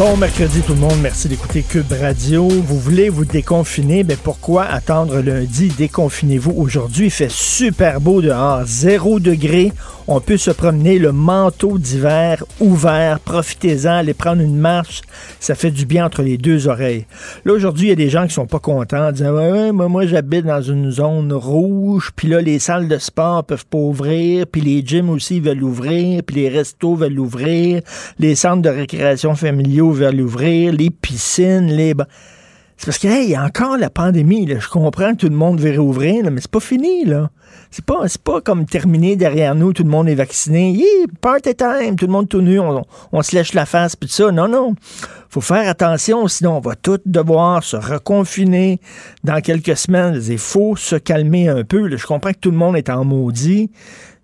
Bon mercredi tout le monde, merci d'écouter Cube Radio. Vous voulez vous déconfiner, mais pourquoi attendre lundi? Déconfinez-vous aujourd'hui, il fait super beau dehors, zéro degré. On peut se promener le manteau d'hiver ouvert, profitez-en, allez prendre une marche, ça fait du bien entre les deux oreilles. Là aujourd'hui, il y a des gens qui sont pas contents, disant ouais, ouais, moi, moi j'habite dans une zone rouge, puis là les salles de sport peuvent pas ouvrir, puis les gyms aussi veulent ouvrir, puis les restos veulent ouvrir, les centres de récréation familiaux veulent ouvrir, les piscines, les c'est parce qu'il y a encore la pandémie. Je comprends que tout le monde veut réouvrir, mais c'est pas fini. là. C'est pas, pas comme terminé derrière nous, tout le monde est vacciné. Yeah, party time, tout le monde tout nu, on, se lèche la face, puis tout ça. Non, non. faut faire attention, sinon on va tous devoir se reconfiner dans quelques semaines. Il faut se calmer un peu. Je comprends que tout le monde est en maudit,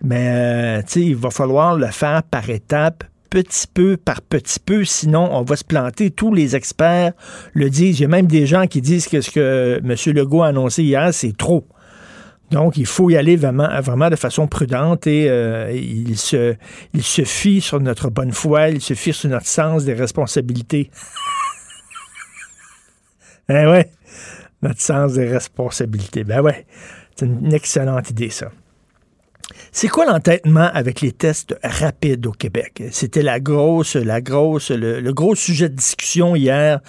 mais euh, il va falloir le faire par étapes, petit peu par petit peu, sinon on va se planter. Tous les experts le disent. Il y a même des gens qui disent que ce que M. Legault a annoncé hier, c'est trop. Donc, il faut y aller vraiment, vraiment de façon prudente et euh, il, se, il fie sur notre bonne foi, il se fie sur notre sens des responsabilités. eh ouais, notre sens des responsabilités. Ben ouais, c'est une excellente idée, ça. C'est quoi l'entêtement avec les tests rapides au Québec? C'était la grosse, la grosse, le, gros sujet de discussion hier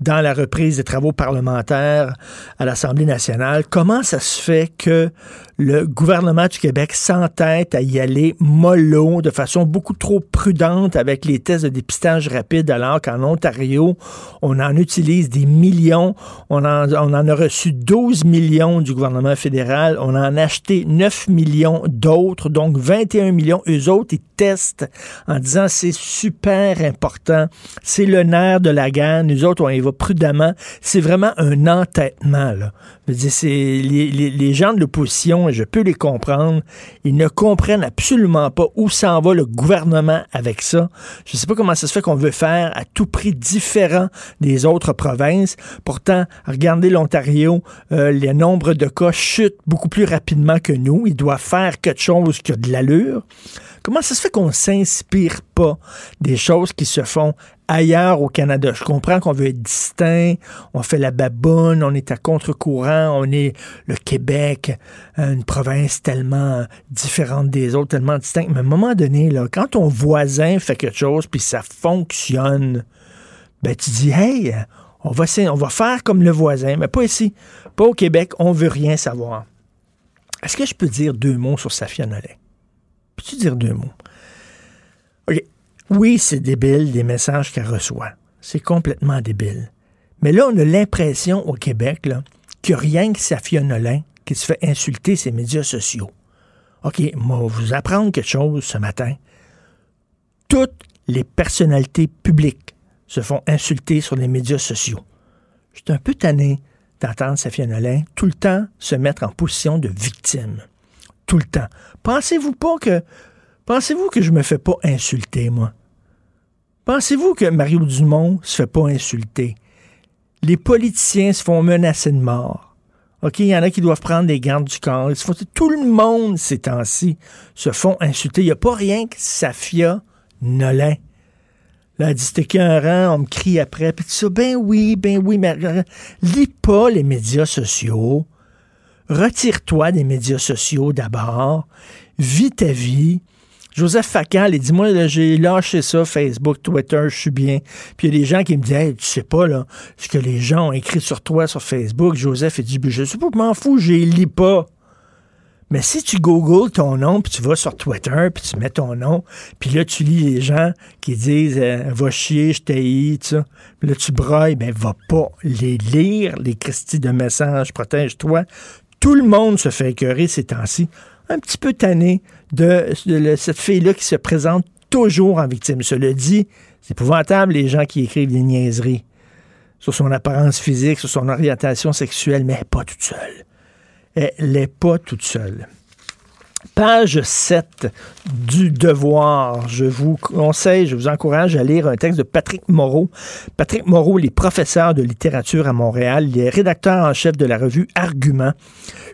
dans la reprise des travaux parlementaires à l'Assemblée nationale. Comment ça se fait que le gouvernement du Québec s'entête à y aller mollo, de façon beaucoup trop prudente avec les tests de dépistage rapide, alors qu'en Ontario, on en utilise des millions. On en, a reçu 12 millions du gouvernement fédéral. On en a acheté 9 millions d'autres, donc 21 millions. Eux autres, ils testent en disant c'est super important. C'est le nerf de la gagne. Nous autres, on y va prudemment. C'est vraiment un entêtement, là. C'est les, les, les gens de l'opposition, je peux les comprendre, ils ne comprennent absolument pas où s'en va le gouvernement avec ça. Je ne sais pas comment ça se fait qu'on veut faire à tout prix différent des autres provinces. Pourtant, regardez l'Ontario, euh, les nombres de cas chutent beaucoup plus rapidement que nous. Ils doivent faire quelque chose qui a de l'allure. Comment ça se fait qu'on s'inspire pas des choses qui se font ailleurs au Canada? Je comprends qu'on veut être distinct, on fait la baboune, on est à contre-courant, on est le Québec, une province tellement différente des autres, tellement distincte. Mais à un moment donné, quand ton voisin fait quelque chose puis ça fonctionne, ben tu dis, hey, on va, faire comme le voisin, mais pas ici, pas au Québec, on veut rien savoir. Est-ce que je peux dire deux mots sur Safia Nolin? Peux-tu dire deux mots? OK. Oui, c'est débile, les messages qu'elle reçoit. C'est complètement débile. Mais là, on a l'impression au Québec qu'il n'y a rien que Safia Nolin qui se fait insulter ses médias sociaux. OK, moi, je vais vous apprendre quelque chose ce matin. Toutes les personnalités publiques se font insulter sur les médias sociaux. Je suis un peu tanné d'entendre Safia Nolin tout le temps se mettre en position de victime tout le temps. Pensez-vous pas que. Pensez-vous que je me fais pas insulter, moi? Pensez-vous que Mario Dumont se fait pas insulter? Les politiciens se font menacer de mort. OK, il y en a qui doivent prendre des gardes du corps. tout le monde, ces temps-ci, se font insulter. Il n'y a pas rien que Safia Nolin. Là, elle dit, c'était rang, on me crie après. Puis tout ça, ben oui, ben oui, mais lis pas les médias sociaux retire-toi des médias sociaux d'abord, vis ta vie. Joseph Facal, il dit, moi, j'ai lâché ça, Facebook, Twitter, je suis bien. Puis il y a des gens qui me disent, tu sais pas, là, ce que les gens ont écrit sur toi sur Facebook. Joseph, il dit, ben, je sais pas, je m'en fous, je les lis pas. Mais si tu googles ton nom, puis tu vas sur Twitter, puis tu mets ton nom, puis là, tu lis les gens qui disent euh, Va chier, je t'ai ça. Puis là, tu brailles, ben va pas les lire, les Christie de messages, protège-toi. Tout le monde se fait écœurer ces temps-ci. Un petit peu tanné de, cette fille-là qui se présente toujours en victime. Cela dit, c'est épouvantable les gens qui écrivent des niaiseries sur son apparence physique, sur son orientation sexuelle, mais pas toute seule elle n'est pas toute seule. Page 7 du Devoir. Je vous conseille, je vous encourage à lire un texte de Patrick Moreau. Patrick Moreau, il est professeur de littérature à Montréal. Il est rédacteur en chef de la revue Argument,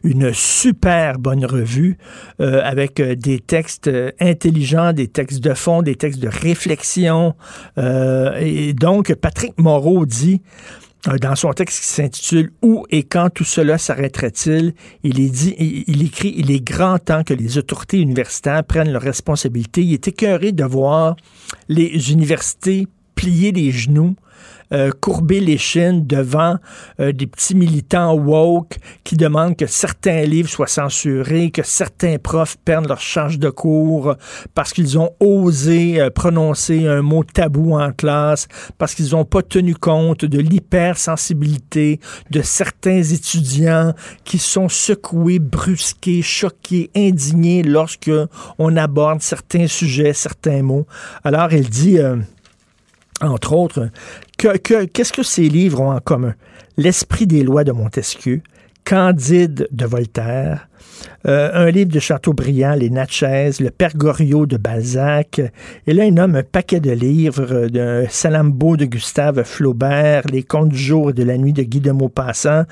une super bonne revue euh, avec euh, des textes euh, intelligents, des textes de fond, des textes de réflexion. et donc, Patrick Moreau dit dans son texte qui s'intitule Où et quand tout cela s'arrêterait-il, il est dit, il, écrit Il est grand temps que les autorités universitaires prennent leurs responsabilités. Il est écœuré de voir les universités plier les genoux euh, courber les chines devant euh, des petits militants woke qui demandent que certains livres soient censurés, que certains profs perdent leur charge de cours parce qu'ils ont osé euh, prononcer un mot tabou en classe, parce qu'ils n'ont pas tenu compte de l'hypersensibilité de certains étudiants qui sont secoués, brusqués, choqués, indignés lorsque on aborde certains sujets, certains mots. Alors, elle dit entre autres, qu'est-ce que ces livres ont en commun? L'esprit des lois de Montesquieu, Candide de Voltaire, euh, un livre de Chateaubriand, Les Natchez, Le Père Goriot de Balzac. Et là, il nomme un paquet de livres de Salambo de Gustave Flaubert, Les Contes du jour et de la nuit de Guy de Maupassant,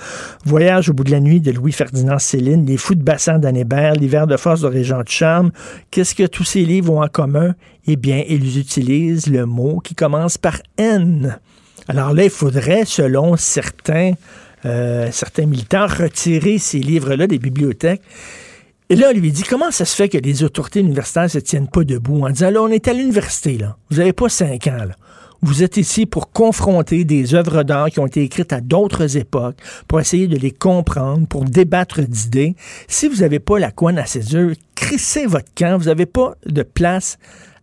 Voyage au bout de la nuit de Louis-Ferdinand Céline, Les Fous de bassin d'Annébert, L'hiver de force de Régent de Charme. Qu'est-ce que tous ces livres ont en commun? Eh bien, ils utilisent le mot qui commence par N. Alors là, il faudrait, selon certains euh, certains militants retirer ces livres-là des bibliothèques. Et là, on lui dit comment ça se fait que les autorités universitaires ne se tiennent pas debout en disant là, on est à l'université, là. Vous n'avez pas cinq ans, là. Vous êtes ici pour confronter des œuvres d'art qui ont été écrites à d'autres époques, pour essayer de les comprendre, pour débattre d'idées. Si vous n'avez pas la couenne à ses yeux, crissez votre camp. Vous n'avez pas de place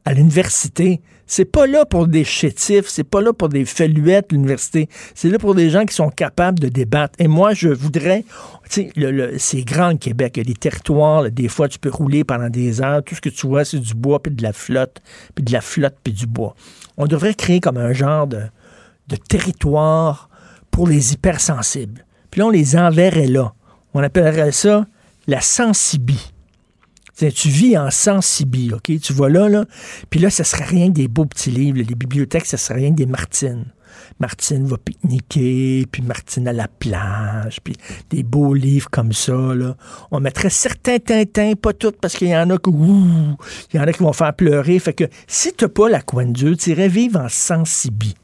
à l'université. C'est pas là pour des chétifs, c'est pas là pour des feluettes, l'université. C'est là pour des gens qui sont capables de débattre. Et moi, je voudrais, tu sais, c'est grand le Québec. Il y a des territoires, des fois, tu peux rouler pendant des heures. Tout ce que tu vois, c'est du bois, puis de la flotte, puis de la flotte, puis du bois. On devrait créer comme un genre de, de territoire pour les hypersensibles. Puis là, on les enverrait là. On appellerait ça la sensibie tu vis en sensibie, OK? Tu vois là, là. Puis là, ce serait rien que des beaux petits livres. Les bibliothèques, ce serait rien que des Martines. Martine va pique-niquer, puis Martine à la plage, puis des beaux livres comme ça. Là. On mettrait certains Tintins, pas toutes, parce qu'il y en a qui, il y en a qui vont faire pleurer. Fait que si t'as pas la coin de tu irais vivre en sensibie.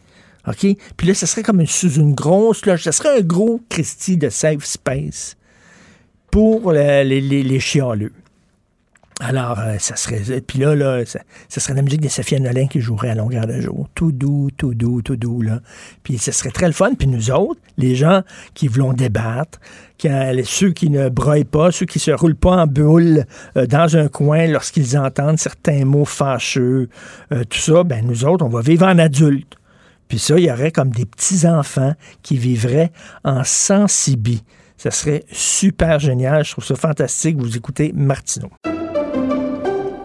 OK? Puis là, ce serait comme une, sous une grosse loge. Ce serait un gros Christie de safe space pour les, les, les chialeux. Alors, euh, ça serait. Puis là, là ça, serait la musique de Sophia Nolin qui jouerait à longueur de jour. Tout doux, tout doux, tout doux, là. Puis ce serait très le fun. Puis nous autres, les gens qui voulons débattre, qui, ceux qui ne broient pas, ceux qui se roulent pas en boule euh, dans un coin lorsqu'ils entendent certains mots fâcheux, euh, tout ça, ben nous autres, on va vivre en adulte. Puis ça, il y aurait comme des petits-enfants qui vivraient en sensibie. Ça serait super génial. Je trouve ça fantastique. Vous écoutez Martineau.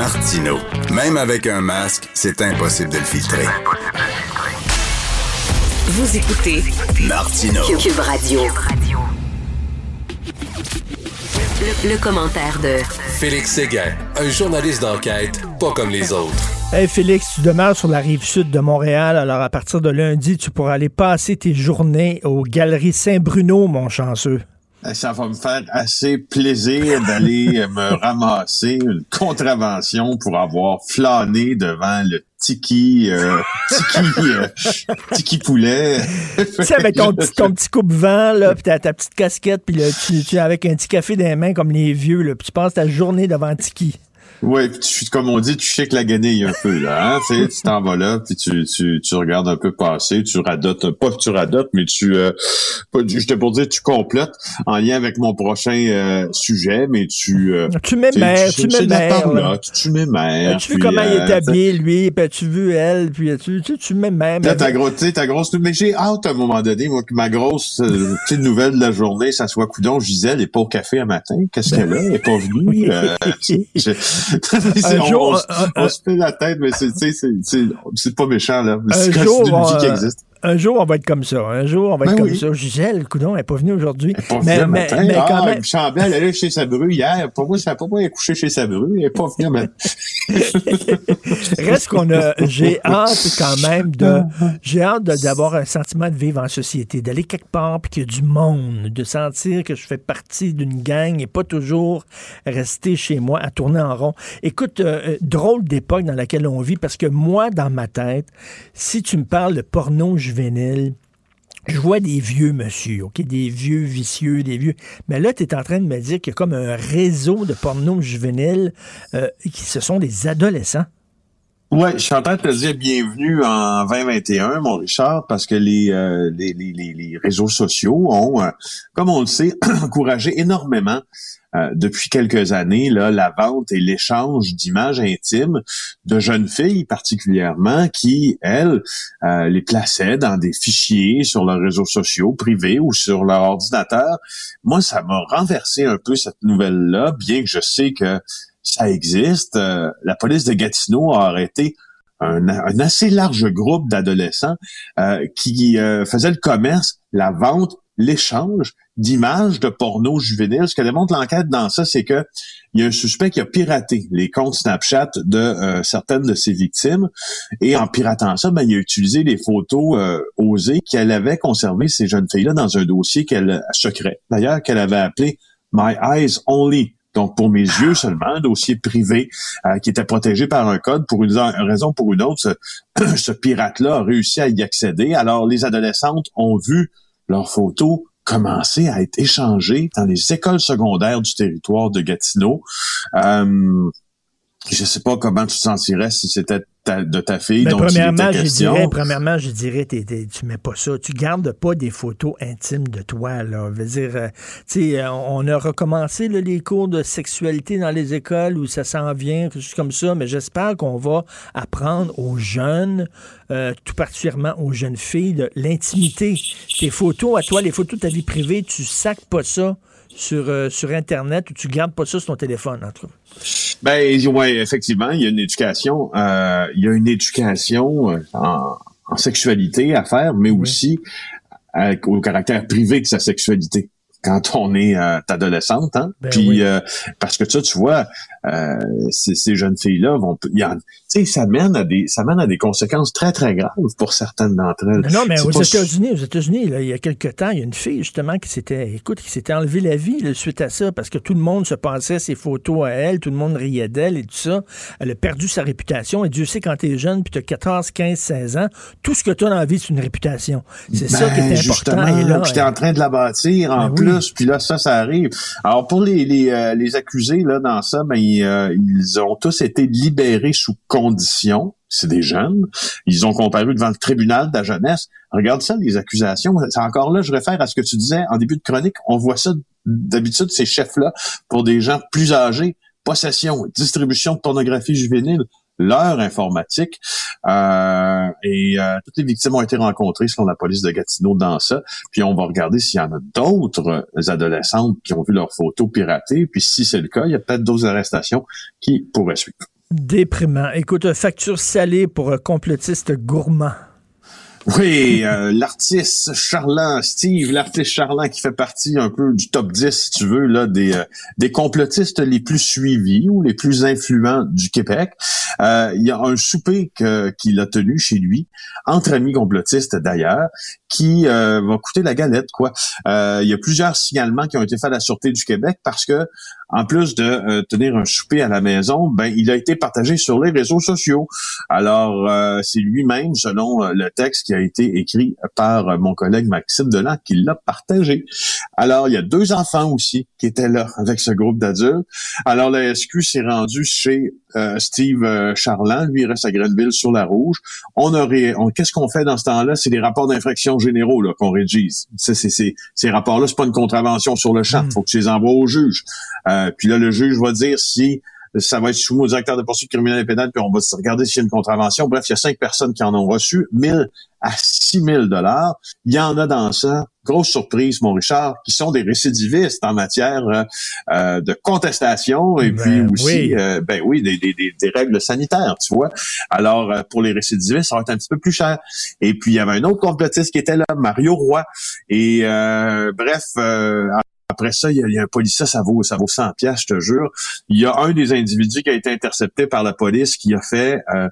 Martino. Même avec un masque, c'est impossible de le filtrer. Vous écoutez Martino. Cube Radio. Le, commentaire de Félix Séguin, un journaliste d'enquête pas comme les autres. Hey Félix, tu demeures sur la rive sud de Montréal, alors à partir de lundi, tu pourras aller passer tes journées aux Galeries Saint-Bruno, mon chanceux. Euh, ça va me faire assez plaisir d'aller me ramasser une contravention pour avoir flâné devant le tiki, euh, tiki, euh, tiki poulet. tu sais, avec ton petit, ton petit coupe-vent, là, pis ta, ta petite casquette, puis tu, tu avec un petit café dans les mains comme les vieux, là, puis tu passes ta journée devant tiki. Oui, tu, comme on dit, tu shakes la guenille un peu, là. Hein? tu t'en vas là, puis tu, tu, tu regardes un peu passer, tu radotes, pas que tu radotes, mais tu, euh, je te pour dire, tu complotes en lien avec mon prochain euh, sujet, mais tu... Euh, tu m'émères, tu, tu m'émères. Tu, tu m'émères. Tu vu comment il est habillé, lui, puis tu vu elle, puis tu, tu, tu m'émères. ta, gros, ta grosse... Mais j'ai hâte à un moment donné, moi, que ma grosse petite nouvelle de la journée, ça soit coudon, Gisèle est pas au café un matin. Qu'est-ce qu'elle a? Elle est pas venue. Un jour, on, se fait la tête, mais c'est pas méchant, là. C'est une qui euh, existe un jour, on va être comme ça. Un jour, on va être ben comme ça. Gisèle, coudon, elle n'est pas venue aujourd'hui. Mais, mais, mais, ah, quand même. Chambel, elle allait chez sa bru hier. Pour moi, ça n'a pas est couché chez sa bru. Elle n'est pas venue, mais. Reste qu'on a. J'ai hâte quand même de. J'ai hâte d'avoir un sentiment de vivre en société, d'aller quelque part puis qu'il y a du monde, de sentir que je fais partie d'une gang et pas toujours rester chez moi à tourner en rond. Écoute, euh, euh, drôle d'époque dans laquelle on vit parce que moi, dans ma tête, si tu me parles de porno, juvénile, je vois des vieux monsieur, OK, des vieux vicieux, des vieux. Mais là, tu es en train de me dire qu'il y a comme un réseau de porno juvéniles euh, qui ce sont des adolescents. Oui, je suis en train de te dire bienvenue en 2021, mon Richard, parce que les, euh, les, les, les, réseaux sociaux ont, euh, comme on le sait, encouragé énormément euh, depuis quelques années là, la vente et l'échange d'images intimes de jeunes filles particulièrement qui, elles, les plaçaient dans des fichiers sur leurs réseaux sociaux privés ou sur leur ordinateur. Moi, ça m'a renversé un peu cette nouvelle-là, bien que je sais que ça existe. Euh, la police de Gatineau a arrêté un, assez large groupe d'adolescents euh, qui euh, faisaient le commerce, la vente, l'échange d'images de porno juvénile. Ce que démontre l'enquête dans ça, c'est que il y a un suspect qui a piraté les comptes Snapchat de certaines de ses victimes. Et en piratant ça, ben, il a utilisé les photos osées qu'elle avait conservées, ces jeunes filles-là, dans un dossier qu'elle secret. D'ailleurs, qu'elle avait appelé My Eyes Only donc pour mes yeux seulement, un dossier privé euh, qui était protégé par un code. Pour une raison ou pour une autre, ce, pirate-là a réussi à y accéder. Alors les adolescentes ont vu leurs photos commencer à être échangées dans les écoles secondaires du territoire de Gatineau. Euh, je sais pas comment tu te sentirais si c'était de ta fille ben, premièrement, je dirais, premièrement, je dirais, tu mets pas ça. Tu gardes pas des photos intimes de toi. Là. Veux dire, euh, euh, on a recommencé les cours de sexualité dans les écoles où ça s'en vient, quelque chose comme ça, mais j'espère qu'on va apprendre aux jeunes, euh, tout particulièrement aux jeunes filles, l'intimité. Tes photos à toi, les photos de ta vie privée, tu sacs pas ça sur, euh, sur Internet ou tu gardes pas ça sur ton téléphone, entre Ben, ouais, effectivement, il y a une éducation, euh, il y a une éducation euh, en, sexualité à faire, mais aussi au caractère privé de sa sexualité quand on est adolescente, hein? Ben Puis parce que ça, tu vois, ces, ces, jeunes filles-là vont, y en, sais, ça mène à des, ça mène à des conséquences très, très graves pour certaines d'entre elles. Non, mais aux États-Unis, aux États-Unis, il y a quelques temps, il y a une fille, justement, qui s'était, écoute, qui s'était enlevé la vie, suite à ça, parce que tout le monde se passait ses photos à elle, tout le monde riait d'elle et tout ça. Elle a perdu sa réputation, et Dieu sait, quand t'es jeune, puis t'as 14, 15, 16 ans, tout ce que t'as dans la vie, c'est une réputation. C'est ça qui est ben, important. Et là, j'étais en train de la bâtir, en ben plus, puis là, ça, ça arrive. Alors, pour les, les, euh, accusés, là, dans ça, ben, ils, euh, ils ont tous été libérés sous conditions. C'est des jeunes. Ils ont comparu devant le tribunal de la jeunesse. Regarde ça, les accusations. C'est encore là, je réfère à ce que tu disais en début de chronique. On voit ça d'habitude, ces chefs-là, pour des gens plus âgés. Possession, distribution de pornographie juvénile, leur informatique. Euh, et euh, toutes les victimes ont été rencontrées selon la police de Gatineau dans ça. Puis on va regarder s'il y en a d'autres adolescentes qui ont vu leurs photos piratées. Puis si c'est le cas, il y a peut-être d'autres arrestations qui pourraient suivre. Déprimant. Écoute, facture salée pour un complotiste gourmand. Oui, euh, l'artiste charlant, Steve, l'artiste charlant qui fait partie un peu du top 10, si tu veux, là, des, euh, des complotistes les plus suivis ou les plus influents du Québec. Euh, il y a un souper qu'il a tenu chez lui, entre amis complotistes d'ailleurs, qui va coûter la galette, quoi. il y a plusieurs signalements qui ont été faits à la Sûreté du Québec parce que en plus de euh, tenir un souper à la maison, ben il a été partagé sur les réseaux sociaux. Alors euh, c'est lui-même, selon euh, le texte qui a été écrit par mon collègue Maxime Delan, qui l'a partagé. Alors il y a deux enfants aussi qui étaient là avec ce groupe d'adultes. Alors la SQ s'est rendue chez Steve Charland, lui il reste à Grenville sur la Rouge. On aurait, qu'est-ce qu'on fait dans ce temps-là? C'est des rapports d'infraction généraux là qu'on rédige. C'est, c'est, ces rapports-là, c'est pas une contravention sur le champ. Il hmm. faut que tu les envoies au juge. Euh, puis là, le juge va dire si ça va être soumis au directeur de poursuite criminelle et pénale, puis on va regarder s'il y a une contravention. Bref, il y a cinq personnes qui en ont reçu 1000 à 6000 dollars. Il y en a dans ça, grosse surprise, mon Richard, qui sont des récidivistes en matière euh, euh, de contestation et ben puis aussi, ben oui, des, des, des, règles sanitaires, tu vois. Alors, pour les récidivistes, ça va être un petit peu plus cher. Et puis, il y avait un autre complotiste qui était là, Mario Roy. Et bref, après ça, il y, a, un policier, ça vaut, ça vaut 100 pièces, je te jure. Il y a un des individus qui a été intercepté par la police qui a fait euh,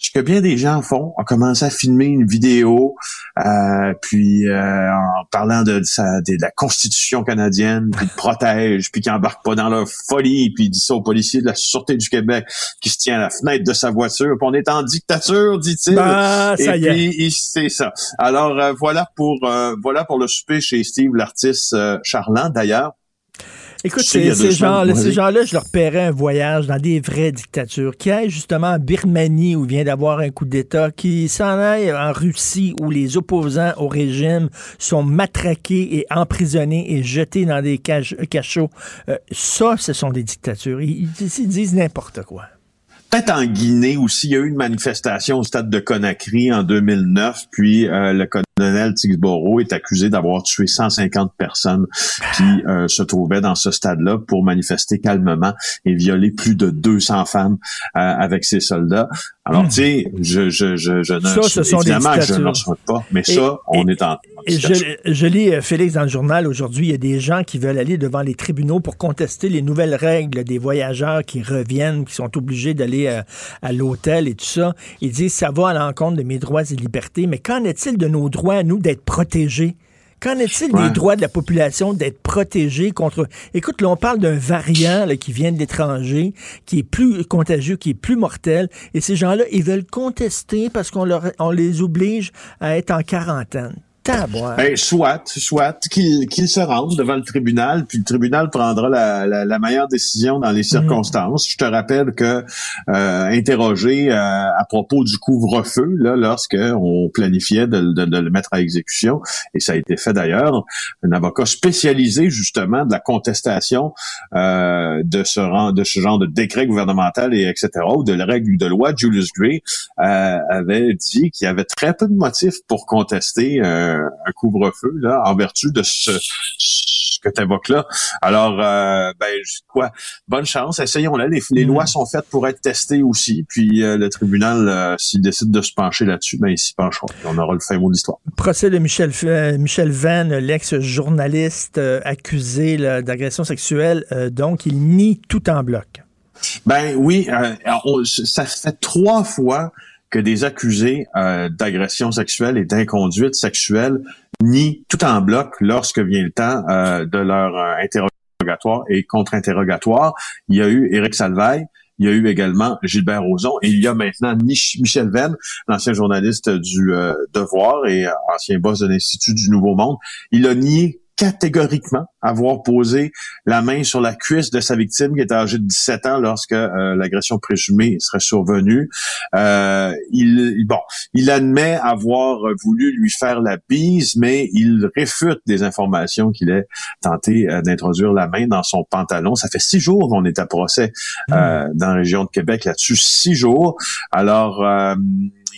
ce que bien des gens font, ont commencé à filmer une vidéo, euh, puis euh, en parlant de, de, la Constitution canadienne, puis de protège, puis qui embarque pas dans leur folie, puis il dit ça aux policiers de la Sûreté du Québec qui se tient à la fenêtre de sa voiture, puis on est en dictature, dit-il. Bah, ça Et puis c'est ça. Alors euh, voilà pour voilà pour le souper chez Steve, l'artiste Charland d'ailleurs. Écoute, ces, gens-là, ces gens-là, je leur paierais un voyage dans des vraies dictatures, qui aillent justement en Birmanie où vient d'avoir un coup d'État, qui s'en aillent en Russie où les opposants au régime sont matraqués et emprisonnés et jetés dans des cachots. Euh, ça, ce sont des dictatures. ils disent n'importe quoi. Peut-être en Guinée aussi, il y a eu une manifestation au stade de Conakry en 2009, puis euh, le colonel Tixboro est accusé d'avoir tué 150 personnes qui euh, se trouvaient dans ce stade-là pour manifester calmement et violer plus de 200 femmes euh, avec ses soldats. Alors, hmm. tu sais, je, je, je, je ça, ce sont évidemment je ne souhaite pas, mais ça, on est en... je, je, lis, Félix, dans le journal aujourd'hui, il y a des gens qui veulent aller devant les tribunaux pour contester les nouvelles règles des voyageurs qui reviennent, qui sont obligés d'aller euh, à, l'hôtel et tout ça. Ils disent ça va à l'encontre de mes droits et libertés, mais qu'en est-il de nos droits à nous d'être protégés? Qu'en est-il des droits de la population d'être protégés contre... Écoute, là, on parle d'un variant qui vient de l'étranger, qui est plus contagieux, qui est plus mortel, et ces gens-là, ils veulent contester parce qu'on on les oblige à être en quarantaine. Ben, soit, soit qu'il se rende devant le tribunal, puis le tribunal prendra la, la, la meilleure décision dans les mhm. circonstances. Je te rappelle que euh, interrogé euh, à propos du couvre-feu, là, lorsque on planifiait de, de, de, le mettre à exécution, et ça a été fait d'ailleurs, un avocat spécialisé justement de la contestation euh, de ce de ce genre de décret gouvernemental et etc. ou de la règle de loi, Julius Gray euh, avait dit qu'il y avait très peu de motifs pour contester euh, un couvre-feu là, en vertu de ce, que tu évoques là. Alors, euh, ben, quoi, bonne chance. Essayons là. Les, les, lois sont faites pour être testées aussi. Puis euh, le tribunal, euh, s'il décide de se pencher là-dessus, ben, il s'y penchera. on aura le fin mot de l'histoire. Procès de Michel, Michel Van, l'ex-journaliste accusé d'agression sexuelle. donc, il nie tout en bloc. Ben oui, ça fait trois fois que des accusés euh, d'agression sexuelle et d'inconduite sexuelle nient tout en bloc lorsque vient le temps euh, de leur euh, interrogatoire et contre-interrogatoire. Il y a eu Éric Salvaille, il y a eu également Gilbert Rozon et il y a maintenant Michel Venn, l'ancien journaliste du Devoir et ancien boss de l'Institut du Nouveau Monde. Il a nié catégoriquement avoir posé la main sur la cuisse de sa victime qui était âgée de 17 ans lorsque euh, l'agression présumée serait survenue. Euh, il, bon, il admet avoir voulu lui faire la bise, mais il réfute des informations qu'il ait tenté euh, d'introduire la main dans son pantalon. Ça fait six jours qu'on est à procès mmh. dans la région de Québec là-dessus. Six jours. Alors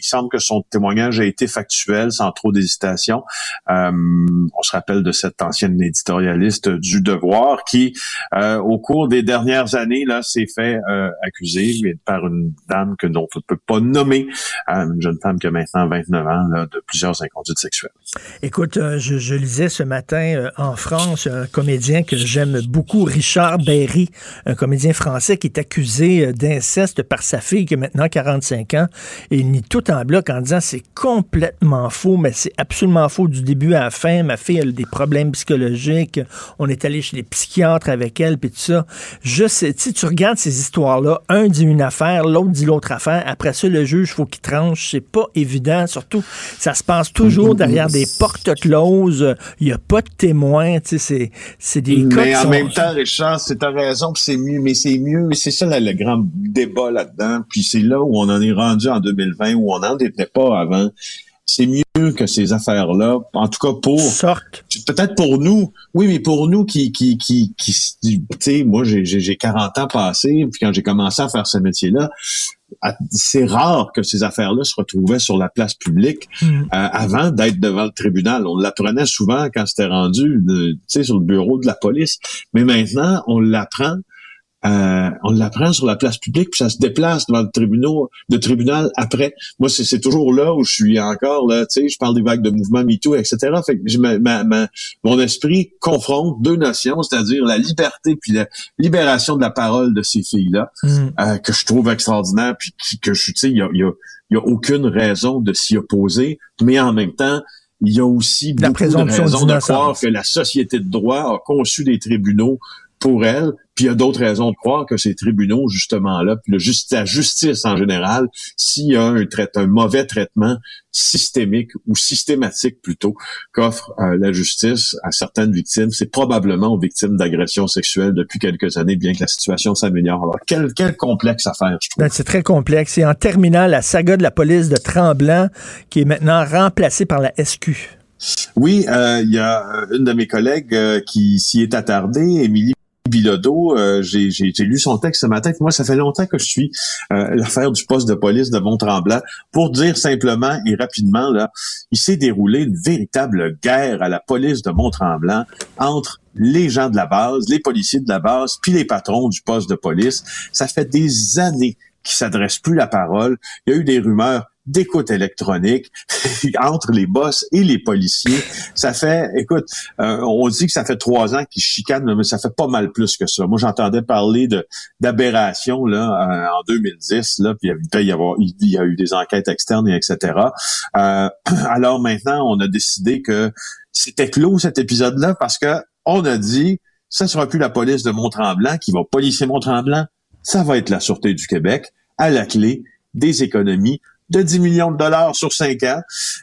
il semble que son témoignage a été factuel, sans trop d'hésitation. Euh, on se rappelle de cet ancienne éditorialiste du Devoir, qui, au cours des dernières années, là, s'est fait accuser par une dame que dont on ne peut pas nommer, une jeune femme qui a maintenant 29 ans, de plusieurs inconduites sexuelles. Écoute, je, je, lisais ce matin en France un comédien que j'aime beaucoup, Richard Berry, un comédien français qui est accusé d'inceste par sa fille qui a maintenant 45 ans et il nie tout en bloc en disant c'est complètement faux, mais c'est absolument faux du début à la fin. Ma fille a des problèmes On est allé chez les psychiatres avec elle, puis tout ça. Je sais, tu tu regardes ces histoires-là, un dit une affaire, l'autre dit l'autre affaire. Après ça, le juge, faut qu'il tranche. C'est pas évident. Surtout, ça se passe toujours derrière des portes closes. Il n'y a pas de témoins. Tu sais, c'est des Mais en même temps, Richard, c'est ta raison, c'est mieux, mais c'est mieux. C'est ça le grand débat là-dedans. Puis c'est là où on en est rendu en 2020, où on n'en était pas avant c'est mieux que ces affaires-là, en tout cas pour peut-être pour nous, oui, mais pour nous qui qui qui, qui tu sais, moi j'ai j'ai 40 ans passés, puis quand j'ai commencé à faire ce métier-là, c'est rare que ces affaires-là se retrouvaient sur la place publique mm. euh, avant d'être devant le tribunal. On l'apprenait souvent quand c'était rendu, tu sais, sur le bureau de la police, mais maintenant on l'apprend euh, on l'apprend sur la place publique, puis ça se déplace devant le tribunal, le tribunal après. Moi, c'est toujours là où je suis encore là. Tu sais, je parle des vagues de mouvement MeToo, etc. Fait que ma, ma, mon esprit confronte deux notions, c'est-à-dire la liberté puis la libération de la parole de ces filles-là, mm. euh, que je trouve extraordinaire, puis que je, tu sais, il y a, y, a, y a aucune raison de s'y opposer, mais en même temps, il y a aussi beaucoup de raisons de croire que la société de droit a conçu des tribunaux pour elle, puis il y a d'autres raisons de croire que ces tribunaux, justement là, puis le la justice en général, s'il y a un, un mauvais traitement systémique ou systématique plutôt qu'offre euh, la justice à certaines victimes, c'est probablement aux victimes d'agressions sexuelles depuis quelques années, bien que la situation s'améliore. Alors, quel, quel complexe affaire, je trouve. Ben, c'est très complexe. Et en terminant, la saga de la police de Tremblant, qui est maintenant remplacée par la SQ. Oui, euh, il y a une de mes collègues euh, qui s'y est attardée, Émilie Bilodeau, euh, j'ai lu son texte ce matin. Moi, ça fait longtemps que je suis euh, l'affaire du poste de police de Mont-Tremblant. Pour dire simplement et rapidement, là, il s'est déroulé une véritable guerre à la police de Mont-Tremblant entre les gens de la base, les policiers de la base, puis les patrons du poste de police. Ça fait des années qu'ils s'adressent plus la parole. Il y a eu des rumeurs d'écoute électronique entre les boss et les policiers. Ça fait, écoute, euh, on dit que ça fait trois ans qu'ils chicanent, mais ça fait pas mal plus que ça. Moi, j'entendais parler de d'aberration là euh, en 2010, là, puis il y, a eu des enquêtes externes et etc. Euh, alors maintenant, on a décidé que c'était clos cet épisode-là parce que on a dit, ça sera plus la police de Mont-Tremblant qui va policier Mont-Tremblant, ça va être la Sûreté du Québec à la clé des économies de 10 millions de dollars sur 5 ans.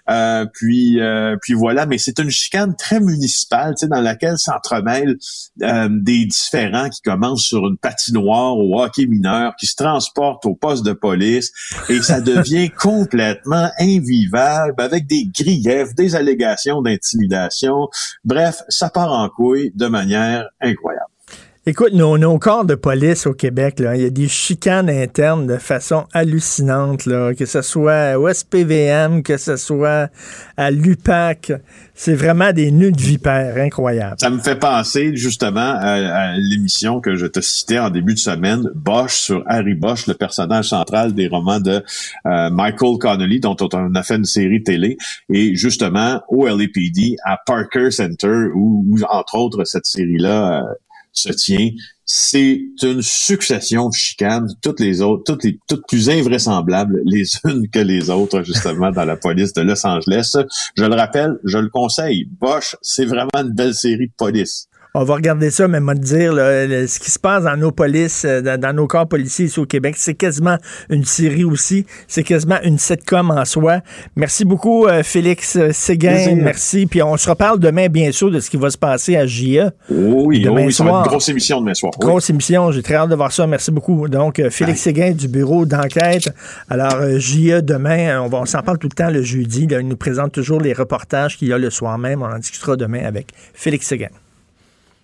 Euh, puis, euh, puis voilà, mais c'est une chicane très municipale, tu sais, dans laquelle s'entremêlent euh, des différents qui commencent sur une patinoire au hockey mineur, qui se transportent au poste de police, et ça devient complètement invivable avec des griefs, des allégations d'intimidation. Bref, ça part en couille de manière incroyable. Écoute, nos, nos, corps de police au Québec, là, il y a des chicanes internes de façon hallucinante, là, que ce soit au SPVM, que ce soit à l'UPAC. C'est vraiment des nœuds de vipères incroyables. Ça me fait penser justement à, l'émission que je te citais en début de semaine, Bosch sur Harry Bosch, le personnage central des romans de euh, Michael Connolly, dont on a fait une série télé. Et justement, au LAPD, à Parker Center, où, entre autres cette série-là... Euh, C'est une succession de chicanes, toutes les autres, toutes les toutes plus invraisemblables les unes que les autres, justement, dans la police de Los Angeles. Je le rappelle, je le conseille. Bosch, c'est vraiment une belle série de police. On va regarder ça, mais moi te dire, ce qui se passe dans nos polices, euh, dans, nos corps policiers ici au Québec, c'est quasiment une série aussi. C'est quasiment une sitcom en soi. Merci beaucoup, euh, Félix Séguin. Merci. Puis on se reparle demain, bien sûr, de ce qui va se passer à JA. Oui, demain oui, soir. une grosse émission demain soir. Grosse émission. J'ai très hâte de voir ça. Merci beaucoup. Donc, euh, Félix Séguin du bureau d'enquête. Alors, JA demain, on, va, on s'en parle tout le temps le jeudi. il nous présente toujours les reportages qu'il y a le soir même. On en discutera demain avec Félix Séguin.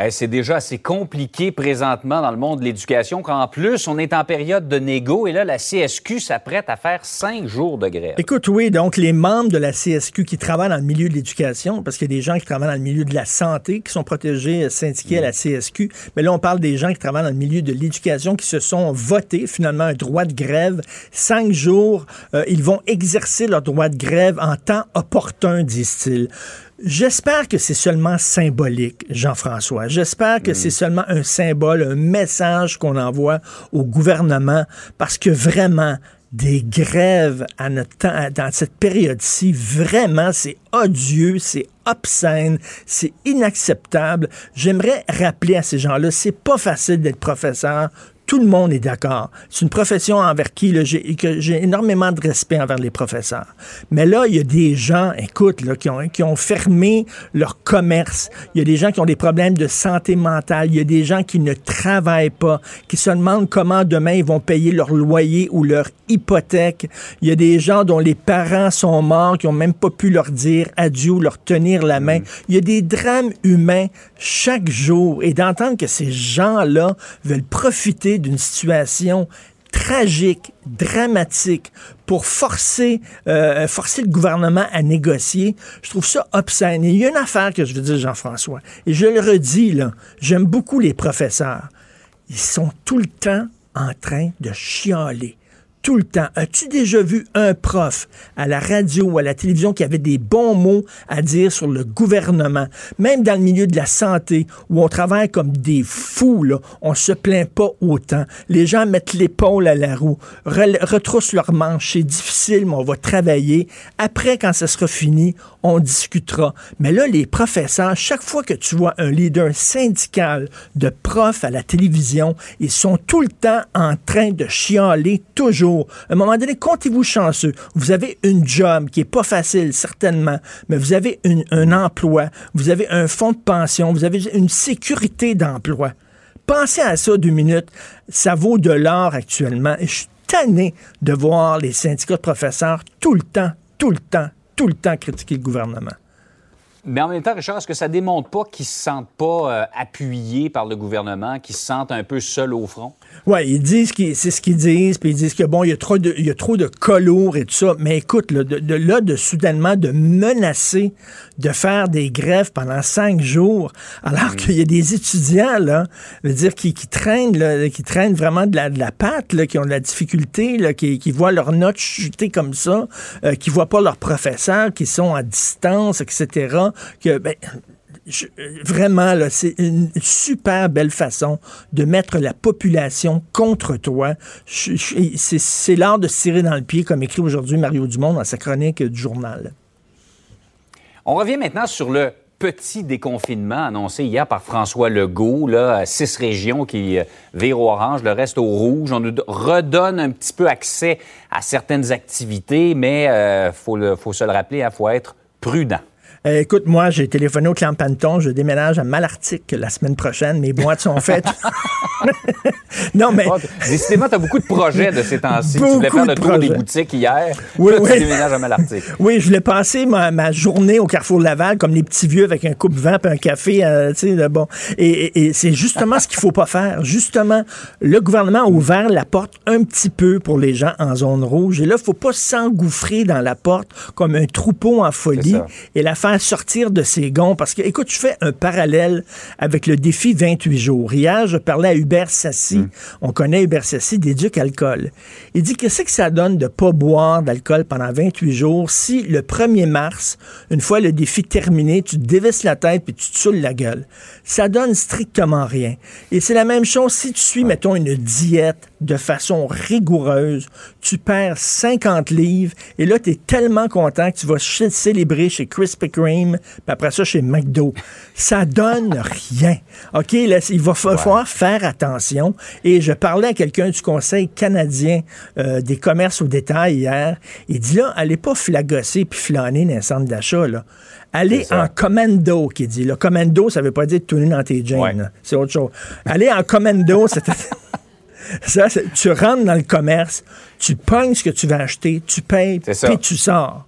Eh, c'est déjà assez compliqué présentement dans le monde de l'éducation qu'en plus, on est en période de négo et là, la CSQ s'apprête à faire cinq jours de grève. Écoute, oui, donc les membres de la CSQ qui travaillent dans le milieu de l'éducation, parce qu'il y a des gens qui travaillent dans le milieu de la santé qui sont protégés, euh, syndiqués à la CSQ, mais là, on parle des gens qui travaillent dans le milieu de l'éducation qui se sont votés finalement un droit de grève. Cinq jours, euh, ils vont exercer leur droit de grève en temps opportun, disent-ils. J'espère que c'est seulement symbolique, Jean-François. J'espère que c'est seulement un symbole, un message qu'on envoie au gouvernement, parce que vraiment, des grèves à notre temps, dans cette période-ci, vraiment, c'est odieux, c'est obscène, c'est inacceptable. J'aimerais rappeler à ces gens-là, c'est pas facile d'être professeur tout le monde est d'accord. C'est une profession envers qui j'ai, énormément de respect envers les professeurs. Mais là, il y a des gens, écoute, là, qui, ont, qui ont fermé leur commerce. Il y a des gens qui ont des problèmes de santé mentale. Il y a des gens qui ne travaillent pas, qui se demandent comment demain ils vont payer leur loyer ou leur hypothèque. Il y a des gens dont les parents sont morts, qui n'ont même pas pu leur dire adieu, leur tenir la main. Il y a des drames humains chaque jour. Et d'entendre que ces gens-là veulent profiter d'une situation tragique, dramatique, pour forcer, euh, forcer le gouvernement à négocier, je trouve ça obscène. Et il y a une affaire que je veux dire, Jean-François, et je le redis, là, j'aime beaucoup les professeurs. Ils sont tout le temps en train de chialer tout le temps. As-tu déjà vu un prof à la radio ou à la télévision qui avait des bons mots à dire sur le gouvernement? Même dans le milieu de la santé, où on travaille comme des fous, là, on se plaint pas autant. Les gens mettent l'épaule à la roue, retroussent leurs manches. C'est difficile, mais on va travailler. Après, quand ça sera fini, on discutera. Mais là, les professeurs, chaque fois que tu vois un leader syndical de profs à la télévision, ils sont tout le temps en train de chialer toujours à un moment donné, comptez-vous chanceux. Vous avez une job qui est pas facile, certainement, mais vous avez un emploi, vous avez un fonds de pension, vous avez une sécurité d'emploi. Pensez à ça deux minutes. Ça vaut de l'or actuellement. Et je suis tanné de voir les syndicats de professeurs tout le temps, tout le temps, tout le temps critiquer le gouvernement. Mais en même temps, Richard, est-ce que ça démontre pas qu'ils se sentent pas euh, appuyés par le gouvernement, qu'ils se sentent un peu seuls au front? Oui, ils disent que c'est ce qu'ils disent, puis ils disent que bon, il y a trop de, il y a trop de colours et tout ça. Mais écoute, là, de, là, de soudainement de menacer de faire des grèves pendant cinq jours, alors mm. qu'il y a des étudiants, là, veut dire, qui, qui traînent, là, qui traînent vraiment de la, de la patte, là, qui ont de la difficulté, là, qui, qui voient leurs notes chuter comme ça, euh, qui voient pas leurs professeurs, qui sont à distance, etc que ben, vraiment, c'est une super belle façon de mettre la population contre toi. C'est l'art de se tirer dans le pied, comme écrit aujourd'hui Mario Dumont dans sa chronique du journal. On revient maintenant sur le petit déconfinement annoncé hier par François Legault, six régions qui euh, virent au orange, le reste au rouge. On nous redonne un petit peu accès à certaines activités, mais il euh, faut, faut se le rappeler, il hein, faut être prudent. Euh, écoute, moi, j'ai téléphoné au clan Panton, je déménage à Malartic la semaine prochaine. Mes boîtes sont faites. non, mais. décidément, tu as beaucoup de projets de ces temps-ci. Tu voulais faire le tour des boutiques hier. Oui, oui. Tu déménages à Malartic. Oui, je voulais passer ma, journée au Carrefour Laval comme les petits vieux avec un coupe-vent et un café. Euh, bon. Et, c'est justement ce qu'il faut pas faire. Justement, le gouvernement a ouvert la porte un petit peu pour les gens en zone rouge. Et là, il faut pas s'engouffrer dans la porte comme un troupeau en folie et la faire sortir de ses gonds. Parce que, écoute, je fais un parallèle avec le défi 28 jours. Hier, je parlais à Hubert Sassi. Hmm. On connaît Hubert Sassi d'éduc alcool. Il dit qu'est-ce que ça donne de pas boire d'alcool pendant 28 jours si le 1er mars, une fois le défi terminé, tu te dévisses la tête puis tu te saoules la gueule? Ça donne strictement rien. Et c'est la même chose si tu suis, mettons, une diète de façon rigoureuse, tu perds 50 livres et là, tu es tellement content que tu vas célébrer chez Krispy Kreme, puis après ça, chez McDo. Ça donne rien. OK, là, il va falloir faire attention. Et je parlais à quelqu'un du Conseil canadien euh, des commerces au détail hier. Il dit là, allez pas flagosser puis flâner dans un centre d'achat, là. Allez en commando, qui dit. Le commando, ça veut pas dire tourner dans tes jeans. C'est autre chose. Allez en commando, c'était... Ça, tu rentres dans le commerce, tu pognes ce que tu vas acheter, tu payes, puis tu sors.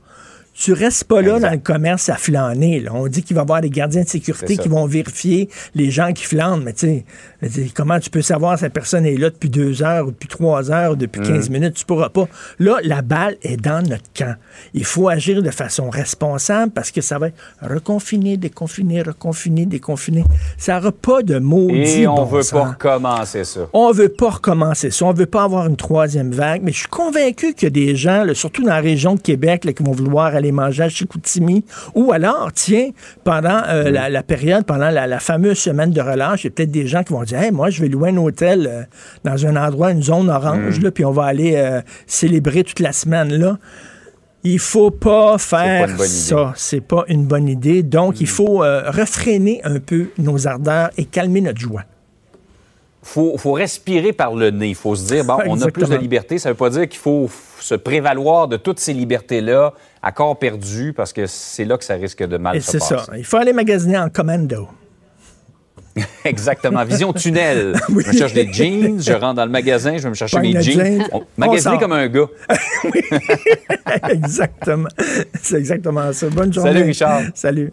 Tu restes pas là dans le commerce à flâner. On dit qu'il va y avoir des gardiens de sécurité qui vont vérifier les gens qui flânent. Mais tu sais, comment tu peux savoir si la personne est là depuis deux heures ou depuis trois heures ou depuis 15 mm. minutes? Tu pourras pas. Là, la balle est dans notre camp. Il faut agir de façon responsable parce que ça va être reconfiner, déconfiner, reconfiner, déconfiner. Ça n'aura pas de maudit Et on veut pas recommencer ça. On veut pas recommencer ça. On veut pas avoir une troisième vague. Mais je suis convaincu qu'il y a des gens, surtout dans la région de Québec, qui vont vouloir aller manger à Chicoutimi. Ou alors, tiens, pendant euh, la, période, pendant la, fameuse semaine de relâche, il y a peut-être des gens qui vont dire hey, moi, je vais louer un hôtel euh, dans un endroit, une zone orange, mm. là, puis on va aller euh, célébrer toute la semaine là. Il faut pas faire ça. C'est pas une bonne idée. Donc, il mm. faut refréner un peu nos ardeurs et calmer notre joie faut, faut respirer par le nez. Il faut se dire, bon, on a plus de liberté. Ça ne veut pas dire qu'il faut se prévaloir de toutes ces libertés-là à corps perdu, parce que c'est là que ça risque de mal se passer. C'est ça. Il faut aller magasiner en commando. Exactement. Vision tunnel. Je me cherche des jeans, je rentre dans le magasin, je vais me chercher mes jeans. magasiner comme un gars. oui. exactement. C'est exactement ça. Bonne journée. Salut, Richard. Salut.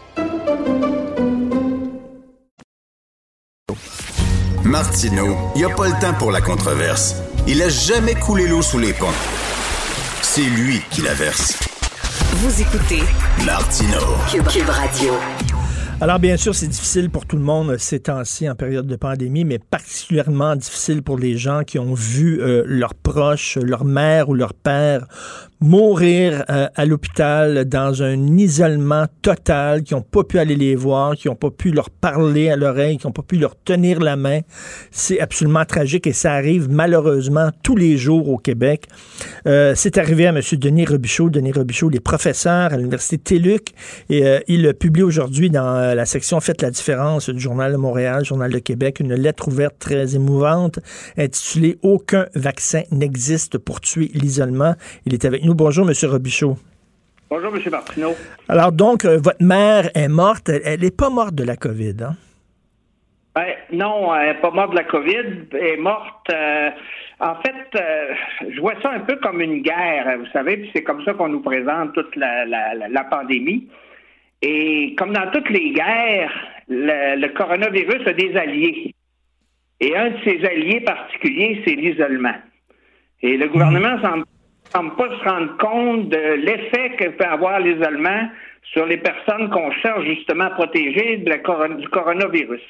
Martino, il n'y a pas le temps pour la controverse. Il a jamais coulé l'eau sous les ponts. C'est lui qui la verse. Vous écoutez Martino Cube, Radio. Alors, bien sûr, c'est difficile pour tout le monde ces temps-ci en période de pandémie, mais particulièrement difficile pour les gens qui ont vu euh, leurs proches, leur mère ou leur père mourir euh, à l'hôpital dans un isolement total, qui n'ont pas pu aller les voir, qui n'ont pas pu leur parler à l'oreille, qui n'ont pas pu leur tenir la main. C'est absolument tragique et ça arrive malheureusement tous les jours au Québec. Euh, c'est arrivé à M. Denis Robichaud. Denis Robichaud, il est professeur à l'Université TELUC et euh, il publie aujourd'hui dans la section Faites la différence du Journal de Montréal, Journal de Québec, une lettre ouverte très émouvante intitulée Aucun vaccin n'existe pour tuer l'isolement. Il est avec nous Bonjour, M. Robichaud. Bonjour, M. Martineau. Alors, donc, euh, votre mère est morte. Elle n'est pas morte de la COVID, hein? Ben, non, elle n'est pas morte de la COVID. Elle est morte. Euh, en fait, euh, je vois ça un peu comme une guerre, vous savez, puis c'est comme ça qu'on nous présente toute la, pandémie. Et comme dans toutes les guerres, le, coronavirus a des alliés. Et un de ses alliés particuliers, c'est l'isolement. Et le gouvernement mmh. semble semble pas se rendre compte de l'effet que peut avoir l'isolement sur les personnes qu'on cherche justement à protéger de la du coronavirus.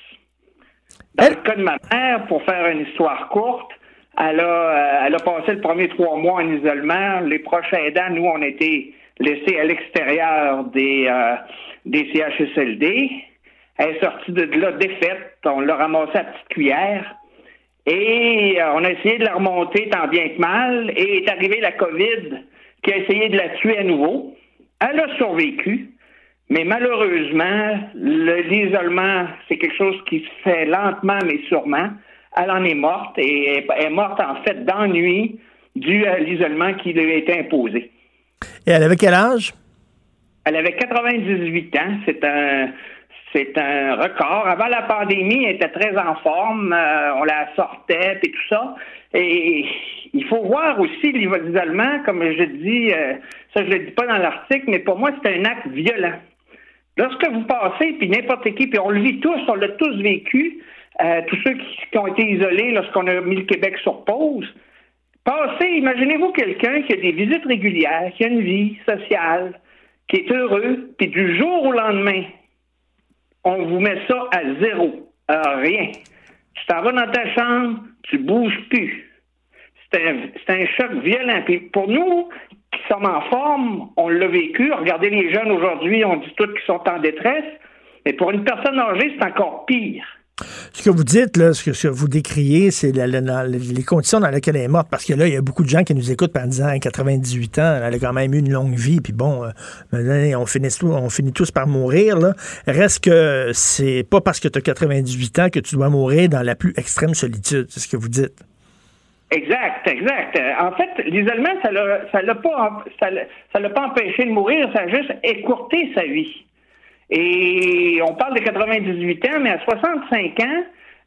Dans le cas de ma mère, pour faire une histoire courte, elle a, euh, elle a passé le premier trois mois en isolement. Les proches aidants, nous, on a été laissés à l'extérieur des, euh, des CHSLD. Elle est sortie de là défaite. On l'a ramassée à petite cuillère. Et euh, on a essayé de la remonter tant bien que mal, et est arrivée la COVID qui a essayé de la tuer à nouveau. Elle a survécu, mais malheureusement, l'isolement, c'est quelque chose qui se fait lentement mais sûrement. Elle en est morte et est morte en fait d'ennui dû à l'isolement qui lui a été imposé. Et elle avait quel âge? Elle avait 98 ans. C'est un, c'est un record. Avant la pandémie, elle était très en forme. Euh, on la sortait et tout ça. Et il faut voir aussi l'isolement, comme je dis, euh, ça je le dis pas dans l'article, mais pour moi, c'est un acte violent. Lorsque vous passez, puis n'importe qui, puis on le vit tous, on l'a tous vécu, euh, tous ceux qui, ont été isolés lorsqu'on a mis le Québec sur pause, passez, imaginez-vous quelqu'un qui a des visites régulières, qui a une vie sociale, qui est heureux, puis du jour au lendemain, on vous met ça à zéro, à rien. Tu t'en vas dans ta chambre, tu bouges plus. C'est un, choc violent. Puis pour nous, qui sommes en forme, on l'a vécu. Regardez les jeunes aujourd'hui, on dit tous qu'ils sont en détresse. Mais pour une personne âgée, c'est encore pire. Ce que vous dites, ce que, vous décriez, c'est les conditions dans lesquelles elle est morte. Parce que là, il y a beaucoup de gens qui nous écoutent en disant 98 ans, elle a quand même eu une longue vie, puis bon, euh, on, finit tous, on finit tous par mourir. Là. Reste que c'est pas parce que tu as 98 ans que tu dois mourir dans la plus extrême solitude, c'est ce que vous dites. Exact, exact. Euh, En fait, l'isolement, ça l'a, l'a pas, ça l'a pas empêché de mourir, ça a juste écourté sa vie. Et on parle de 98 ans, mais à 65 ans,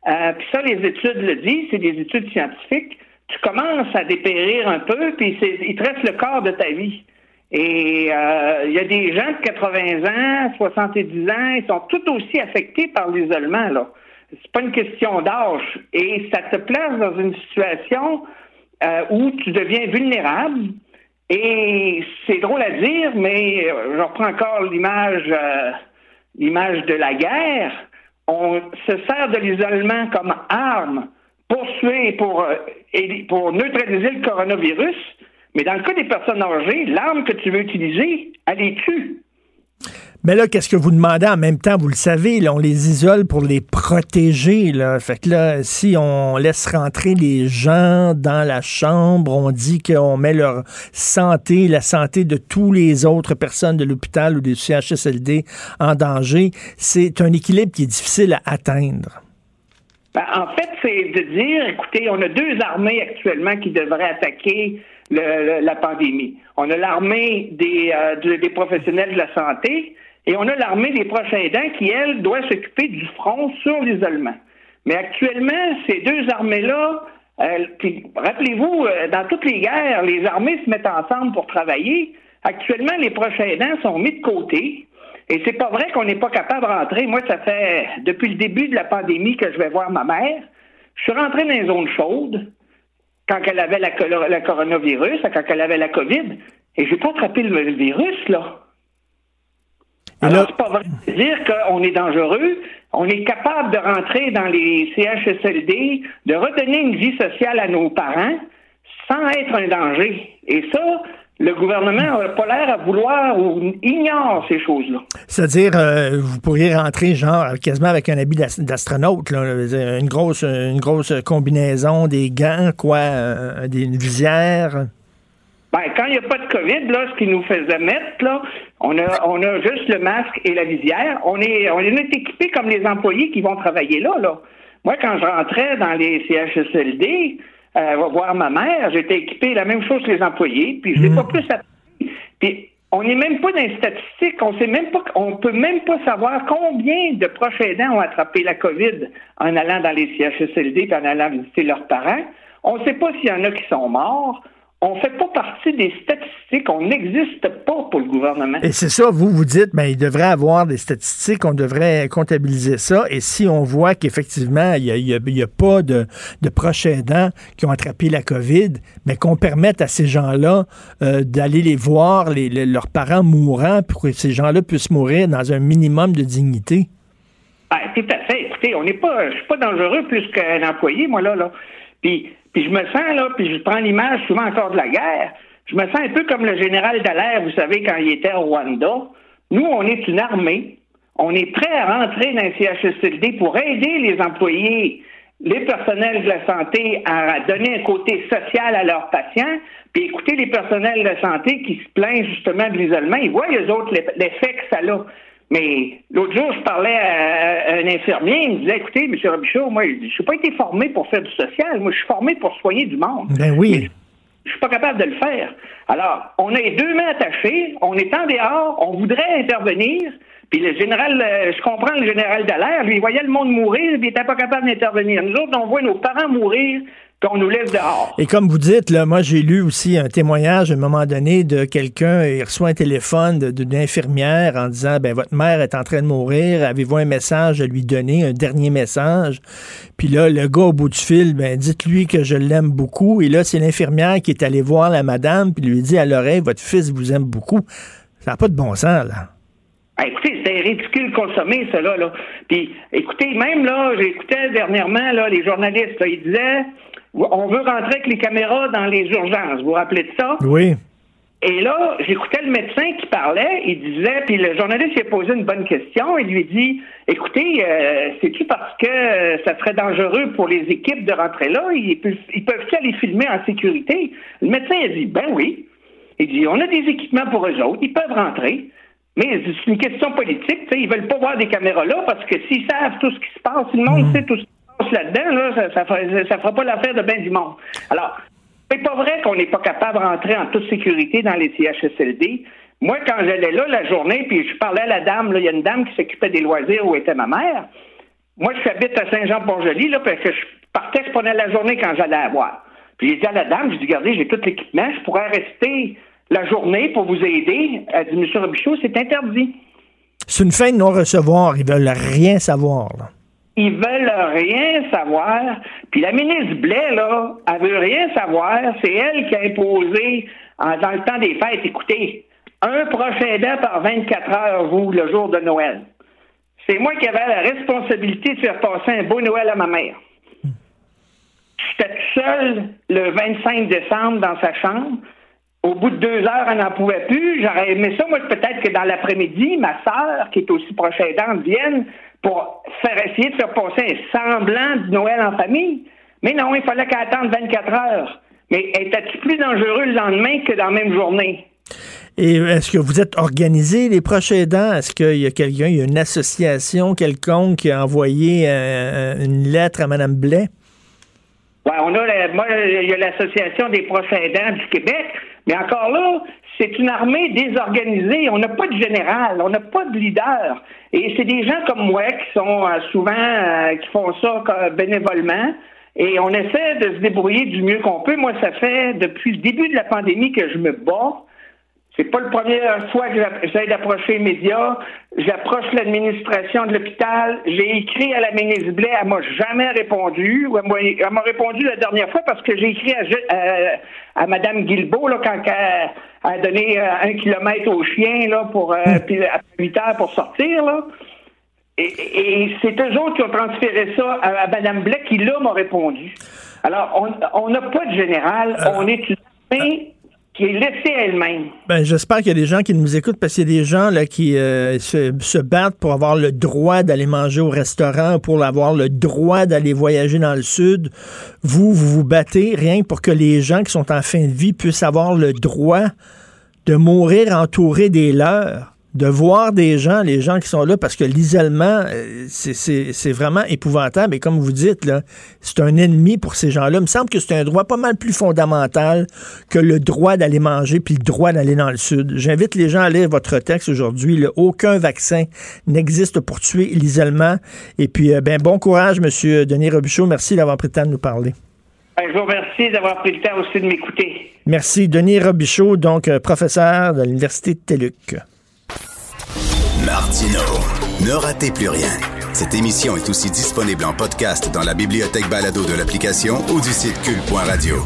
euh, puis ça, les études le disent, c'est des études scientifiques, tu commences à dépérir un peu, puis il te reste le corps de ta vie. Et euh, il y a des gens de 80 ans, 70 ans, ils sont tout aussi affectés par l'isolement, là. C'est pas une question d'âge. Et ça te place dans une situation euh, où tu deviens vulnérable. Et c'est drôle à dire, mais euh, je reprends encore l'image euh, l'image de la guerre. On se sert de l'isolement comme arme pour pour, euh, pour neutraliser le coronavirus. Mais dans le cas des personnes âgées, l'arme que tu veux utiliser, elle les tue. Mais là, qu'est-ce que vous demandez en même temps? Vous le savez, là, on les isole pour les protéger. Là. Fait que là, si on laisse rentrer les gens dans la chambre, on dit qu'on met leur santé, la santé de tous les autres personnes de l'hôpital ou des CHSLD en danger, c'est un équilibre qui est difficile à atteindre. Ben, en fait, c'est de dire, écoutez, on a deux armées actuellement qui devraient attaquer la pandémie. On a l'armée des, euh, de- des professionnels de la santé et on a l'armée des proches aidants qui, elle, doit s'occuper du front sur l'isolement. Mais actuellement, ces deux armées-là, euh, rappelez-vous, euh, dans toutes les guerres, les armées se mettent ensemble pour travailler. Actuellement, les proches aidants sont mis de côté. Et c'est pas vrai qu'on n'est pas capable de rentrer. Moi, ça fait depuis le début de la pandémie que je vais voir ma mère. Je suis rentré dans les zones chaudes quand elle avait la, colo- le coronavirus, quand elle avait la COVID, et j'ai pas attrapé le, le virus, là. Alors, c'est pas vrai de dire qu'on est dangereux. On est capable de rentrer dans les CHSLD, de redonner une vie sociale à nos parents sans être un danger. Et ça, le gouvernement n'a pas l'air à vouloir ou ignore ces choses-là. C'est-à-dire, euh, vous pourriez rentrer, genre, quasiment avec un habit d'as- d'astronaute, une grosse, une grosse combinaison, des gants, quoi, euh, des, une visière. Ben, quand il n'y a pas de COVID, là, ce qu'ils nous faisait mettre, là, on a, on a juste le masque et la visière. On est, on est équipés comme les employés qui vont travailler là, là. Moi, quand je rentrais dans les CHSLD, euh, voir ma mère, j'étais équipé la même chose que les employés, puis je n'ai pas plus appris. Puis on n'est même pas dans les statistiques, on sait même pas, on peut même pas savoir combien de proches aidants ont attrapé la COVID en allant dans les CHSLD puis en allant visiter leurs parents. On ne sait pas s'il y en a qui sont morts. On ne fait pas partie des statistiques. On n'existe pas pour le gouvernement. Et c'est ça, vous, vous dites, ben, il devrait avoir des statistiques, on devrait comptabiliser ça. Et si on voit qu'effectivement, il n'y a, pas de, de proches aidants qui ont attrapé la COVID, mais qu'on permette à ces gens-là euh, d'aller les voir, les- les- leurs parents mourants, pour que ces gens-là puissent mourir dans un minimum de dignité. Ah, tout à fait. Écoutez, on n'est pas, je suis pas dangereux plus qu'un employé, moi là, là. Puis, puis je me sens là, puis je prends l'image souvent encore de la guerre. Je me sens un peu comme le général Dallaire, vous savez, quand il était au Rwanda. Nous, on est une armée. On est prêt à rentrer dans les CHSLD pour aider les employés, les personnels de la santé à donner un côté social à leurs patients. Puis écoutez les personnels de la santé qui se plaignent justement de l'isolement. Ils voient, eux autres, l'effet que ça a. Mais l'autre jour, je parlais à, un infirmier, il me disait, écoutez, M. Robichaud, moi, je n'ai pas été formé pour faire du social, moi, je suis formé pour soigner du monde. Ben oui. Mais je suis pas capable de le faire. Alors, on a les deux mains attachées, on est en dehors, on voudrait intervenir, puis le général, euh, je comprends le général Dallaire, lui, il voyait le monde mourir, puis il n'était pas capable d'intervenir. Nous autres, on voit nos parents mourir, puis on nous laisse dehors. Et comme vous dites, là, moi j'ai lu aussi un témoignage à un moment donné de quelqu'un, il reçoit un téléphone d'une infirmière en disant ben votre mère est en train de mourir, avez-vous un message à lui donner, un dernier message? Puis là le gars au bout du fil, ben dites-lui que je l'aime beaucoup. Et là c'est l'infirmière qui est allée voir la madame puis lui dit à l'oreille votre fils vous aime beaucoup. Ça n'a pas de bon sens là. Ah, écoutez, c'était ridicule consommer, cela, là. Puis, écoutez, même là, j'écoutais dernièrement, là, les journalistes, là, ils disaient, on veut rentrer avec les caméras dans les urgences. Vous vous rappelez de ça? Oui. Et là, j'écoutais le médecin qui parlait, il disait, puis le journaliste lui a posé une bonne question, il lui dit, écoutez, euh, c'est-tu parce que euh, ça serait dangereux pour les équipes de rentrer là? Ils peuvent, ils peuvent aller filmer en sécurité? Le médecin a dit, ben oui. Il dit, on a des équipements pour eux autres, ils peuvent rentrer. Mais c'est une question politique, ils veulent pas voir des caméras là parce que s'ils savent tout ce qui se passe, si le monde sait tout ce qui se passe là-dedans, là, ça, ça fera pas l'affaire de bien du monde. Alors, c'est pas vrai qu'on n'est pas capable de rentrer en toute sécurité dans les CHSLD. Moi, quand j'allais là la journée, puis je parlais à la dame, il y a une dame qui s'occupait des loisirs où était ma mère. Moi, je habite à Saint-Jean-Port-Joli, là, parce que je partais, je prenais la journée quand j'allais à voir. Puis j'ai dit à la dame, je dis, regardez, j'ai tout l'équipement, je pourrais rester la journée pour vous aider. Elle dit, Monsieur Robichaud, c'est interdit. C'est une fin de non-recevoir. Ils veulent rien savoir. Là. Ils veulent rien savoir. Puis la ministre Blais, là, elle veut rien savoir. C'est elle qui a imposé, dans le temps des fêtes, écoutez, un prochain aidant par 24 heures, vous, le jour de Noël. C'est moi qui avais la responsabilité de faire passer un beau Noël à ma mère. J'étais seule le 25 décembre dans sa chambre. Au bout de deux heures, elle n'en pouvait plus. J'aurais aimé ça, moi, peut-être que dans l'après-midi, ma sœur, qui est aussi proche aidante, vienne pour faire essayer de faire passer un semblant de Noël en famille. Mais non, il fallait qu'elle attende 24 heures. Mais était-il plus dangereux le lendemain que dans la même journée? Et est-ce que vous êtes organisé, les proches aidants? Est-ce qu'il y a quelqu'un, il y a une association quelconque qui a envoyé euh, une lettre à Mme Blais? Oui, on a, moi, il y a l'Association des proches aidants du Québec, mais encore là, c'est une armée désorganisée. On n'a pas de général, on n'a pas de leader. Et c'est des gens comme moi qui sont euh, souvent, euh, qui font ça bénévolement. Et on essaie de se débrouiller du mieux qu'on peut. Moi, ça fait depuis le début de la pandémie que je me bats c'est pas la première fois que j'essaie d'approcher les médias. J'approche l'administration de l'hôpital. J'ai écrit à la ministre Blais. Elle m'a jamais répondu. Elle m'a répondu la dernière fois parce que j'ai écrit à, à, Mme Guilbeault là, quand elle a donné euh, un kilomètre au chien là, pour, euh, hmm. puis après 8 heures pour sortir. Là. Et, c'est eux autres qui ont transféré ça à, Mme Blais qui, là, m'a répondu. Alors, on n'a pas de général. Euh, on est une Ben, j'espère qu'il y a des gens qui nous écoutent parce qu'il y a des gens là, qui euh, se, battent pour avoir le droit d'aller manger au restaurant, pour avoir le droit d'aller voyager dans le sud. Vous, vous vous battez rien pour que les gens qui sont en fin de vie puissent avoir le droit de mourir entourés des leurs de voir des gens, les gens qui sont là, parce que l'isolement, euh, c'est vraiment épouvantable. Et comme vous dites, là, c'est un ennemi pour ces gens-là. Il me semble que c'est un droit pas mal plus fondamental que le droit d'aller manger puis le droit d'aller dans le Sud. J'invite les gens à lire votre texte aujourd'hui. Aucun vaccin n'existe pour tuer l'isolement. Et puis, euh, ben, bon courage, Monsieur Denis Robichaud. Merci d'avoir pris le temps de nous parler. Je vous remercie d'avoir pris le temps aussi de m'écouter. Merci. Denis Robichaud, donc euh, professeur de l'Université de TELUC. Martino. Ne ratez plus rien. Cette émission est aussi disponible en podcast dans la bibliothèque balado de l'application ou du site cul.radio.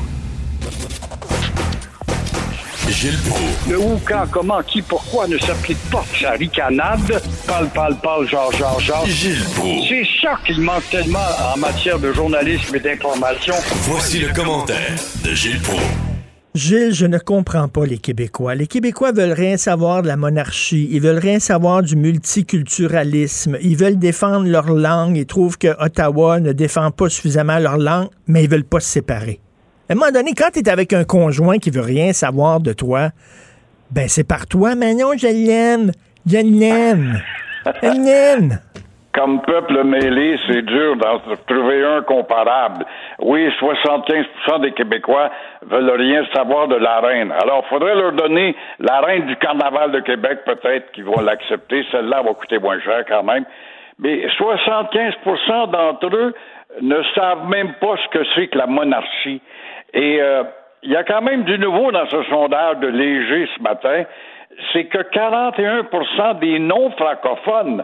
Gilles Proulx. Le où, quand, comment, qui, pourquoi ne s'applique pas sa ricanade? Parle, parle, parle, genre, genre, genre. Gilles Proulx. C'est ça qu'il manque tellement en matière de journalisme et d'information. Voici le commentaire de Gilles Proulx. Gilles, je ne comprends pas les Québécois. Les Québécois veulent rien savoir de la monarchie. Ils veulent rien savoir du multiculturalisme. Ils veulent défendre leur langue. Ils trouvent que Ottawa ne défend pas suffisamment leur langue, mais ils veulent pas se séparer. À un moment donné, quand tu es avec un conjoint qui veut rien savoir de toi, ben c'est par toi. Mais non, je l'aime. Je l'aime. Je l'aime comme peuple mêlé, c'est dur d'en trouver un comparable. Oui, 75% des Québécois veulent rien savoir de la reine. Alors, faudrait leur donner la reine du carnaval de Québec, peut-être qu'ils vont l'accepter. Celle-là va coûter moins cher quand même. Mais 75% d'entre eux ne savent même pas ce que c'est que la monarchie. Et euh, il y a quand même du nouveau dans ce sondage de Léger ce matin. C'est que 41% des non-francophones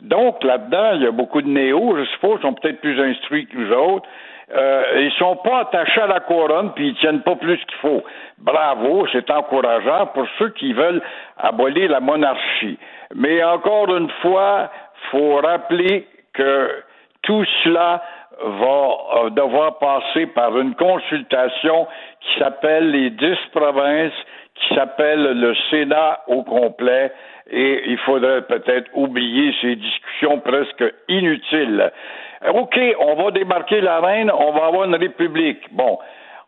donc, là-dedans, il y a beaucoup de néos, je suppose, sont peut-être plus instruits que nous autres. Euh, ils sont pas attachés à la couronne, puis ils tiennent pas plus qu'il faut. Bravo, c'est encourageant pour ceux qui veulent abolir la monarchie. Mais encore une fois, faut rappeler que tout cela va euh, devoir passer par une consultation qui s'appelle les dix provinces qui s'appelle le Sénat au complet et il faudrait peut-être oublier ces discussions presque inutiles. OK, on va débarquer la reine, on va avoir une république. Bon.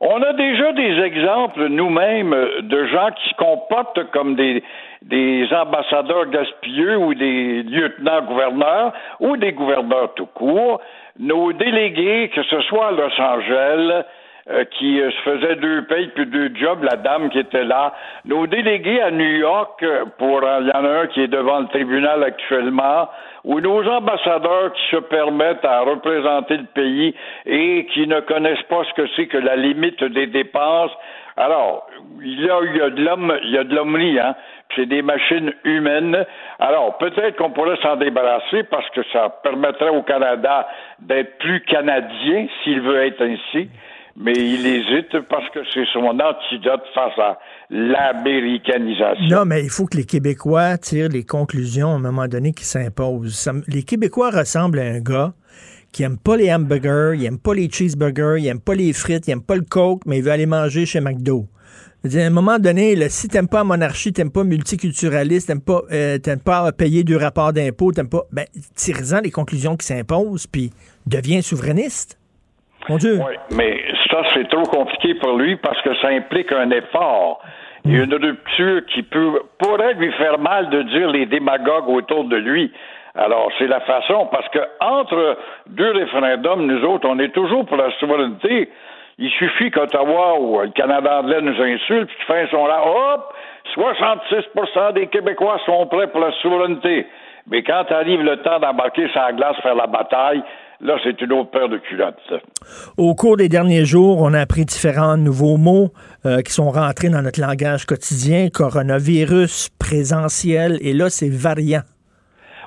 On a déjà des exemples nous-mêmes de gens qui se comportent comme des, des ambassadeurs gaspilleux ou des lieutenants-gouverneurs ou des gouverneurs tout court. Nos délégués, que ce soit à Los Angeles, euh, qui euh, se faisait deux payes puis deux jobs, la dame qui était là. Nos délégués à New York, euh, pour il y en a un qui est devant le tribunal actuellement, ou nos ambassadeurs qui se permettent à représenter le pays et qui ne connaissent pas ce que c'est que la limite des dépenses. Alors, il y a, il y a de l'homme, il y a de l'hommerie, hein. C'est des machines humaines. Alors, peut-être qu'on pourrait s'en débarrasser parce que ça permettrait au Canada d'être plus canadien, s'il veut être ainsi mais il hésite parce que c'est son antidote face à l'américanisation. Non, mais il faut que les Québécois tirent les conclusions à un moment donné qui s'imposent. Les Québécois ressemblent à un gars qui aime pas les hamburgers, il aime pas les cheeseburgers, il aime pas les frites, il aime pas le coke, mais il veut aller manger chez McDo. À un moment donné, là, si t'aimes pas monarchie, t'aimes pas multiculturaliste, t'aimes pas, euh, pas payer du rapport d'impôt, t'aimes pas, ben, tire-en les conclusions qui s'imposent, puis deviens souverainiste. Oui, mais ça, c'est trop compliqué pour lui parce que ça implique un effort. Il y a une rupture qui peut, pourrait lui faire mal de dire les démagogues autour de lui. Alors, c'est la façon, parce que entre deux référendums, nous autres, on est toujours pour la souveraineté. Il suffit qu'Ottawa ou le Canada anglais nous insulte, puis fin sont là, hop, 66% des Québécois sont prêts pour la souveraineté. Mais quand arrive le temps d'embarquer sur la glace, faire la bataille, Là, c'est une autre paire de culottes. Au cours des derniers jours, on a appris différents nouveaux mots euh, qui sont rentrés dans notre langage quotidien. Coronavirus, présentiel, et là, c'est variant.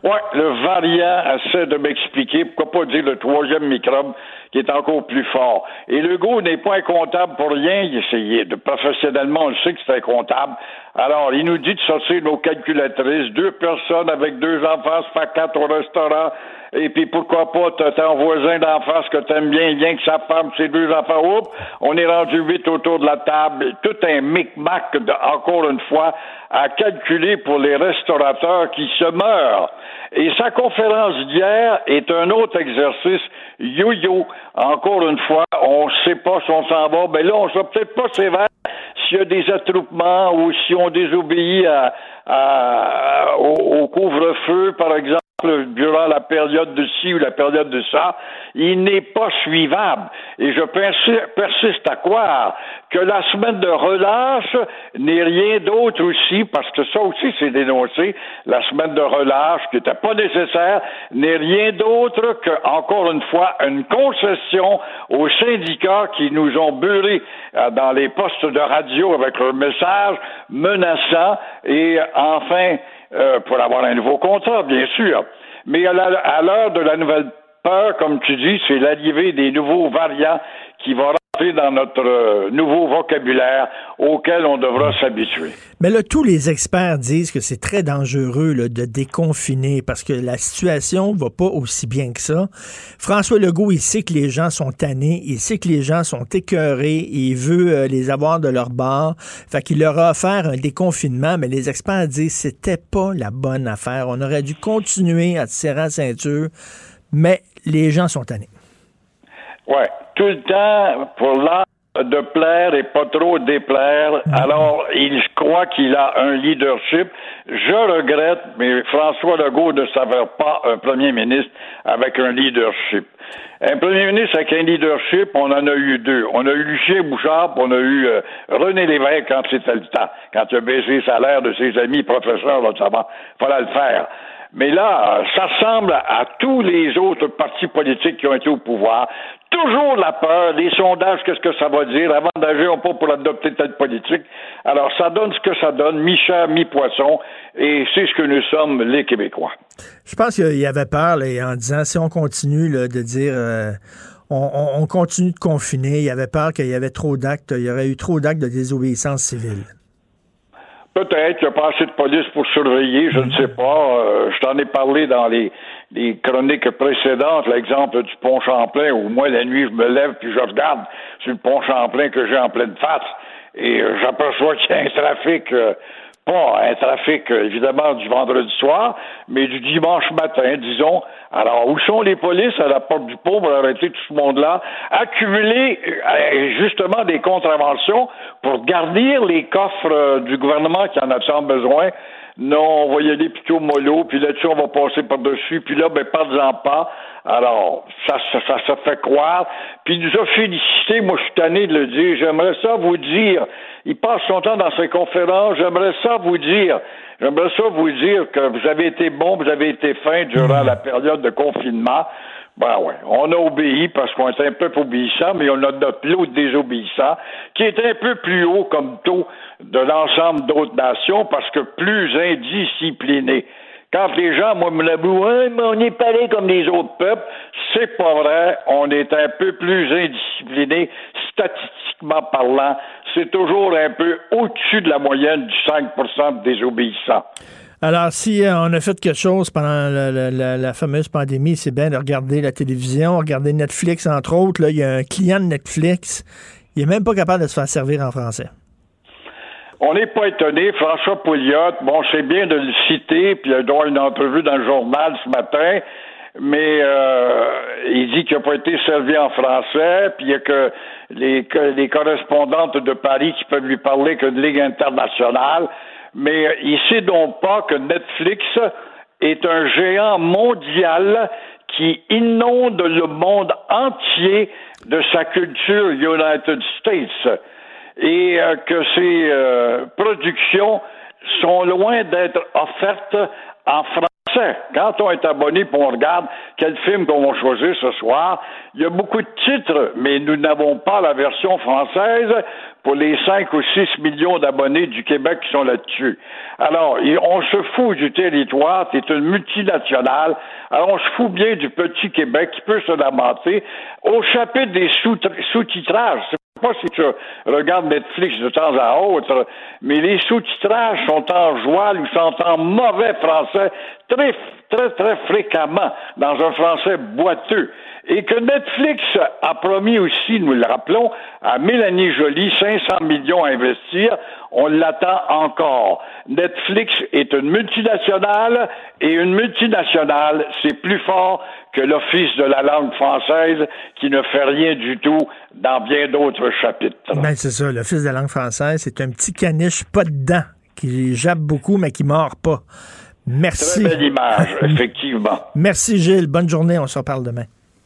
Oui, le variant essaie de m'expliquer, pourquoi pas dire le troisième microbe qui est encore plus fort. Et le goût n'est pas incontable pour rien. Il essayait de professionnellement, on le sait que c'est incontable. Alors, il nous dit de sortir nos calculatrices, deux personnes avec deux enfants, ça fait quatre au restaurant. Et puis pourquoi pas, t'as ton voisin d'en face que t'aimes bien, bien que sa femme, ses deux enfants, oups, on est rendu vite autour de la table. Tout un micmac, encore une fois, à calculer pour les restaurateurs qui se meurent. Et sa conférence d'hier est un autre exercice yo-yo. Encore une fois, on ne sait pas si on s'en va. Ben là, on sera peut-être pas sévère s'il y a des attroupements ou si on désobéit au couvre-feu, par exemple durant la période de ci ou la période de ça, il n'est pas suivable. Et je persiste à croire que la semaine de relâche n'est rien d'autre aussi, parce que ça aussi c'est dénoncé, la semaine de relâche qui n'était pas nécessaire, n'est rien d'autre que, encore une fois, une concession aux syndicats qui nous ont beurré euh, dans les postes de radio avec leurs messages menaçants et enfin euh, pour avoir un nouveau contrat, bien sûr. Mais à l'heure de la nouvelle peur, comme tu dis, c'est l'arrivée des nouveaux variants qui vont dans notre euh, nouveau vocabulaire auquel on devra s'habituer. Mais là, tous les experts disent que c'est très dangereux de déconfiner parce que la situation va pas aussi bien que ça. François Legault, il sait que les gens sont tannés, il sait que les gens sont écœurés, il veut euh, les avoir de leur bord. Fait qu'il leur a offert un déconfinement, mais les experts disent que c'était pas la bonne affaire. On aurait dû continuer à tirer la ceinture, mais les gens sont tannés. Ouais, tout le temps pour l'art de plaire et pas trop déplaire. Mhm. Alors, il croit qu'il a un leadership. Je regrette, mais François Legault ne s'avère pas un premier ministre avec un leadership. Un premier ministre avec un leadership, on en a eu deux. On a eu Lucien Bouchard, puis on a eu euh, René Lévesque quand c'était le temps, quand il a baissé le salaire de ses amis professeurs, notamment. Fallait le faire. Mais là, ça ressemble à tous les autres partis politiques qui ont été au pouvoir. Toujours la peur, les sondages, qu'est-ce que ça va dire? Avant d'agir, on pas pour adopter telle politique. Alors, ça donne ce que ça donne, mi-chair, mi-poisson, et c'est ce que nous sommes, les Québécois. Je pense qu'il y avait peur en disant, si on continue de dire... Euh, on, continue de confiner. Il y avait peur qu'il y avait trop d'actes, il y aurait eu trop d'actes de désobéissance civile. Peut-être qu'il n'y a pas assez de police pour surveiller, je ne sais pas. Euh, je t'en ai parlé dans les, les chroniques précédentes, l'exemple du pont Champlain, où moi, la nuit, je me lève puis je regarde sur le pont Champlain que j'ai en pleine face. et euh, j'aperçois qu'il y a un trafic euh, pas un trafic, euh, évidemment, du vendredi soir, mais du dimanche matin, disons. Alors, où sont les polices à la porte du pont pour arrêter tout ce monde-là? Accumuler, euh, justement, des contraventions pour garnir les coffres euh, du gouvernement qui en a tant besoin. Non, on va y aller plutôt mollo, puis là-dessus, on va passer par-dessus, puis là, ben, pas-en pas. Alors, ça, ça, ça se fait croire. Puis il nous a félicité, moi je suis tanné de le dire, j'aimerais ça vous dire, il passe son temps dans ses conférences, j'aimerais ça vous dire, j'aimerais ça vous dire que vous avez été bon, vous avez été fin durant la période de confinement. Ben ouais, on a obéi parce qu'on est un peu obéissant, mais on a notre lot de désobéissants qui est un peu plus haut comme taux de l'ensemble d'autres nations parce que plus indisciplinés. Quand les gens, moi, me l'avouent, ouais, mais on est pareil comme les autres peuples, c'est pas vrai. On est un peu plus indiscipliné, statistiquement parlant. C'est toujours un peu au-dessus de la moyenne du 5% de désobéissants. Alors, si euh, on a fait quelque chose pendant la, fameuse pandémie, c'est bien de regarder la télévision, regarder Netflix, entre autres. Là, il y a un client de Netflix, il est même pas capable de se faire servir en français. On n'est pas étonné. François Pouliot, bon, c'est bien de le citer, puis il a droit à une entrevue dans le journal ce matin, mais euh, il dit qu'il n'a pas été servi en français, puis il y a que les, que les correspondantes de Paris qui peuvent lui parler que de Ligue internationale, mais euh, il sait donc pas que Netflix est un géant mondial qui inonde le monde entier de sa culture United States et euh, que ces euh, productions sont loin d'être offertes en français. Quand on est abonné et on regarde quel film qu'on va choisir ce soir, il y a beaucoup de titres, mais nous n'avons pas la version française pour les 5 ou 6 millions d'abonnés du Québec qui sont là-dessus. Alors, on se fout du territoire, c'est une multinationale, alors on se fout bien du petit Québec qui peut se lamenter au chapitre des sous- sous-titrages. Je sais pas si tu regardes Netflix de temps à autre, mais les sous-titrages sont en joual ou sont en mauvais français très, très, très fréquemment dans un français boiteux. Et que Netflix a promis aussi, nous le rappelons, à Mélanie Joly 500 millions à investir, on l'attend encore. Netflix est une multinationale et une multinationale, c'est plus fort que l'Office de la langue française qui ne fait rien du tout dans bien d'autres chapitres. Ben, c'est ça, l'Office de la langue française, c'est un petit caniche pas dedans, qui jappe beaucoup, mais qui mord pas. Merci. Très belle image, effectivement. Merci, Gilles. Bonne journée. On se reparle demain.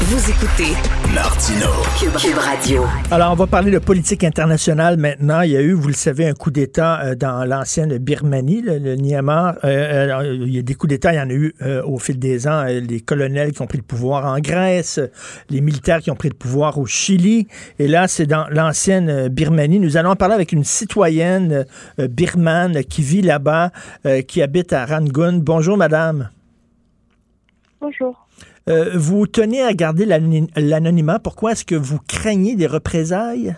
Vous écoutez Martino. Cube, Cube Radio. Alors, on va parler de politique internationale maintenant. Il y a eu, vous le savez, un coup d'État euh, dans l'ancienne Birmanie, le, le Myanmar. Euh, il y a des coups d'État, il y en a eu euh, au fil des ans. Les colonels qui ont pris le pouvoir en Grèce, les militaires qui ont pris le pouvoir au Chili. Et là, c'est dans l'ancienne Birmanie. Nous allons en parler avec une citoyenne euh, birmane qui vit là-bas, euh, qui habite à Rangoon. Bonjour, madame. Bonjour. Euh, vous tenez à garder l'anonymat. Pourquoi est-ce que vous craignez des représailles?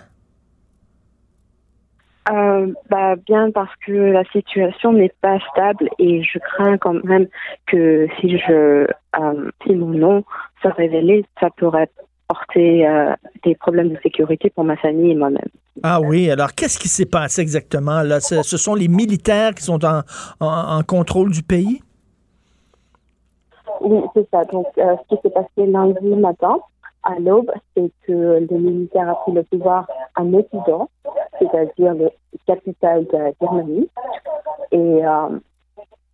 Euh, bah, bien parce que la situation n'est pas stable et je crains quand même que si je euh, si mon nom se révélait, ça pourrait porter euh, des problèmes de sécurité pour ma famille et moi-même. Ah oui, alors qu'est-ce qui s'est passé exactement là? Ce, ce sont les militaires qui sont en, en- en contrôle du pays? Oui, c'est ça. Donc, euh, ce qui s'est passé lundi matin à l'aube, c'est que les militaires ont pris le pouvoir à Netidan, c'est-à-dire le capital de la Birmanie, et euh,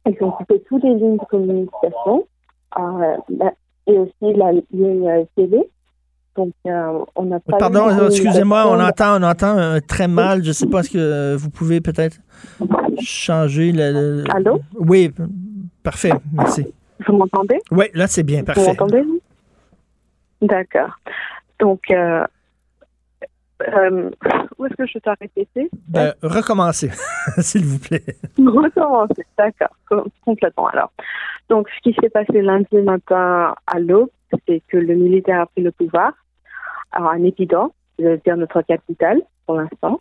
ils ont coupé toutes les lignes de communication euh, et aussi la ligne télé. Donc, euh, on n'a pas. Pardon, excusez-moi, on entend, on entend euh, très mal. Je ne sais pas, est-ce que vous pouvez peut-être changer le... le- Allô? Oui, parfait, merci. Vous m'entendez? Oui, là, c'est bien, Vous parfait. m'entendez? D'accord. Donc, euh, euh, où est-ce que je dois répéter? Euh, recommencez, s'il vous plaît. Recommencer, d'accord, com- complètement. Alors, donc, ce qui s'est passé lundi matin à l'aube, c'est que le militaire a pris le pouvoir à Népidon, c'est-à-dire notre capitale pour l'instant,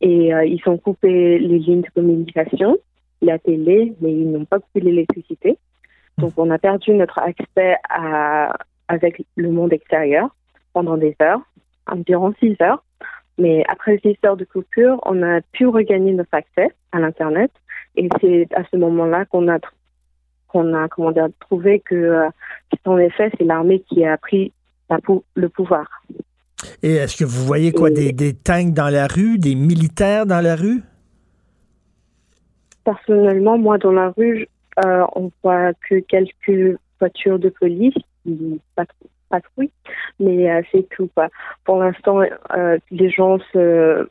et euh, ils ont coupé les lignes de communication, la télé, mais ils n'ont pas coupé l'électricité. Donc, on a perdu notre accès à, avec le monde extérieur pendant des heures, environ six heures. Mais après six heures de coupure, on a pu regagner notre accès à l'Internet. Et c'est à ce moment-là qu'on a, qu'on a comment dire, trouvé que, euh, en effet, c'est l'armée qui a pris la le pouvoir. Et est-ce que vous voyez quoi, des, des tanks dans la rue, des militaires dans la rue? Personnellement, moi, dans la rue, euh, on voit que quelques voitures de police qui patrouillent, mais euh, c'est tout. Quoi. Pour l'instant, euh, les gens se,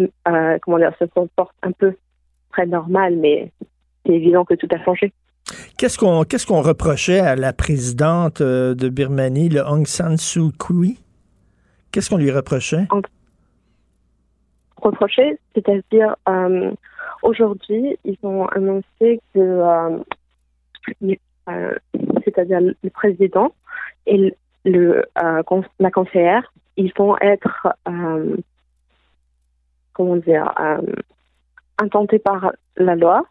euh, comment dire, se comportent un peu très normal, mais c'est évident que tout a changé. Qu'est-ce qu'on qu'est-ce qu'on reprochait à la présidente de Birmanie, le Aung San Suu Kyi? Qu'est-ce qu'on lui reprochait? Reprocher, c'est-à-dire euh, aujourd'hui, ils ont annoncé que, euh, euh, c'est-à-dire le président et le, la conseillère, ils vont être, comment dire, intentés par la loi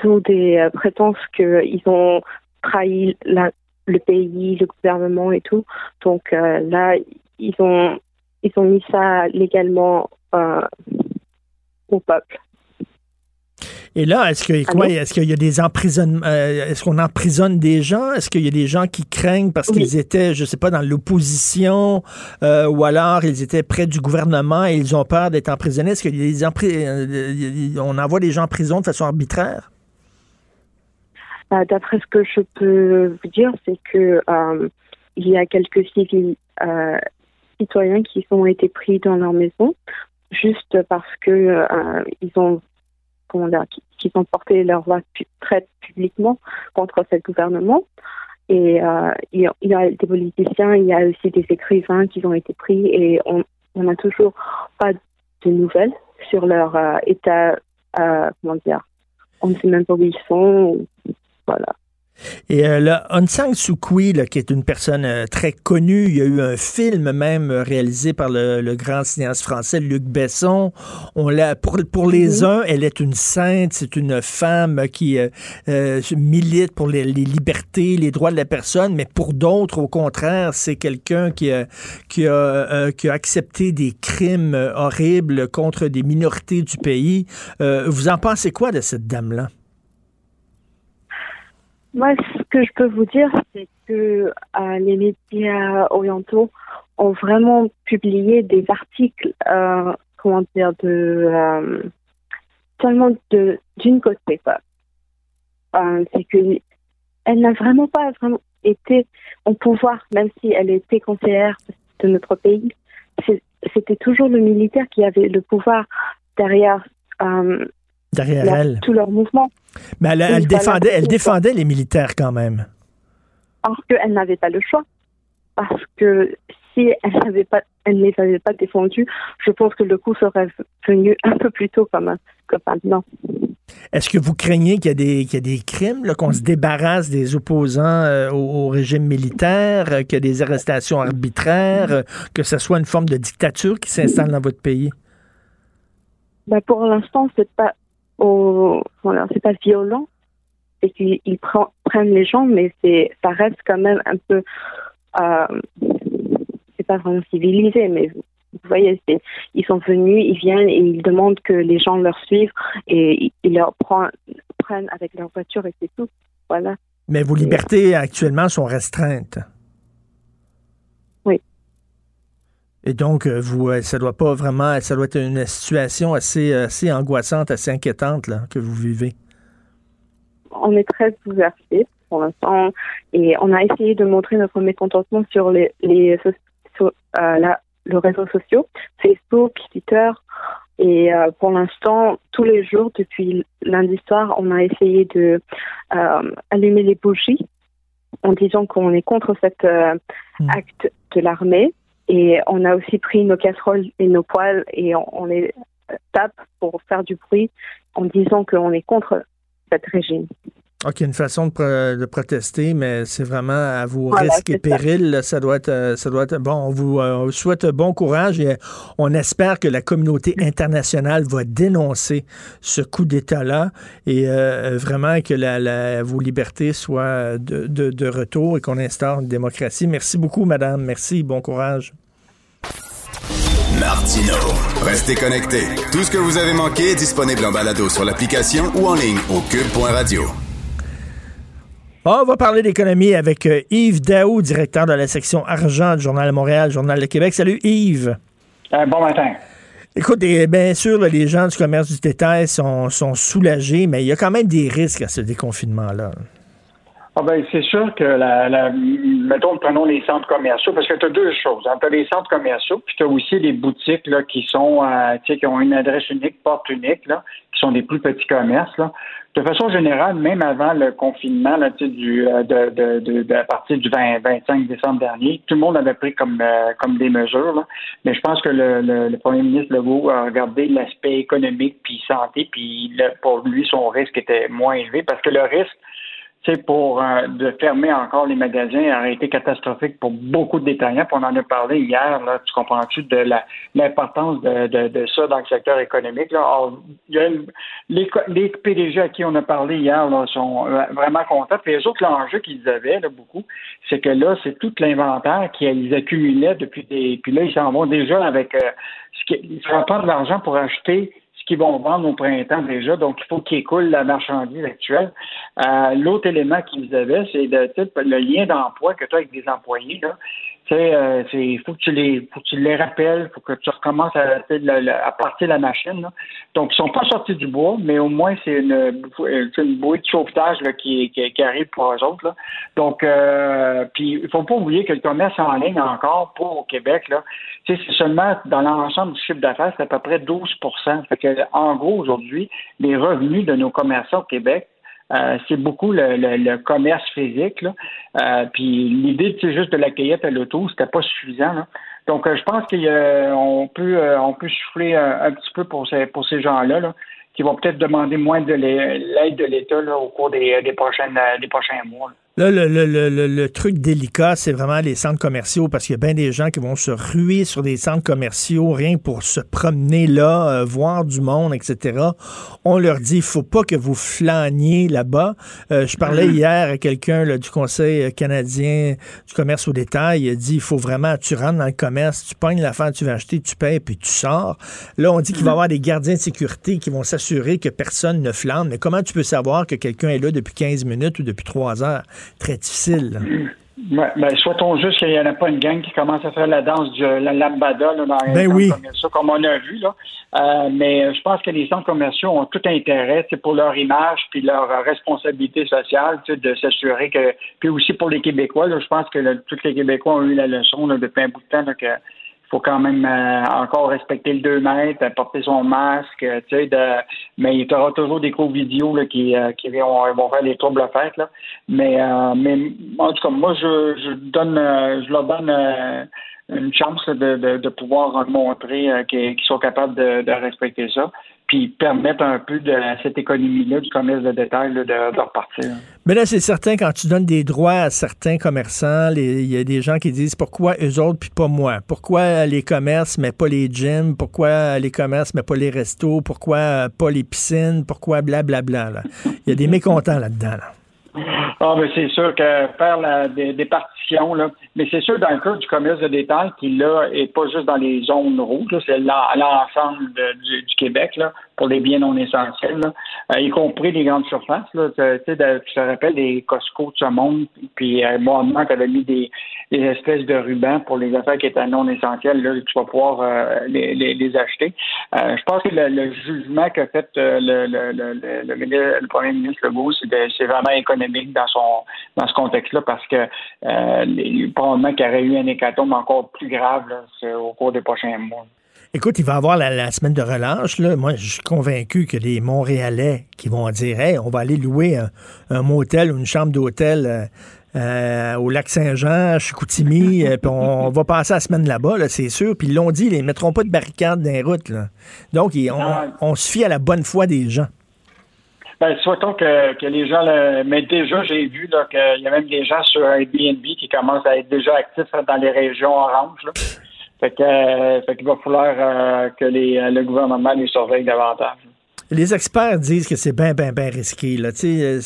sous des prétences qu'ils ont trahi le pays, le gouvernement et tout. Donc là, ils ont ils ont mis ça légalement euh, au peuple. Et là, est-ce qu'il y a des emprisonnements euh, est-ce qu'on emprisonne des gens? Est-ce qu'il y a des gens qui craignent parce Oui. qu'ils étaient, je sais pas, dans l'opposition euh, ou alors ils étaient près du gouvernement et ils ont peur d'être emprisonnés? Est-ce qu'il y a des empri- euh, on envoie des gens en prison de façon arbitraire? Euh, D'après ce que je peux vous dire, c'est que euh, il y a quelques civils citoyens qui ont été pris dans leur maison juste parce que euh, ils ont comment dire, qui- qu'ils ont porté leur voix très publiquement contre ce gouvernement. Et euh, il y a- des politiciens, il y a aussi des écrivains qui ont été pris et on n'a toujours pas de nouvelles sur leur euh, état, comment dire, on ne sait même pas où ils sont. Voilà. Et euh, là, Aung San Suu Kyi, là, qui est une personne euh, très connue, il y a eu un film même euh, réalisé par le, le grand cinéaste français Luc Besson. On l'a pour pour les uns, elle est une sainte, c'est une femme qui euh, euh, milite pour les, les libertés, les droits de la personne, mais pour d'autres, au contraire, c'est quelqu'un qui a, qui a qui a accepté des crimes horribles contre des minorités du pays. Vous en pensez quoi de cette dame-là? Moi, ce que je peux vous dire, c'est que euh, les médias orientaux ont vraiment publié des articles, euh, comment dire, de euh, seulement de d'une côté. C'est que elle n'a vraiment pas vraiment été au pouvoir, même si elle était conseillère de notre pays. C'était toujours le militaire qui avait le pouvoir derrière. Derrière leur- elle. tous leurs mouvements. Mais elle, défendait, elle défendait les militaires quand même. alors qu'elle n'avait pas le choix. Parce que si elle n'avait pas, elle ne les avait pas défendus, je pense que le coup serait venu un peu plus tôt comme, que maintenant. Est-ce que vous craignez qu'il y a des, qu'il y a des crimes, qu'on se débarrasse des opposants euh, au, au régime militaire, euh, qu'il y a des arrestations arbitraires, euh, que ce soit une forme de dictature qui s'installe dans votre pays? Ben, pour l'instant, c'est pas au, voilà, c'est pas violent. C'est qu'ils prennent les gens, mais c'est, ça reste quand même un peu, euh, c'est pas vraiment civilisé, mais vous voyez, c'est, ils sont venus, ils viennent et ils demandent que les gens leur suivent et ils- ils leur prennent, prennent avec leur voiture et c'est tout. Voilà. Mais vos libertés actuellement sont restreintes. Oui. Et donc, euh, vous, euh, ça doit pas vraiment, ça doit être une situation assez, assez angoissante, assez inquiétante là, que vous vivez. on est très bouleversés pour l'instant et on a essayé de montrer notre mécontentement sur les, les so- sur, euh, la, le réseau social, Facebook, Twitter. Et euh, pour l'instant, tous les jours, depuis lundi soir, on a essayé de euh, allumer les bougies en disant qu'on est contre cet euh, Hmm. acte de l'armée. Et on a aussi pris nos casseroles et nos poêles et on, les tape pour faire du bruit en disant qu'on est contre cet régime. OK, une façon de, pro- de protester, mais c'est vraiment à vos Voilà, risques et ça. périls. Ça doit être, euh, ça doit être bon. On vous, euh, on vous souhaite bon courage et euh, on espère que la communauté internationale va dénoncer ce coup d'État-là et euh, vraiment que la, la- vos libertés soient de, de- de retour et qu'on instaure une démocratie. Merci beaucoup, madame. Merci. Bon courage. Martino. Restez connectés. Tout ce que vous avez manqué est disponible en balado sur l'application ou en ligne au cube.radio. On va parler d'économie avec euh, Yves Daou, directeur de la section argent du Journal de Montréal, Journal de Québec. Salut Yves. Euh, bon matin. Écoute, bien sûr, là, les gens du commerce du détail sont, sont soulagés, mais il y a quand même des risques à ce déconfinement-là. Ah ben, c'est sûr que la, la mettons, prenons les centres commerciaux, parce que tu as deux choses. Tu as les centres commerciaux, puis tu as aussi les boutiques là, qui sont euh, qui ont une adresse unique, porte unique, là, qui sont des plus petits commerces. Là. De façon générale, même avant le confinement, là, du, euh, de, de, de, de- à partir du 20, 25 décembre dernier, tout le monde avait pris comme, euh, comme des mesures. Là. Mais je pense que le, le, le premier ministre Legault a regardé l'aspect économique puis santé, puis le- pour lui, son risque était moins élevé, parce que le risque, pour euh, de fermer encore les magasins aurait été catastrophique pour beaucoup de détaillants. Puis on en a parlé hier, là, tu comprends-tu, de l'importance de, de, de ça dans le secteur économique. Là. Or, il y a une- les, les PDG à qui on a parlé hier là, sont euh, vraiment contents. Puis les autres, l'enjeu qu'ils avaient, là, beaucoup, c'est que là, c'est tout l'inventaire qu'ils accumulaient depuis des. Puis là, ils s'en vont déjà avec euh, ce qui, ils de l'argent pour acheter ce qu'ils vont vendre au printemps déjà, donc il faut qu'ils écoulent la marchandise actuelle. Euh, L'autre élément qu'ils avaient, c'est le lien d'emploi que tu as avec des employés. Là. Tu sais, euh, c'est faut que tu les faut que tu les rappelles, faut que tu recommences à, à partir la machine. là. Donc ils sont pas sortis du bois, mais au moins c'est une c'est une bouée de sauvetage là, qui, qui, qui arrive pour eux autres. Là. Donc euh, puis il faut pas oublier que le commerce en ligne encore pour au Québec là, c'est seulement dans l'ensemble du chiffre d'affaires, c'est à peu près 12% Fait que en gros aujourd'hui, les revenus de nos commerçants au Québec euh, c'est beaucoup le, le- le commerce physique. Là. Euh, puis l'idée, sais, juste de la cueillette à l'auto, c'était pas suffisant. Là. Donc, euh, je pense qu'on peut, euh, on peut souffler un, petit peu pour ces, pour ces gens-là, là, qui vont peut-être demander moins de l'ai- l'aide de l'État au cours des, des, prochaines, des prochains mois. là. Là, le, le- le- le- le truc délicat, c'est vraiment les centres commerciaux parce qu'il y a bien des gens qui vont se ruer sur des centres commerciaux rien pour se promener là, euh, voir du monde, etc. On leur dit, faut pas que vous flâniez là-bas. Euh, je parlais hier à quelqu'un du Conseil canadien du commerce au détail. Il a dit, il faut vraiment, tu rentres dans le commerce, tu pognes l'affaire, tu vas acheter, tu payes, puis tu sors. Là, on dit qu'il va y avoir des gardiens de sécurité qui vont s'assurer que personne ne flâne. Mais comment tu peux savoir que quelqu'un est là depuis 15 minutes ou depuis 3 heures? Très difficile. là. Ouais, ben, souhaitons juste qu'il n'y en a pas une gang qui commence à faire la danse du la lambada là, dans les Ben centres oui. commerciaux, comme on a vu. Là. Euh, mais je pense que les centres commerciaux ont tout intérêt c'est pour leur image puis leur responsabilité sociale de s'assurer que. Puis aussi pour les Québécois, là, je pense que là, tous les Québécois ont eu la leçon depuis un bout de temps que faut quand même euh, encore respecter le 2 mètres, euh, porter son masque, euh, tu sais, de, mais il y aura toujours des cours vidéo qui, qui vont, faire les troubles fêtes, là. Mais, en tout cas, moi, je, je donne, je leur donne une chance de, de, pouvoir montrer qu'ils sont capables de, respecter ça, puis permettre un peu de cette économie-là du commerce de détail de repartir. Mais là, c'est certain, quand tu donnes des droits à certains commerçants, il y a des gens qui disent pourquoi eux autres puis pas moi? Pourquoi les commerces mais pas les gyms? Pourquoi les commerces mais pas les restos? Pourquoi pas les piscines? Pourquoi blablabla? là? Il y a des mécontents là-dedans. là. Ah, mais c'est sûr que faire la, des, partitions, là, mais c'est sûr dans le cas du commerce de détail qui, là, est pas juste dans les zones rouges, c'est l'en- l'ensemble du, du Québec, là, pour les biens non essentiels, là, euh, y compris les grandes surfaces, là, tu tu te rappelles les Costco de ce monde, puis euh, moi, tu avais mis des, des espèces de rubans pour les affaires qui étaient non essentielles, là, tu vas pouvoir euh, les, les, les acheter. Euh, je pense que le, le jugement qu'a fait euh, le, le, le, premier ministre Legault, c'est vraiment économique dans son dans ce contexte-là parce que euh, probablement qu'il y aurait eu un hécatombe encore plus grave là, au cours des prochains mois. Écoute, il va y avoir la, la semaine de relâche. Là. Moi, je suis convaincu que les Montréalais qui vont dire Hey, on va aller louer un, un motel ou une chambre d'hôtel euh, euh, au lac Saint-Jean, à Chicoutimi, euh, puis on, va passer la semaine là-bas, là, c'est sûr. Puis ils l'ont dit, ils ne mettront pas de barricades dans les routes. Là. Donc, ils- on, on se fie à la bonne foi des gens. Ben, souhaitons que, que les gens, mais déjà, j'ai vu qu'il y a même des gens sur Airbnb qui commencent à être déjà actifs dans les régions oranges. Fait que, euh, fait qu'il va falloir euh, que les, euh, le gouvernement les surveille davantage. Les experts disent que c'est bien, bien, bien risqué. Là. C'est-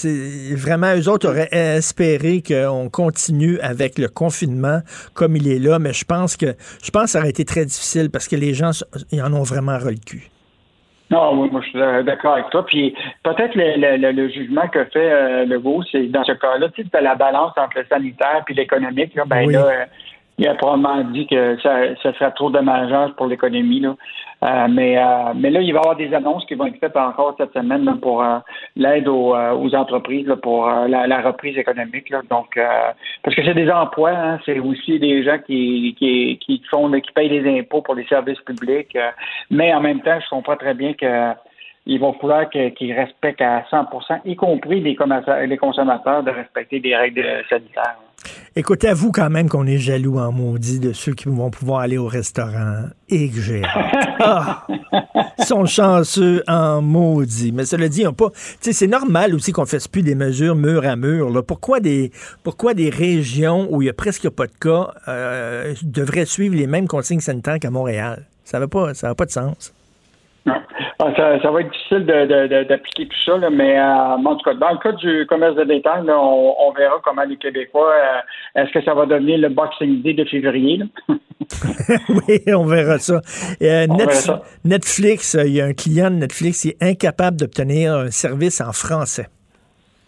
Vraiment, eux autres auraient espéré qu'on continue avec le confinement comme il est là, mais je pense que je pense que ça aurait été très difficile parce que les gens ils en ont vraiment ras le cul. Non, oui, moi je suis d'accord avec toi. Puis peut-être le, le, le- le jugement que fait euh, Legault, c'est dans ce cas-là, tu sais, la balance entre le sanitaire et l'économique. Là, ben Oui. là, il a probablement dit que ça, ça serait trop dommageable pour l'économie. Là. Euh, mais, euh, mais là, il va y avoir des annonces qui vont être faites encore cette semaine là, pour euh, l'aide aux, euh, aux entreprises, là, pour euh, la, la reprise économique. Là. Donc, parce que c'est des emplois, hein, c'est aussi des gens qui, qui, qui font, qui payent des impôts pour les services publics. mais en même temps, je comprends très bien que il va falloir qu'ils respectent à 100% y compris les, les consommateurs, de respecter des règles sanitaires. Écoutez, avoue quand même qu'on est jaloux en maudit de ceux qui vont pouvoir aller au restaurant et que j'ai hâte. Ah! Ils sont chanceux en maudit. Mais cela dit, on pas. Tu sais, c'est normal aussi qu'on ne fasse plus des mesures mur à mur. Là. Pourquoi, des, pourquoi des régions où il n'y a presque pas de cas euh, devraient suivre les mêmes consignes sanitaires qu'à Montréal? Ça n'a pas, ça n'a pas de sens. Ah, ça, ça va être difficile d'appliquer tout ça, là, mais euh, en tout cas, dans le cas du commerce de détail, là, on, on verra comment les Québécois, euh, est-ce que ça va devenir le Boxing Day de février? oui, on verra ça. Euh, On Netf- verra ça. Netflix, il y a un client de Netflix qui est incapable d'obtenir un service en français.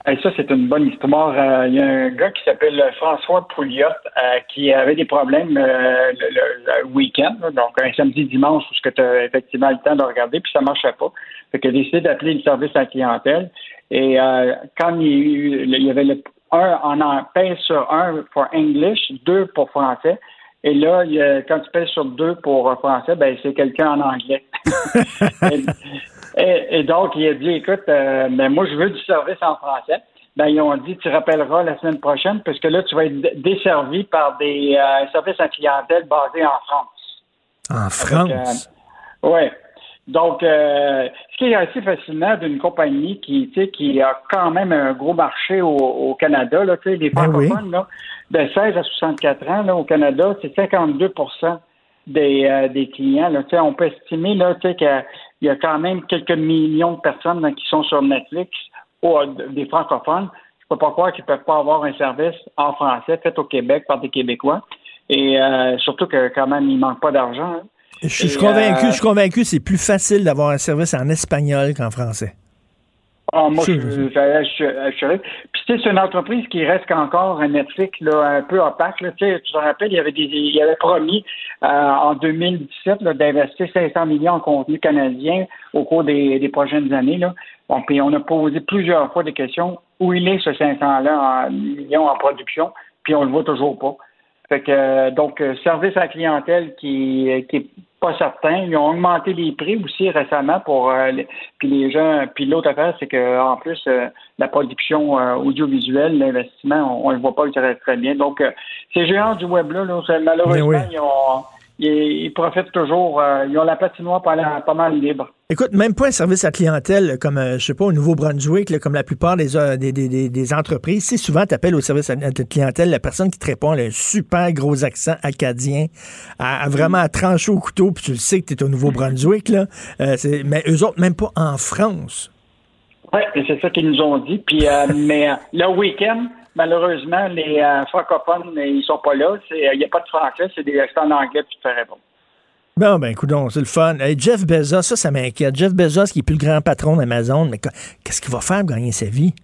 Et ça, c'est une bonne histoire. Euh, Il y a un gars qui s'appelle François Pouliot euh, qui avait des problèmes euh, le, le- le week-end, donc un samedi, dimanche, où tu as effectivement le temps de regarder, puis ça marchait pas. Fait qu'il a décidé d'appeler le service à la clientèle. Et euh, quand il y, a eu- il y avait le un en en pèse sur un pour English, deux pour français. Et là, il y a- quand tu pèses sur deux pour euh, français, ben c'est quelqu'un en anglais. et, donc, il a dit, écoute, euh, ben, moi, je veux du service en français. Ben, ils ont dit, tu rappelleras la semaine prochaine, parce que là, tu vas être desservi par des euh, services à clientèle basés en France. En France? oui. Donc, euh, ce qui est assez fascinant d'une compagnie qui, qui a quand même un gros marché au, au Canada, là, tu sais, les Ben oui. francophones, là, de 16 à 64 ans, là, au Canada, c'est 52 des, euh, des clients. Là, on peut estimer qu'il y a quand même quelques millions de personnes là, qui sont sur Netflix, ou, euh, des francophones. Je peux pas croire qu'ils peuvent pas avoir un service en français fait au Québec par des Québécois. Et euh, surtout que quand même, il manque pas d'argent. hein. Je suis- je suis convaincu, euh, je suis convaincu, c'est plus facile d'avoir un service en espagnol qu'en français. Ah, moi, je, Je- je, Puis, tu sais, c'est une entreprise qui reste encore un Netflix là, un peu opaque. Là. Tu sais, tu te rappelles, il y avait, des, il y avait promis euh, en 2017 là, d'investir 500 millions en contenu canadien au cours des, des prochaines années. Là. Bon, puis on a posé plusieurs fois des questions. Où il est ce 500-là en millions en production? Puis on le voit toujours pas. Fait que euh, donc euh, service à la clientèle qui qui est pas certain. Ils ont augmenté les prix aussi récemment pour euh, les- puis les gens. Puis l'autre affaire, c'est que en plus euh, la production euh, audiovisuelle, l'investissement, on, on le voit pas très, très bien. Donc euh, ces géants du web là, là, malheureusement, oui. ils ont ils, ils profitent toujours. euh, ils ont la patinoire pas, pas mal libre. Écoute, même pas un service à clientèle comme, euh, je sais pas, au Nouveau-Brunswick, comme la plupart des, euh, des, des- des- des entreprises. Si souvent tu appelles au service à à clientèle, la personne qui te répond elle a un super gros accent acadien, a, a vraiment à trancher au couteau, puis tu le sais que tu es au Nouveau-Brunswick, là. Euh, mais eux autres, même pas en France. Oui, c'est ça qu'ils nous ont dit. Puis, euh, mais euh, le week-end, malheureusement, les euh, francophones, ils sont pas là. Il n'y a pas de français, c'est des en anglais, puis tu te fais répondre. Bon, ben, écoute, c'est le fun. Hey, Jeff Bezos, ça, ça m'inquiète. Jeff Bezos, qui est plus le grand patron d'Amazon, mais qu- qu'est-ce qu'il va faire pour gagner sa vie?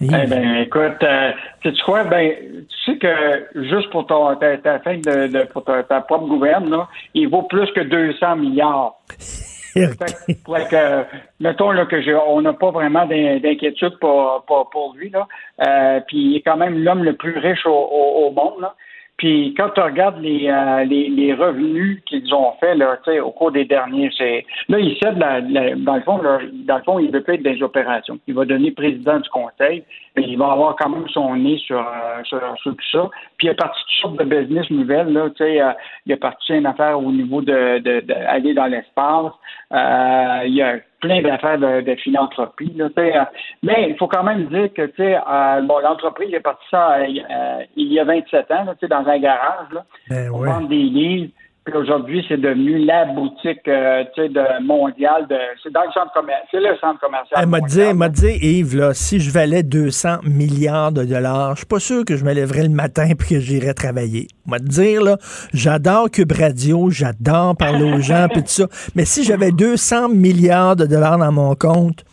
Eh ben, écoute, euh, sais-tu quoi? Ben, tu sais que juste pour ton, ta, ta fin de, de- pour ta, ta propre gouverne, là, il vaut plus que 200 milliards. Fait que- fait que, mettons là, que je, on n'a pas vraiment d'in- d'inquiétude pour, pour, pour lui. Là. Euh, puis il est quand même l'homme le plus riche au, au, au monde. Là. Puis quand tu regardes les, euh, les, les, revenus qu'ils ont fait là, au cours des derniers, c'est là, il cède la, dans le fond, dans le fond, il veut pas être des opérations. Il va donner président du conseil, mais il va avoir quand même son nez sur, euh, sur, tout ça. Puis il est parti de toutes sortes de business nouvelles. Là, sais, euh, il est parti une affaire au niveau de, de, de dans l'espace. Euh, il y a plein d'affaires de, de philanthropie. Là, euh, mais il faut quand même dire que euh, bon, l'entreprise est partie ça euh, il y a 27 ans là, dans un garage. Là, ben on vend des livres. Puis aujourd'hui, c'est devenu la boutique euh, de, mondiale. De, c'est dans le centre commercial. C'est le centre commercial. Elle m'a dit, m'a dit, Yves, là, si je valais 200 milliards de dollars, je suis pas sûr que je me lèverais le matin et que j'irais travailler. M'a dire, là, j'adore Cube Radio, j'adore parler aux gens puis tout ça. Mais si j'avais 200 milliards de dollars dans mon compte,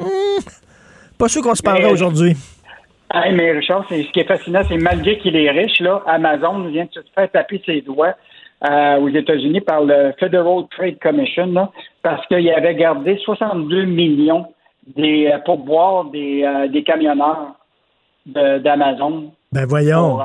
hmm, pas sûr qu'on se parlerait aujourd'hui. Hey, mais Richard, ce qui est fascinant, c'est malgré qu'il est riche, là, Amazon vient de se faire taper ses doigts euh, aux États-Unis par le Federal Trade Commission parce qu'il avait gardé 62 millions des euh, pourboires des, euh, des camionneurs d'Amazon. Ben voyons.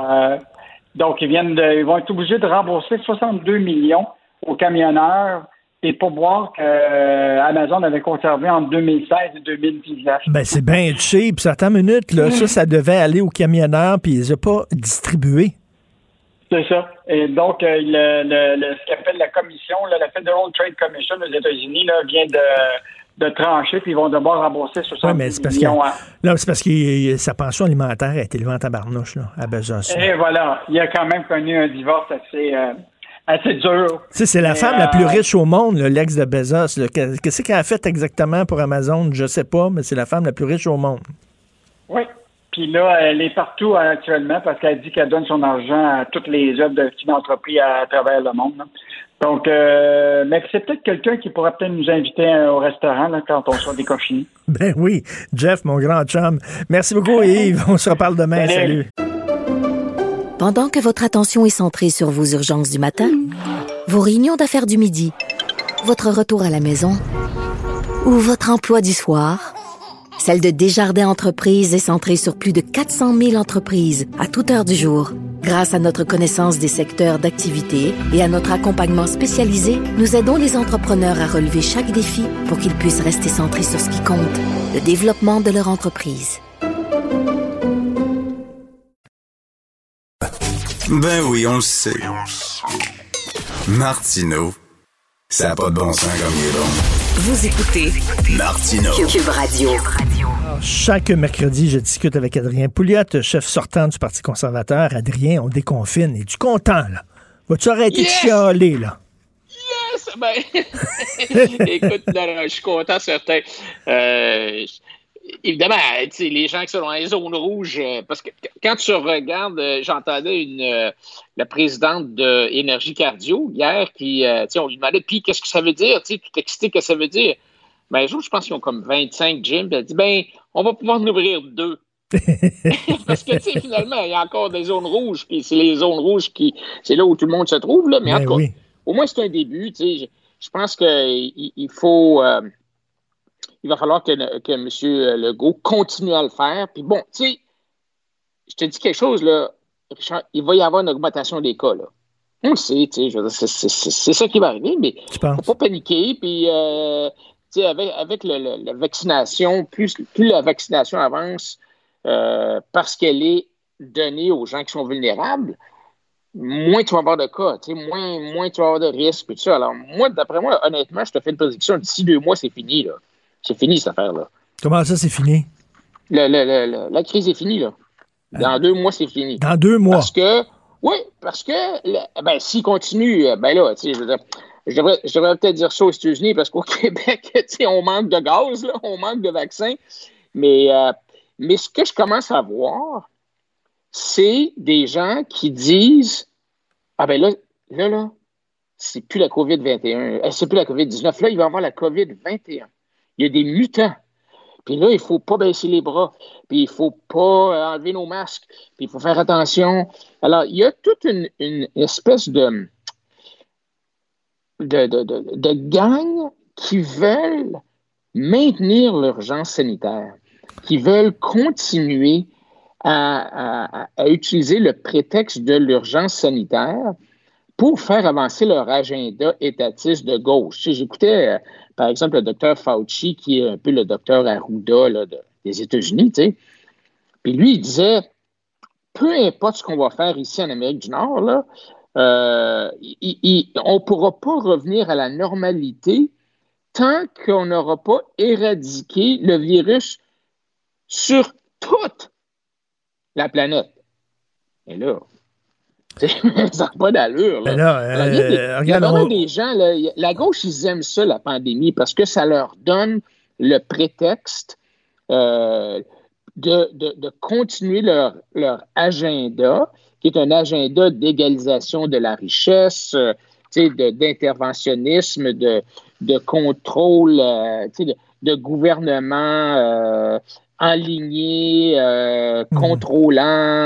donc ils viennent de, ils vont être obligés de rembourser 62 millions aux camionneurs et pourboires qu'Amazon avait conservé en 2016 et 2019. Ben c'est bien cheap. Certaines minutes, là, ça, ça devait aller aux camionneurs, puis ils n'ont pas distribué. C'est ça. Et donc, euh, le, le, ce qu'appelle la commission, la Federal Trade Commission aux États-Unis, vient de, de trancher, puis ils vont devoir rembourser 60 ouais, mais c'est parce millions. Que, non, c'est parce que sa pension alimentaire a été levée en tabarnouche, là, à Bezos. Et voilà. Il a quand même connu un divorce assez... Euh, assez dur. c'est la femme la plus euh, riche au monde, l'ex de Bezos. Qu'est-ce qu'elle a fait exactement pour Amazon? Je sais pas, mais c'est la femme la plus riche au monde. Oui, puis là, elle est partout actuellement parce qu'elle dit qu'elle donne son argent à toutes les œuvres de philanthropie à, travers le monde. Donc, euh, mais c'est peut-être quelqu'un qui pourrait peut-être nous inviter au restaurant quand on soit déconfiné. Ben oui, Jeff, mon grand chum. Merci beaucoup, Yves. On se reparle demain. Salut. Pendant que votre attention est centrée sur vos urgences du matin, vos réunions d'affaires du midi, votre retour à la maison ou votre emploi du soir, celle de Desjardins Entreprises est centrée sur plus de 400 000 entreprises à toute heure du jour. Grâce à notre connaissance des secteurs d'activité et à notre accompagnement spécialisé, nous aidons les entrepreneurs à relever chaque défi pour qu'ils puissent rester centrés sur ce qui compte, le développement de leur entreprise. Ben oui, on le sait. Martineau, ça n'a pas de bon sens comme il est bon. Vous écoutez Martino Cube Radio. chaque mercredi, je discute avec Adrien Pouliot, chef sortant du Parti conservateur. Adrien, on déconfine. Es-tu content, là? Vas-tu arrêter de chialer, là? Yes! Ben, écoute, je suis content, certain. Euh, évidemment, les gens qui sont dans les zones rouges, euh, parce que quand tu regardes, euh, j'entendais une euh, la présidente de Énergie Cardio hier qui, on lui demandait, puis qu'est-ce que ça veut dire, tu tout excité, que ça veut dire? Ben, je pense qu'ils ont comme 25 gyms, elle dit, ben, on va pouvoir en ouvrir deux. parce que, tu sais, finalement, il y a encore des zones rouges, puis c'est les zones rouges qui, c'est là où tout le monde se trouve, là, mais en ben tout cas, au moins c'est un début, tu sais, je, pense qu'il il faut il va falloir que, que M. Legault continue à le faire. Puis bon, tu sais, je te dis quelque chose, là, Richard, il va y avoir une augmentation des cas, là. On le sait, tu sais, c'est ça qui va arriver, mais il ne faut pas paniquer. Puis, euh, tu sais, avec, avec la vaccination, plus, plus la vaccination avance, euh, parce qu'elle est donnée aux gens qui sont vulnérables, moins tu vas avoir de cas, tu sais, moins, moins tu vas avoir de risques, tout ça. Alors, moi, d'après moi, honnêtement, je te fais une prédiction, d'ici deux mois, c'est fini, là. C'est fini, cette affaire-là. Comment ça, c'est fini? la crise est finie, là. Dans deux mois, c'est fini. Dans deux mois? Parce que, oui, parce que, ben, s'il continue, euh, ben là, tu sais, je, devrais, peut-être dire ça aux États-Unis parce qu'au Québec, on manque de gaz, là, on manque de vaccins. Mais, euh, mais ce que je commence à voir, c'est des gens qui disent Ah ben là, là, là, c'est plus la COVID-21, euh, c'est plus la COVID-19, là, il va y avoir la COVID-21 il y a des mutants. Puis là, il ne faut pas baisser les bras, puis il ne faut pas enlever nos masques, puis il faut faire attention. Alors, il y a toute une, espèce de, de, de, gang qui veulent maintenir l'urgence sanitaire, qui veulent continuer à, à- à utiliser le prétexte de l'urgence sanitaire pour faire avancer leur agenda étatiste de gauche. J'écoutais, euh, par exemple, le docteur Fauci, qui est un peu le docteur Arruda des États-Unis, tu sais. Puis lui, il disait, peu importe ce qu'on va faire ici en Amérique du Nord, là, euh, on ne pourra pas revenir à la normalité tant qu'on n'aura pas éradiqué le virus sur toute la planète. Et là, ça n'a pas d'allure. Là. Là, Alors, il y a des- euh, il y a regarde, on- des gens, là, la gauche, ils aiment ça, la pandémie, parce que ça leur donne le prétexte euh, de, de- de continuer leur, leur agenda, qui est un agenda d'égalisation de la richesse, euh, de- d'interventionnisme, de, de contrôle, euh, de, gouvernement enligné, euh, contrôlant,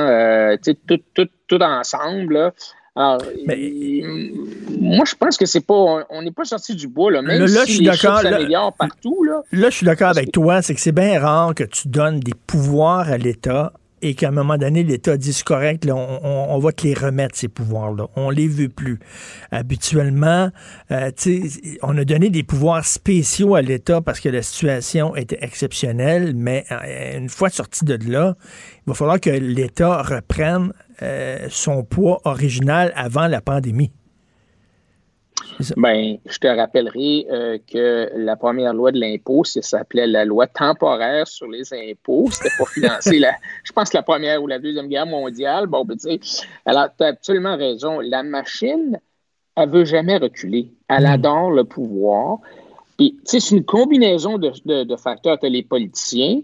euh, tout, tout, tout ensemble. là. Alors, moi, je pense que c'est pas, on- n'est pas sorti du bois, là, même Là, là, je si suis les s'améliorent partout. Là. Là, je suis d'accord avec toi, c'est que c'est bien rare que tu donnes des pouvoirs à l'État et qu'à un moment donné, l'État dit correct, là, on, va te les remettre, ces pouvoirs-là. On les veut plus. Habituellement, euh, on a donné des pouvoirs spéciaux à l'État parce que la situation était exceptionnelle, mais euh, une fois sorti de là, il va falloir que l'État reprenne euh, son poids original avant la pandémie. Ben, je te rappellerai euh, que la première loi de l'impôt, ça s'appelait la loi temporaire sur les impôts. C'était pour financer la, je pense, la première ou la deuxième guerre mondiale. Bon, ben, tu sais, alors, tu as absolument raison. La machine, elle veut jamais reculer. Elle adore le pouvoir. Puis, tu sais, c'est une combinaison de, de- de facteurs. Tu as les politiciens.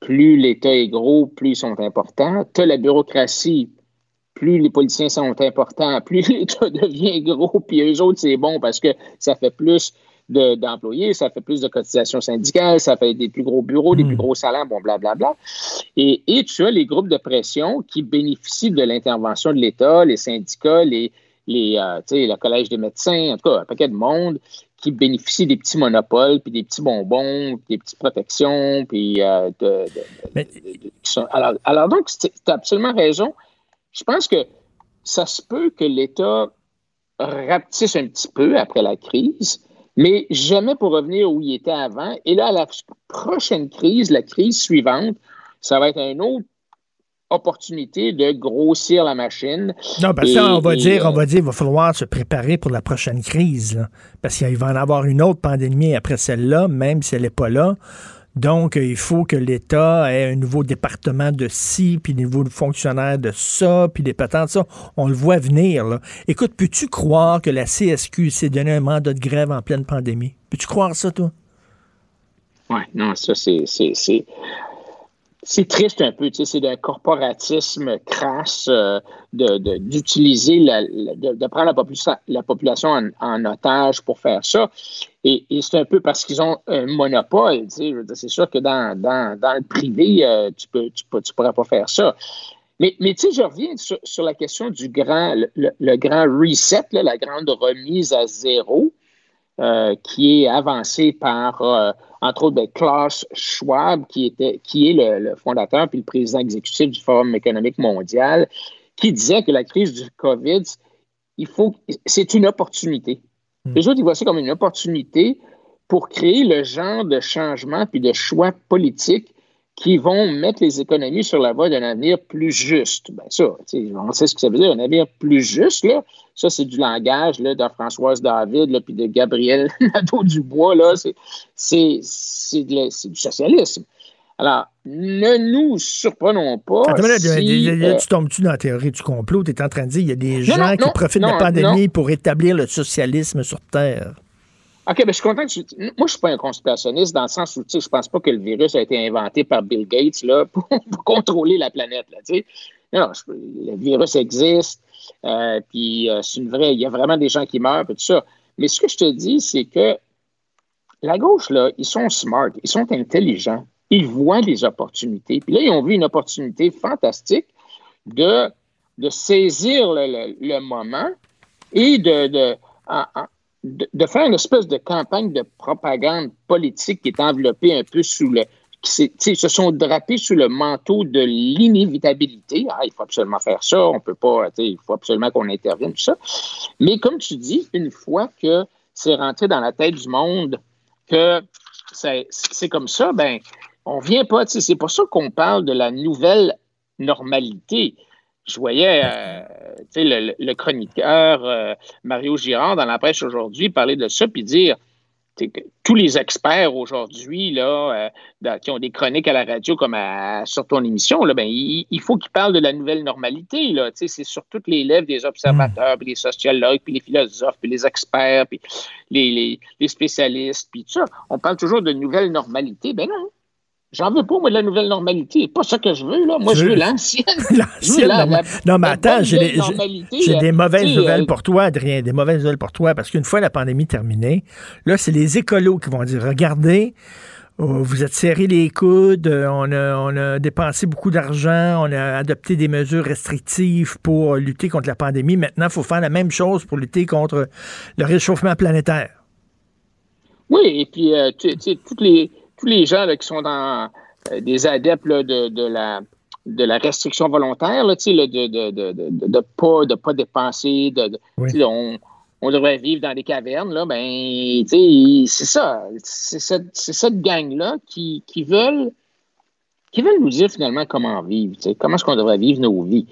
Plus l'État est gros, plus ils sont importants. Tu as la bureaucratie plus les politiciens sont importants, plus l'État devient gros, puis eux autres, c'est bon parce que ça fait plus de- d'employés, ça fait plus de cotisations syndicales, ça fait des plus gros bureaux, des plus gros salaires, bon, blablabla. Et, et tu as les groupes de pression qui bénéficient de l'intervention de l'État, les syndicats, les, les, euh, le Collège des médecins, en tout cas, un paquet de monde qui bénéficient des petits monopoles, puis des petits bonbons, puis des petites protections, puis euh, de, de- de- de- qui sont- alors, alors donc, tu as absolument raison. Je pense que ça se peut que l'État rapetisse un petit peu après la crise, mais jamais pour revenir où il était avant. Et là, à la prochaine crise, la crise suivante, ça va être une autre opportunité de grossir la machine. Non, parce ça, on va dire, euh, on va dire, il va falloir se préparer pour la prochaine crise, là. parce qu'il va en avoir une autre pandémie après celle-là, même si elle n'est pas là. Donc, il faut que l'État ait un nouveau département de ci, puis des nouveaux fonctionnaires de ça, puis des patentes, ça. On le voit venir, là. Écoute, peux-tu croire que la CSQ s'est donné un mandat de grève en pleine pandémie? Peux-tu croire ça, toi? Oui, non, ça, c'est. C'est- triste un peu, tu sais, c'est d'un corporatisme crasse euh, de- de- d'utiliser, la, de, de prendre la, popula- la population en, en otage pour faire ça. Et, et c'est un peu parce qu'ils ont un monopole, tu sais, c'est sûr que dans, dans, dans le privé, euh, tu peux, tu, tu pourras pas faire ça. Mais, mais tu sais, je reviens sur, sur la question du grand, le, le- le grand reset, là, la grande remise à zéro, euh, qui est avancée par, euh, entre autres, ben, Klaus Schwab, qui, était, qui est le, le fondateur puis le président exécutif du Forum économique mondial, qui disait que la crise du COVID, il faut, c'est une opportunité. Les autres, ils voient ça comme une opportunité pour créer le genre de changement puis de choix politiques qui vont mettre les économies sur la voie d'un avenir plus juste. Ben ça, on sait ce que ça veut dire, un avenir plus juste, là. Ça, c'est du langage là, de Françoise David, là, puis de Gabriel Nadeau-Dubois, là. C'est, du socialisme. Alors, ne nous surprenons pas. Attends, là, si, là, là, euh, tu tombes-tu dans la théorie du complot? Tu es en train de dire qu'il y a des Non, gens non, qui non, profitent de la pandémie pour établir le socialisme sur Terre. OK, ben, je suis content que tu... Moi, je suis pas un conspirationniste dans le sens où, tu sais, je pense pas que le virus a été inventé par Bill Gates, là, pour, contrôler la planète, là. Non, le virus existe, euh, puis euh, c'est une vraie... Il y a vraiment des gens qui meurent, puis tout ça. Mais ce que je te dis, c'est que la gauche, là, ils sont smart, ils sont intelligents, ils voient les opportunités. Puis là, ils ont vu une opportunité fantastique de, de saisir le, le- moment et de, de, de, faire une espèce de campagne de propagande politique qui est enveloppée un peu sous le, qui se sont drapés sous le manteau de l'inévitabilité. Ah, il faut absolument faire ça, on peut pas, il faut absolument qu'on intervienne, tout ça. Mais comme tu dis, une fois que c'est rentré dans la tête du monde que c'est comme ça, ben, on vient pas, c'est pour ça qu'on parle de la nouvelle normalité. Je voyais euh, tu sais, le, le chroniqueur euh, Mario Girard dans la presse aujourd'hui parler de ça puis dire que tous les experts aujourd'hui là, euh, dans- qui ont des chroniques à la radio comme à- sur ton émission, là, ben, il, il faut qu'ils parlent de la nouvelle normalité. Là, Tu sais, c'est sur toutes les lèvres des observateurs, puis les sociologues, puis les philosophes, puis les experts, puis les, les- les spécialistes, puis tout ça. On parle toujours de nouvelle normalité. Ben non. J'en veux pas, moi, de la nouvelle normalité. Pas ça que je veux, là. Moi, je veux- l'ancienne. L'ancienne la- norma- la- non, mais attends, j'ai des, euh, des mauvaises nouvelles euh, pour toi, Adrien, des mauvaises nouvelles pour toi, parce qu'une fois la pandémie terminée, là, c'est les écolos qui vont dire, regardez, oh, vous êtes serrés les coudes, euh, on a, on a dépensé beaucoup d'argent, on a adopté des mesures restrictives pour lutter contre la pandémie. Maintenant, il faut faire la même chose pour lutter contre le réchauffement planétaire. Oui, et puis, euh, tu sais, toutes les, tous les gens là, qui sont dans euh, des adeptes là, de, de la de la restriction volontaire, là, de de, de, de, de pas, de pas dépenser, de, Oui. on, on devrait vivre dans des cavernes, là, ben, c'est ça. C'est cette, gang-là qui, qui veulent qui veulent nous dire finalement comment vivre, comment est-ce qu'on devrait vivre nos vies.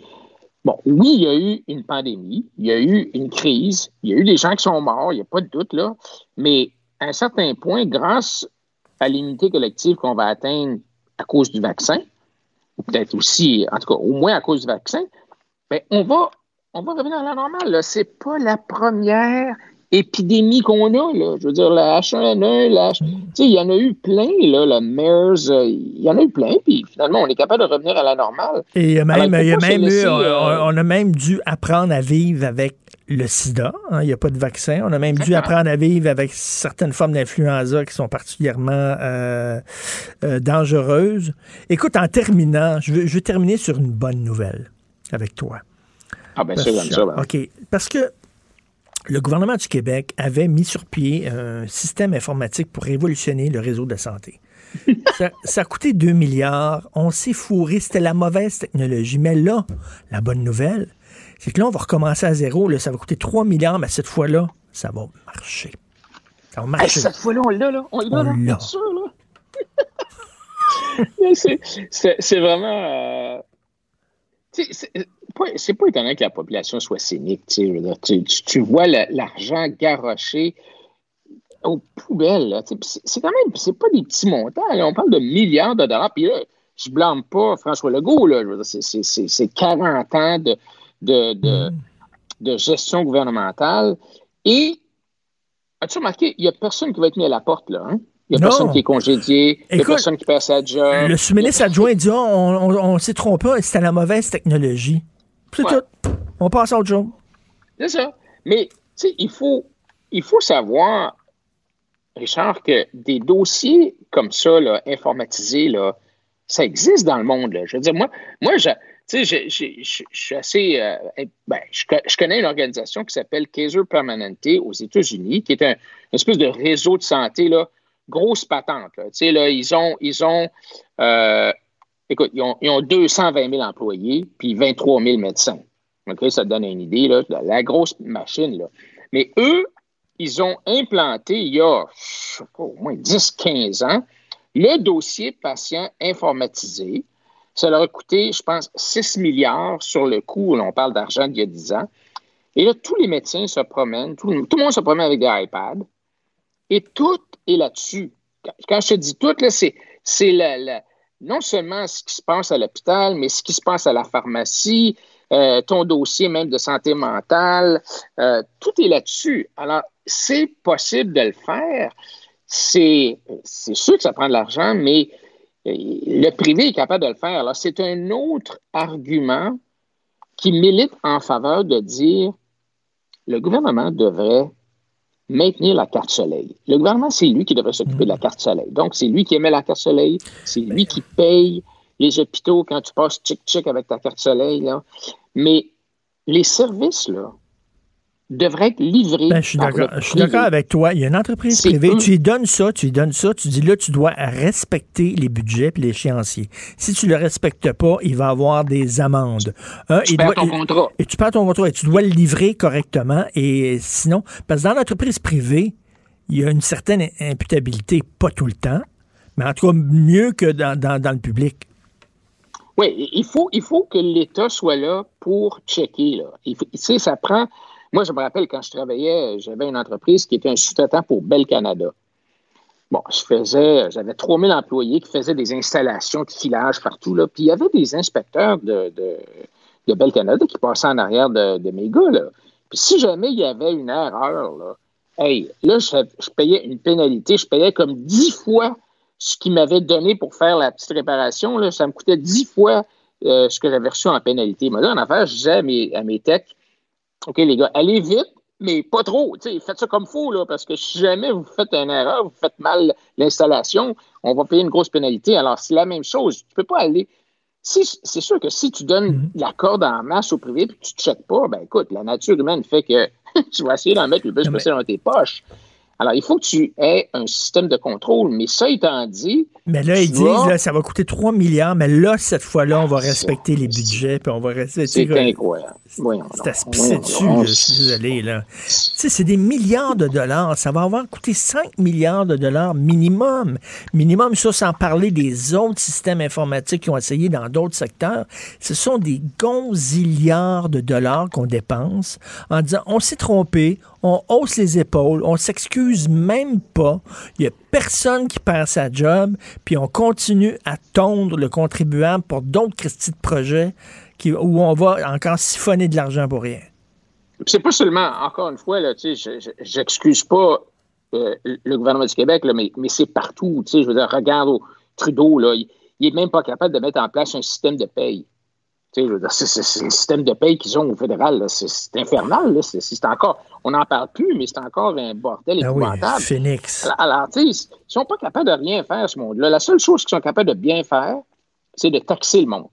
Bon, oui, il y a eu une pandémie, il y a eu une crise, il y a eu des gens qui sont morts, il n'y a pas de doute, là, mais à un certain point, grâce à l'unité collective qu'on va atteindre à cause du vaccin, ou peut-être aussi, en tout cas, au moins à cause du vaccin, ben, on, va, on va revenir à la normale. Ce n'est pas la première épidémie qu'on a. Là. Je veux dire, la H1N1, la H... tu sais, il y en a eu plein, là, la MERS, euh, il y en a eu plein, puis finalement, on est capable de revenir à la normale. Et il y a même, Alors, il y a même eu- laisser, on, euh, on a même dû apprendre à vivre avec le sida. hein, il n'y a pas de vaccin. On a même dû apprendre à vivre avec certaines formes d'influenza qui sont particulièrement euh, euh, dangereuses. Écoute, en terminant, je veux, je veux terminer sur une bonne nouvelle avec toi. Ah, ben, ça, comme ça. ben. OK. Parce que le gouvernement du Québec avait mis sur pied un système informatique pour révolutionner le réseau de santé. ça, ça a coûté 2 milliards. On s'est fourré. C'était la mauvaise technologie. Mais là, la bonne nouvelle, c'est que là, on va recommencer à zéro. Là, ça va coûter 3 milliards, mais cette fois-là, ça va marcher. Ça va Hey, marcher. cette fois-là, on l'a, là. On l'a, là. l'a. Là. C'est- vraiment. euh, pas, c'est pas étonnant que la population soit cynique. tu dire, vois l'argent garoché aux poubelles. C'est quand même, c'est pas des petits montants. là, on parle de milliards de dollars. Puis là, je blâme pas François Legault. C'est- c'est- c'est c'est 40 ans de, de, de, de gestion gouvernementale. Et as-tu remarqué, il n'y a personne qui va être mis à la porte. là. hein? Il n'y a Non. personne qui est congédié. Il n'y a personne qui perd sa job. Le sous-ministre adjoint dit on, on- on s'est trompé, c'était la mauvaise technologie. C'est Ouais. tout. On passe à autre chose. C'est ça. Mais, tu sais, il faut, il faut savoir, Richard, que des dossiers comme ça, là, informatisés, là, ça existe dans le monde. là. Je veux dire, moi, moi je, tu sais, je- je- suis assez. euh, ben, je, co- je connais une organisation qui s'appelle Kaiser Permanente aux États-Unis, qui est un une espèce de réseau de santé, là, grosse patente. Là. Tu sais, là, ils ont. Ils ont euh, écoute, ils ont, ils ont 220 000 employés, puis 23 000 médecins. OK, ça te donne une idée, là, de la grosse machine. Là. Mais eux, ils ont implanté il y a au moins 10-15 ans le dossier patient informatisé. Ça leur a coûté, je pense, 6 milliards sur le. Là, on parle d'argent d'il y a 10 ans. Et là, tous les médecins se promènent, tout, tout le monde se promène avec des iPads, et tout est là-dessus. Quand- je te dis tout, là, c'est, c'est la- non seulement ce qui se passe à l'hôpital, mais ce qui se passe à la pharmacie, euh, ton dossier même de santé mentale, euh, tout est là-dessus. Alors, c'est possible de le faire. C'est, sûr que ça prend de l'argent, mais euh, le privé est capable de le faire. Alors, c'est un autre argument qui milite en faveur de dire le gouvernement devrait maintenir la carte soleil. Le gouvernement, c'est lui qui devrait s'occuper de la carte soleil. Donc, c'est lui qui émet la carte soleil, c'est lui qui paye les hôpitaux quand tu passes chic-chic avec ta carte soleil. Là. Mais les services, là, devrait être livré. Ben, je suis d'accord. avec toi. Il y a une entreprise privée, eux. tu lui donnes ça, tu lui donnes ça, tu dis là, tu dois respecter les budgets et l'échéancier. Si tu le respectes pas, il va avoir des amendes. Tu il perds doit- ton il- contrat. Et tu perds ton contrat et tu dois le livrer correctement. Et sinon, parce que dans l'entreprise privée, il y a une certaine imputabilité, pas tout le temps, mais en tout cas mieux que dans, dans- dans le public. Oui, il faut, il faut que l'État soit là pour checker. Là. Il faut- tu sais, ça prend. Moi, je me rappelle quand je travaillais, j'avais une entreprise qui était un sous-traitant pour Bell Canada. Bon, je faisais, j'avais 3000 employés qui faisaient des installations de filage partout, là. Puis il y avait des inspecteurs de, de, Canada qui passaient en arrière de, mes gars, là. Puis si jamais il y avait une erreur, là, hey, là, je, payais une pénalité, je payais comme 10 fois ce qu'ils m'avaient donné pour faire la petite réparation, là, ça me coûtait 10 fois euh, ce que j'avais reçu en pénalité. Moi, là, en affaire, je disais à mes, à mes techs, OK, les gars, allez vite, mais pas trop. Faites ça comme faut, là, parce que si jamais vous faites une erreur, vous faites mal l'installation, on va payer une grosse pénalité. Alors, c'est la même chose. Tu peux pas aller. Si, c'est sûr que si tu donnes la corde en masse au privé et que tu ne checkes pas, ben écoute, la nature humaine fait que tu vas essayer d'en mettre le plus possible dans tes poches. Alors, il faut que tu aies un système de contrôle. Mais ça étant dit, Mais là, ils disent, là, ça va coûter 3 milliards, mais là, cette fois-là, on va respecter les budgets, puis on va rester. c'est incroyable. C'est à se pisser dessus, je suis désolé. Là. Tu sais, c'est des milliards de dollars. Ça va avoir coûté 5 milliards de dollars minimum. Minimum, ça, sans parler des autres systèmes informatiques qui ont essayé dans d'autres secteurs. Ce sont des gonzillards de dollars qu'on dépense en disant on s'est trompé, on hausse les épaules, on s'excuse même pas. Il y a personne qui perd sa job, puis on continue à tondre le contribuable pour d'autres Christie de projets où on va encore siphonner de l'argent pour rien. C'est pas seulement, encore une fois, là, j'excuse pas euh, le gouvernement du Québec, mais, c'est partout. Je veux dire, regarde au Trudeau, là, il, il est même pas capable de mettre en place un système de paye. C'est un système de paye qu'ils ont au fédéral. C'est infernal. là. Encore, on n'en parle plus, mais c'est encore un bordel Ah oui, épouvantable. Phoenix. Alors, ils sont pas capables de rien faire, ce monde-là. La seule chose qu'ils sont capables de bien faire, c'est de taxer le monde.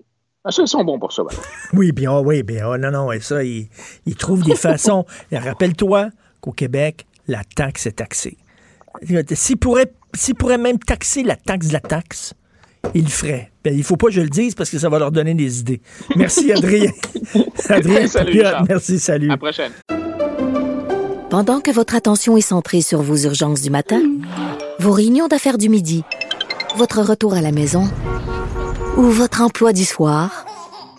Ah, ça, ils sont bons pour ça. Oui, bien, oui, bien, oh, non, non, et ça, ils, ils trouvent des façons. Et Rappelle-toi qu'au Québec, la taxe est taxée. S'ils pourraient, s'ils pourraient même taxer la taxe de la taxe, ils le feraient. Ben, il faut pas que je le dise parce que ça va leur donner des idées. Merci, Adrien. Adrien, Salut, merci, salut. À la prochaine. Pendant que votre attention est centrée sur vos urgences du matin, vos réunions d'affaires du midi, votre retour à la maison ou votre emploi du soir,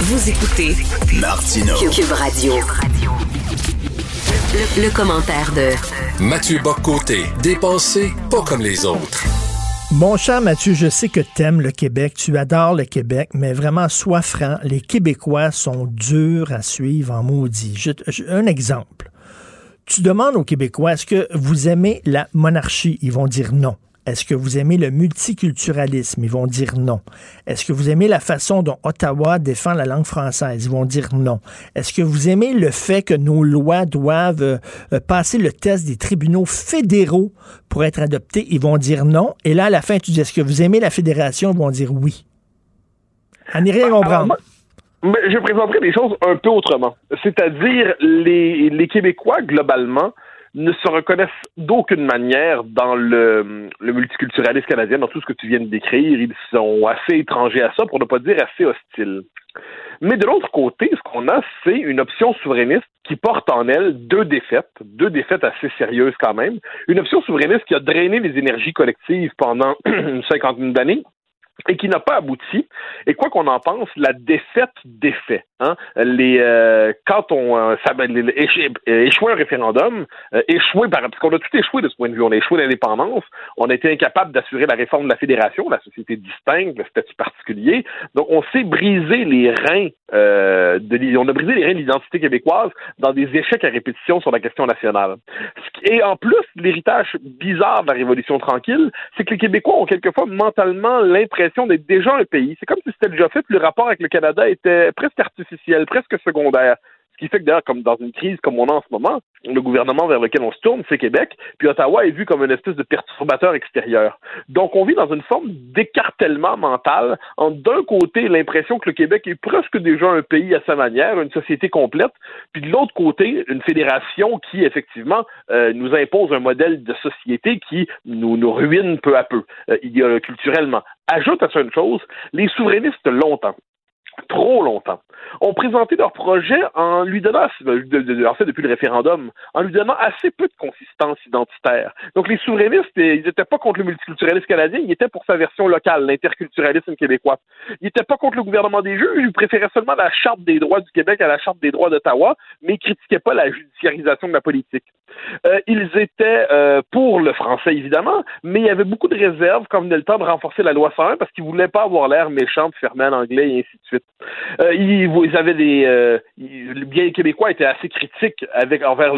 Vous écoutez Martineau. Cube Radio. Le, le commentaire de Mathieu Boccoté, dépensé pas comme les autres. Mon cher Mathieu, je sais que tu aimes le Québec, tu adores le Québec, mais vraiment, sois franc, les Québécois sont durs à suivre en maudit. Je- je- un exemple. Tu demandes aux Québécois, est-ce que vous aimez la monarchie? Ils vont dire non. Est-ce que vous aimez le multiculturalisme? Ils vont dire non. Est-ce que vous aimez la façon dont Ottawa défend la langue française? Ils vont dire non. Est-ce que vous aimez le fait que nos lois doivent euh, passer le test des tribunaux fédéraux pour être adoptées? Ils vont dire non. Et là, à la fin, tu dis, est-ce que vous aimez la fédération? Ils vont dire oui. À n'y rien Alors, comprendre. je présenterai des choses un peu autrement. C'est-à-dire, les, les Québécois, globalement, ne se reconnaissent d'aucune manière dans le, multiculturalisme canadien, dans tout ce que tu viens de décrire. Ils sont assez étrangers à ça, pour ne pas dire assez hostiles. Mais de l'autre côté, ce qu'on a, c'est une option souverainiste qui porte en elle deux défaites, deux défaites assez sérieuses quand même. Une option souverainiste qui a drainé les énergies collectives pendant une cinquantaine d'années et qui n'a pas abouti. Et quoi qu'on en pense, la défaite des faits, Hein? Les, euh, quand on euh, ça, euh, échouer un référendum, euh, échouer par, parce qu'on a tout échoué de ce point de vue. On a échoué l'indépendance, on a été incapable d'assurer la réforme de la fédération, la société distincte, le statut particulier. Donc, on s'est brisé les reins euh, de on a brisé les reins de l'identité québécoise dans des échecs à répétition sur la question nationale. Et en plus, l'héritage bizarre de la Révolution tranquille, c'est que les Québécois ont quelquefois mentalement l'impression d'être déjà un pays. C'est comme si c'était déjà fait, puis le rapport avec le Canada était presque artificiel, presque secondaire. Ce qui fait que d'ailleurs, comme dans une crise comme on a en ce moment, le gouvernement vers lequel on se tourne, c'est Québec, puis Ottawa est vu comme une espèce de perturbateur extérieur. Donc on vit dans une forme d'écartèlement mental, en d'un côté l'impression que le Québec est presque déjà un pays à sa manière, une société complète, puis de l'autre côté, une fédération qui, effectivement, euh, nous impose un modèle de société qui nous, nous ruine peu à peu, euh, culturellement. Ajoute à ça une chose, les souverainistes, longtemps, trop longtemps, ont présenté leur projet en lui donnant, de- en fait depuis le référendum, en lui donnant assez peu de consistance identitaire. Donc les souverainistes, eh, ils n'étaient pas contre le multiculturalisme canadien, ils étaient pour sa version locale, l'interculturalisme québécois. Ils n'étaient pas contre le gouvernement des juges, ils préféraient seulement la Charte des droits du Québec à la Charte des droits d'Ottawa, mais ils critiquaient pas la judiciarisation de la politique. Euh, ils étaient euh, pour le français, évidemment, mais il y avait beaucoup de réserves quand venait le temps de renforcer la loi 101 parce qu'ils voulaient pas avoir l'air méchant de fermer l'anglais et ainsi de suite. Euh, ils, ils avaient des... Euh, ils- bien québécois était assez critique avec, envers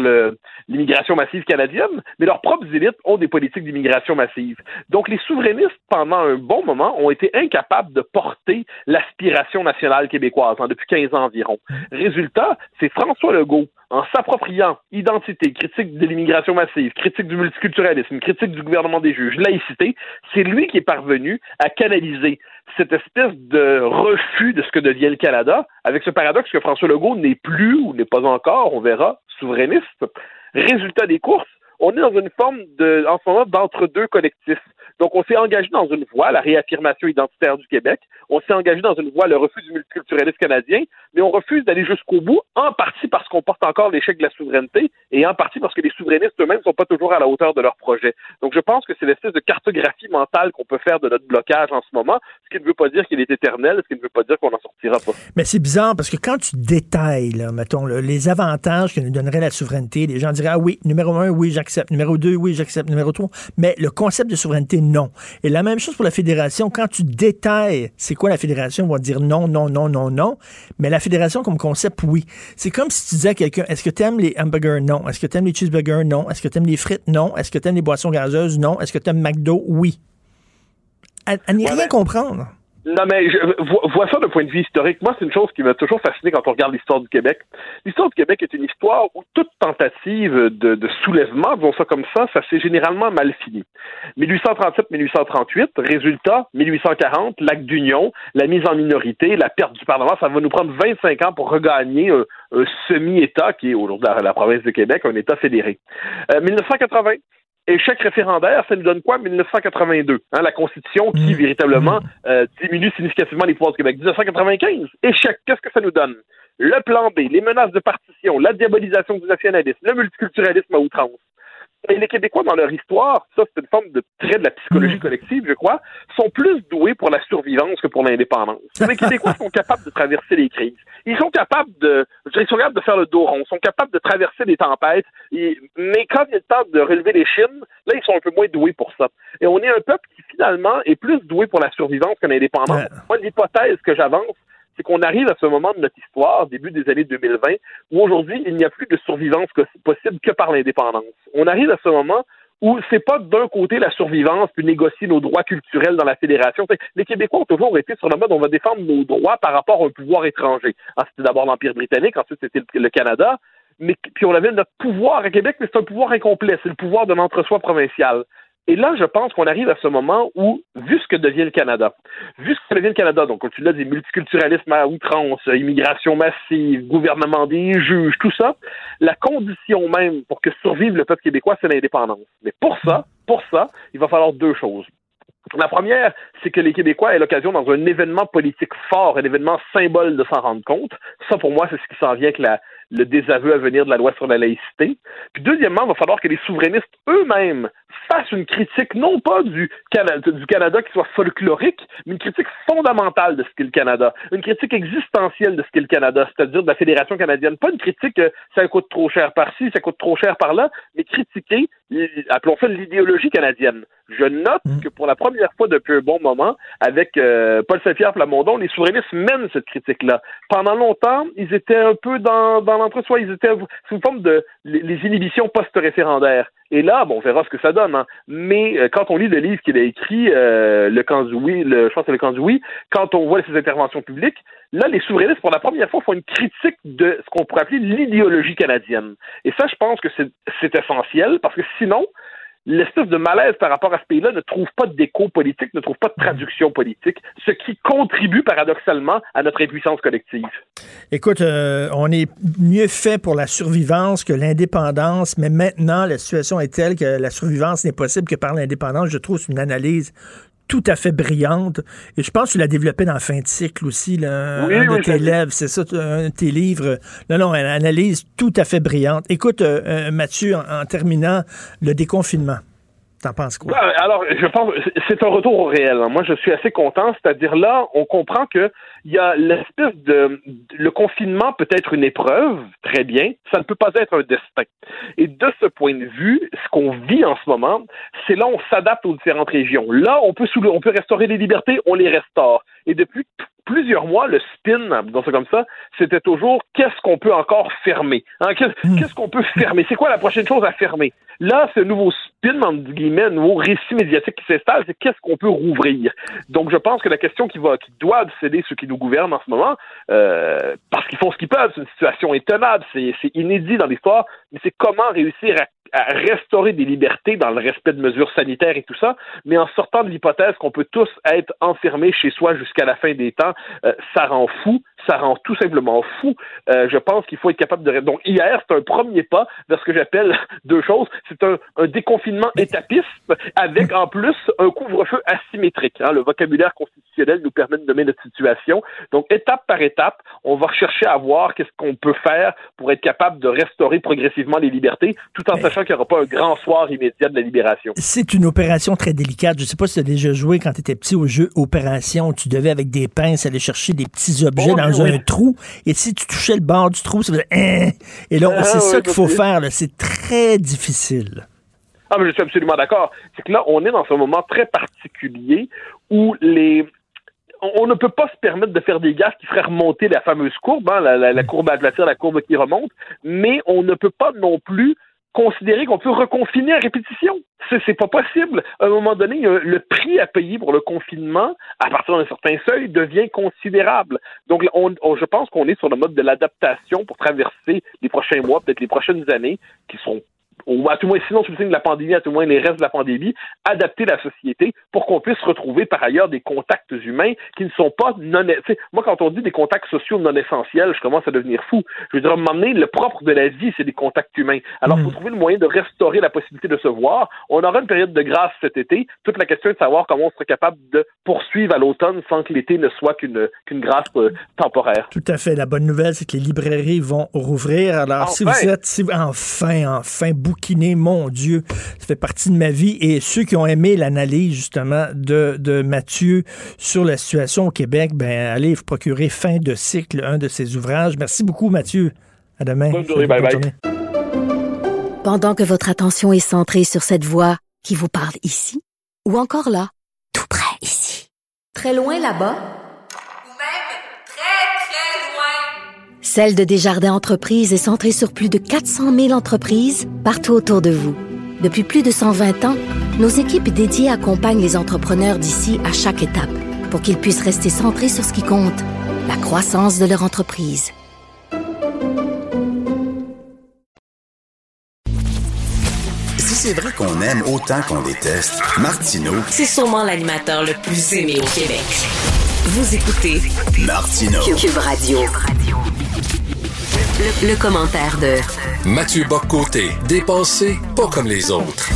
l'immigration massive canadienne, mais leurs propres élites ont des politiques d'immigration massive. Donc les souverainistes, pendant un bon moment, ont été incapables de porter l'aspiration nationale québécoise hein, depuis 15 ans environ. Résultat, c'est François Legault en s'appropriant identité, critique de l'immigration massive, critique du multiculturalisme, critique du gouvernement des juges, laïcité, c'est lui qui est parvenu à canaliser cette espèce de refus de ce que devient le Canada, avec ce paradoxe que François Legault n'est plus ou n'est pas encore, on verra, souverainiste. Résultat des courses, on est dans une forme en ce moment, d'entre-deux collectifs. Donc, on s'est engagé dans une voie, la réaffirmation identitaire du Québec. On s'est engagé dans une voie, le refus du multiculturalisme canadien, mais on refuse d'aller jusqu'au bout, en partie parce qu'on porte encore l'échec de la souveraineté et en partie parce que les souverainistes eux-mêmes ne sont pas toujours à la hauteur de leur projet. Donc, je pense que c'est l'espèce de cartographie mentale qu'on peut faire de notre blocage en ce moment, ce qui ne veut pas dire qu'il est éternel, ce qui ne veut pas dire qu'on n'en sortira pas. Mais c'est bizarre parce que quand tu détailles, mettons, les avantages que nous donnerait la souveraineté, les gens diraient Ah oui, numéro un, oui, j'accepte. Numéro deux, oui, j'accepte. Numéro trois. Mais le concept de souveraineté, non. Et la même chose pour la fédération. Quand tu détailles c'est quoi la fédération, on va dire non, non, non, non, non. Mais la fédération comme concept, oui. C'est comme si tu disais à quelqu'un Est-ce que tu aimes les hamburgers? Non. Est-ce que tu aimes les cheeseburgers? Non. Est-ce que tu aimes les frites? Non. Est-ce que tu aimes les boissons gazeuses? Non. Est-ce que tu aimes McDo? Oui. À, à n'y rien comprendre. Non, mais je vois, ça d'un point de vue historique. Moi, c'est une chose qui m'a toujours fasciné quand on regarde l'histoire du Québec. L'histoire du Québec est une histoire où toute tentative de, de soulèvement, disons ça comme ça, ça s'est généralement mal fini. 1837-1838, résultat, 1840, l'acte d'union, la mise en minorité, la perte du Parlement, ça va nous prendre 25 ans pour regagner un, un semi-État qui est aujourd'hui la, la province de Québec, un État fédéré. Euh, 1980, échec référendaire, ça nous donne quoi? 1982. Hein, la Constitution qui, véritablement, euh, diminue significativement les pouvoirs du Québec. 1995, échec. Qu'est-ce que ça nous donne? Le plan B, les menaces de partition, la diabolisation du nationalisme, le multiculturalisme à outrance. Et les Québécois, dans leur histoire, ça c'est une forme de trait de la psychologie collective, je crois, sont plus doués pour la survivance que pour l'indépendance. Les Québécois sont capables de traverser les crises. Ils sont capables de, je dirais, ils sont capables de faire le dos rond, ils sont capables de traverser des tempêtes. Et- mais quand il est temps de relever les chines, là, ils sont un peu moins doués pour ça. Et on est un peuple qui, finalement, est plus doué pour la survivance que l'indépendance. Moi, l'hypothèse que j'avance, c'est qu'on arrive à ce moment de notre histoire, début des années 2020, où aujourd'hui, il n'y a plus de survivance possible que par l'indépendance. On arrive à ce moment où c'est pas d'un côté la survivance puis négocier nos droits culturels dans la fédération. Les Québécois ont toujours été sur le mode on va défendre nos droits par rapport à un pouvoir étranger. Ah, c'était d'abord l'Empire britannique, ensuite c'était le Canada, mais puis on avait notre pouvoir à Québec, mais c'est un pouvoir incomplet, c'est le pouvoir de l'entre-soi provincial. Et là, je pense qu'on arrive à ce moment où, vu ce que devient le Canada, vu ce que devient le Canada, donc tu l'as dit, multiculturalisme à outrance, immigration massive, gouvernement des juges, tout ça, la condition même pour que survive le peuple québécois, c'est l'indépendance. Mais pour ça, pour ça, il va falloir deux choses. La première, c'est que les Québécois aient l'occasion, dans un événement politique fort, un événement symbole de s'en rendre compte. Ça, pour moi, c'est ce qui s'en vient avec la, le désaveu à venir de la loi sur la laïcité. Puis deuxièmement, il va falloir que les souverainistes eux-mêmes fassent une critique, non pas du Canada, du Canada qui soit folklorique, mais une critique fondamentale de ce qu'est le Canada, une critique existentielle de ce qu'est le Canada, c'est-à-dire de la Fédération canadienne. Pas une critique que ça coûte trop cher par-ci, ça coûte trop cher par-là, mais critiquer, appelons ça l'idéologie canadienne. Je note que pour la première fois depuis un bon moment, avec euh, Paul Saint-Pierre Plamondon, les souverainistes mènent cette critique-là. Pendant longtemps, ils étaient un peu dans, dans l'entre-soi, ils étaient sous forme de les inhibitions post-référendaires. Et là, bon, on verra ce que ça donne. Hein. Mais euh, quand on lit le livre qu'il a écrit, euh, le Kanzoui, le, je pense que c'est le Kanzoui, quand on voit ses interventions publiques, là, les souverainistes, pour la première fois, font une critique de ce qu'on pourrait appeler l'idéologie canadienne. Et ça, je pense que c'est essentiel, parce que sinon, l'espèce de malaise par rapport à ce pays-là ne trouve pas d'écho politique, ne trouve pas de traduction politique, ce qui contribue paradoxalement à notre impuissance collective. Écoute, euh, on est mieux fait pour la survivance que l'indépendance, mais maintenant, la situation est telle que la survivance n'est possible que par l'indépendance. Je trouve c'est une analyse tout à fait brillante. Et je pense que tu l'as développé dans fin de cycle aussi, là, un de tes livres, c'est ça, un de tes livres. Non, non, une analyse tout à fait brillante. Écoute, euh, euh, Mathieu, en, terminant, le déconfinement. T'en penses quoi? Ben, alors, je pense c'est un retour au réel. Hein. Moi, je suis assez content. C'est-à-dire là, on comprend que il y a l'espèce de le confinement peut être une épreuve, très bien. Ça ne peut pas être un destin. Et de ce point de vue, ce qu'on vit en ce moment, c'est là où on s'adapte aux différentes régions. Là, on peut on peut restaurer les libertés, on les restaure. Et depuis plusieurs mois, le spin, dans ça comme ça, c'était toujours qu'est-ce qu'on peut encore fermer? Hein? Hmm. Qu'est-ce qu'on peut fermer? C'est quoi la prochaine chose à fermer? Là, ce nouveau spin, entre guillemets, nouveau récit médiatique qui s'installe, c'est qu'est-ce qu'on peut rouvrir? Donc, je pense que la question qui va, qui doit céder ceux qui nous gouvernent en ce moment, euh, parce qu'ils font ce qu'ils peuvent, c'est une situation étonnable, c'est inédit dans l'histoire, mais c'est comment réussir à à restaurer des libertés dans le respect de mesures sanitaires et tout ça, mais en sortant de l'hypothèse qu'on peut tous être enfermés chez soi jusqu'à la fin des temps, euh, ça rend fou ça rend tout simplement fou. Euh, je pense qu'il faut être capable de... Donc hier, c'est un premier pas vers ce que j'appelle deux choses. C'est un, déconfinement étapiste avec en plus un couvre-feu asymétrique. Hein. Le vocabulaire constitutionnel nous permet de nommer notre situation. Donc étape par étape, on va rechercher à voir qu'est-ce qu'on peut faire pour être capable de restaurer progressivement les libertés, tout en sachant qu'il n'y aura pas un grand soir immédiat de la libération. C'est une opération très délicate. Je ne sais pas si tu as déjà joué quand tu étais petit au jeu Opération. Tu devais avec des pinces aller chercher des petits objets dans un trou, et si tu touchais le bord du trou, ça faisait hein. Et là, ah c'est ça qu'il faut faire. C'est très difficile. Ah, mais je suis absolument d'accord. C'est que là, on est dans un moment très particulier où les, on ne peut pas se permettre de faire des gaffes qui feraient remonter la fameuse courbe, hein, la, la, courbe à aplatir, la courbe qui remonte, mais on ne peut pas non plus considérer qu'on peut reconfiner à répétition. C'est pas possible. À un moment donné, le prix à payer pour le confinement, à partir d'un certain seuil, devient considérable. Donc, on, je pense qu'on est sur le mode de l'adaptation pour traverser les prochains mois, peut-être les prochaines années, qui sont ou à tout moins, sinon sous le signe de la pandémie, à tout moins les restes de la pandémie, adapter la société pour qu'on puisse retrouver par ailleurs des contacts humains qui ne sont pas non. Moi, quand on dit des contacts sociaux non essentiels, je commence à devenir fou. Je veux dire, donné, le propre de la vie, c'est des contacts humains. Alors, il faut hmm. trouver le moyen de restaurer la possibilité de se voir. On aura une période de grâce cet été. Toute la question est de savoir comment on serait capable de poursuivre à l'automne sans que l'été ne soit qu'une qu'une grâce euh, temporaire. Tout à fait. La bonne nouvelle, c'est que les librairies vont rouvrir. Alors, si vous êtes, si, enfin, enfin, bouquiné, mon Dieu, ça fait partie de ma vie. Et ceux qui ont aimé l'analyse, justement, de, de Mathieu sur la situation au Québec, ben, allez vous procurer fin de cycle, un de ses ouvrages. Merci beaucoup, Mathieu. À demain. Bonne journée, bye bye. Pendant que votre attention est centrée sur cette voix qui vous parle ici, ou encore là, tout près ici, très loin là-bas, Celle de Desjardins Entreprises est centrée sur plus de 400 000 entreprises partout autour de vous. Depuis plus de 120 ans, nos équipes dédiées accompagnent les entrepreneurs d'ici à chaque étape pour qu'ils puissent rester centrés sur ce qui compte, la croissance de leur entreprise. Si c'est vrai qu'on aime autant qu'on déteste, Martineau, c'est sûrement l'animateur le plus aimé au Québec. Vous écoutez Martino Cube Radio. Le, commentaire de Mathieu Boccoté, dépensé pas comme les autres.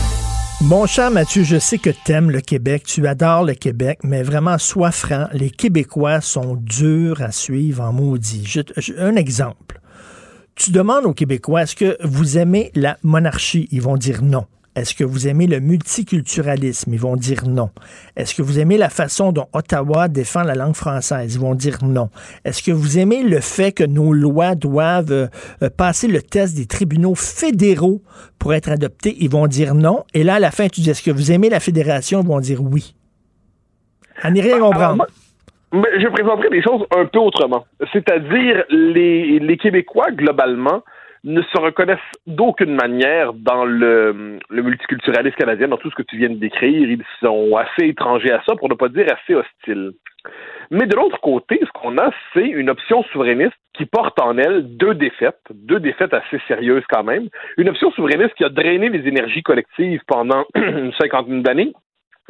Mon cher Mathieu, je sais que tu aimes le Québec, tu adores le Québec, mais vraiment, sois franc, les Québécois sont durs à suivre en maudit. un exemple. tu demandes aux Québécois, est-ce que vous aimez la monarchie? Ils vont dire non. Est-ce que vous aimez le multiculturalisme? Ils vont dire non. Est-ce que vous aimez la façon dont Ottawa défend la langue française? Ils vont dire non. Est-ce que vous aimez le fait que nos lois doivent euh, passer le test des tribunaux fédéraux pour être adoptées? Ils vont dire non. Et là, à la fin, tu dis, est-ce que vous aimez la fédération? Ils vont dire oui. À n'y rien comprendre. Mais je présenterai des choses un peu autrement. C'est-à-dire, les, les Québécois, globalement, ne se reconnaissent d'aucune manière dans le, multiculturalisme canadien, dans tout ce que tu viens de décrire. Ils sont assez étrangers à ça, pour ne pas dire assez hostiles. Mais de l'autre côté, ce qu'on a, c'est une option souverainiste qui porte en elle deux défaites, deux défaites assez sérieuses quand même. Une option souverainiste qui a drainé les énergies collectives pendant une cinquantaine d'années,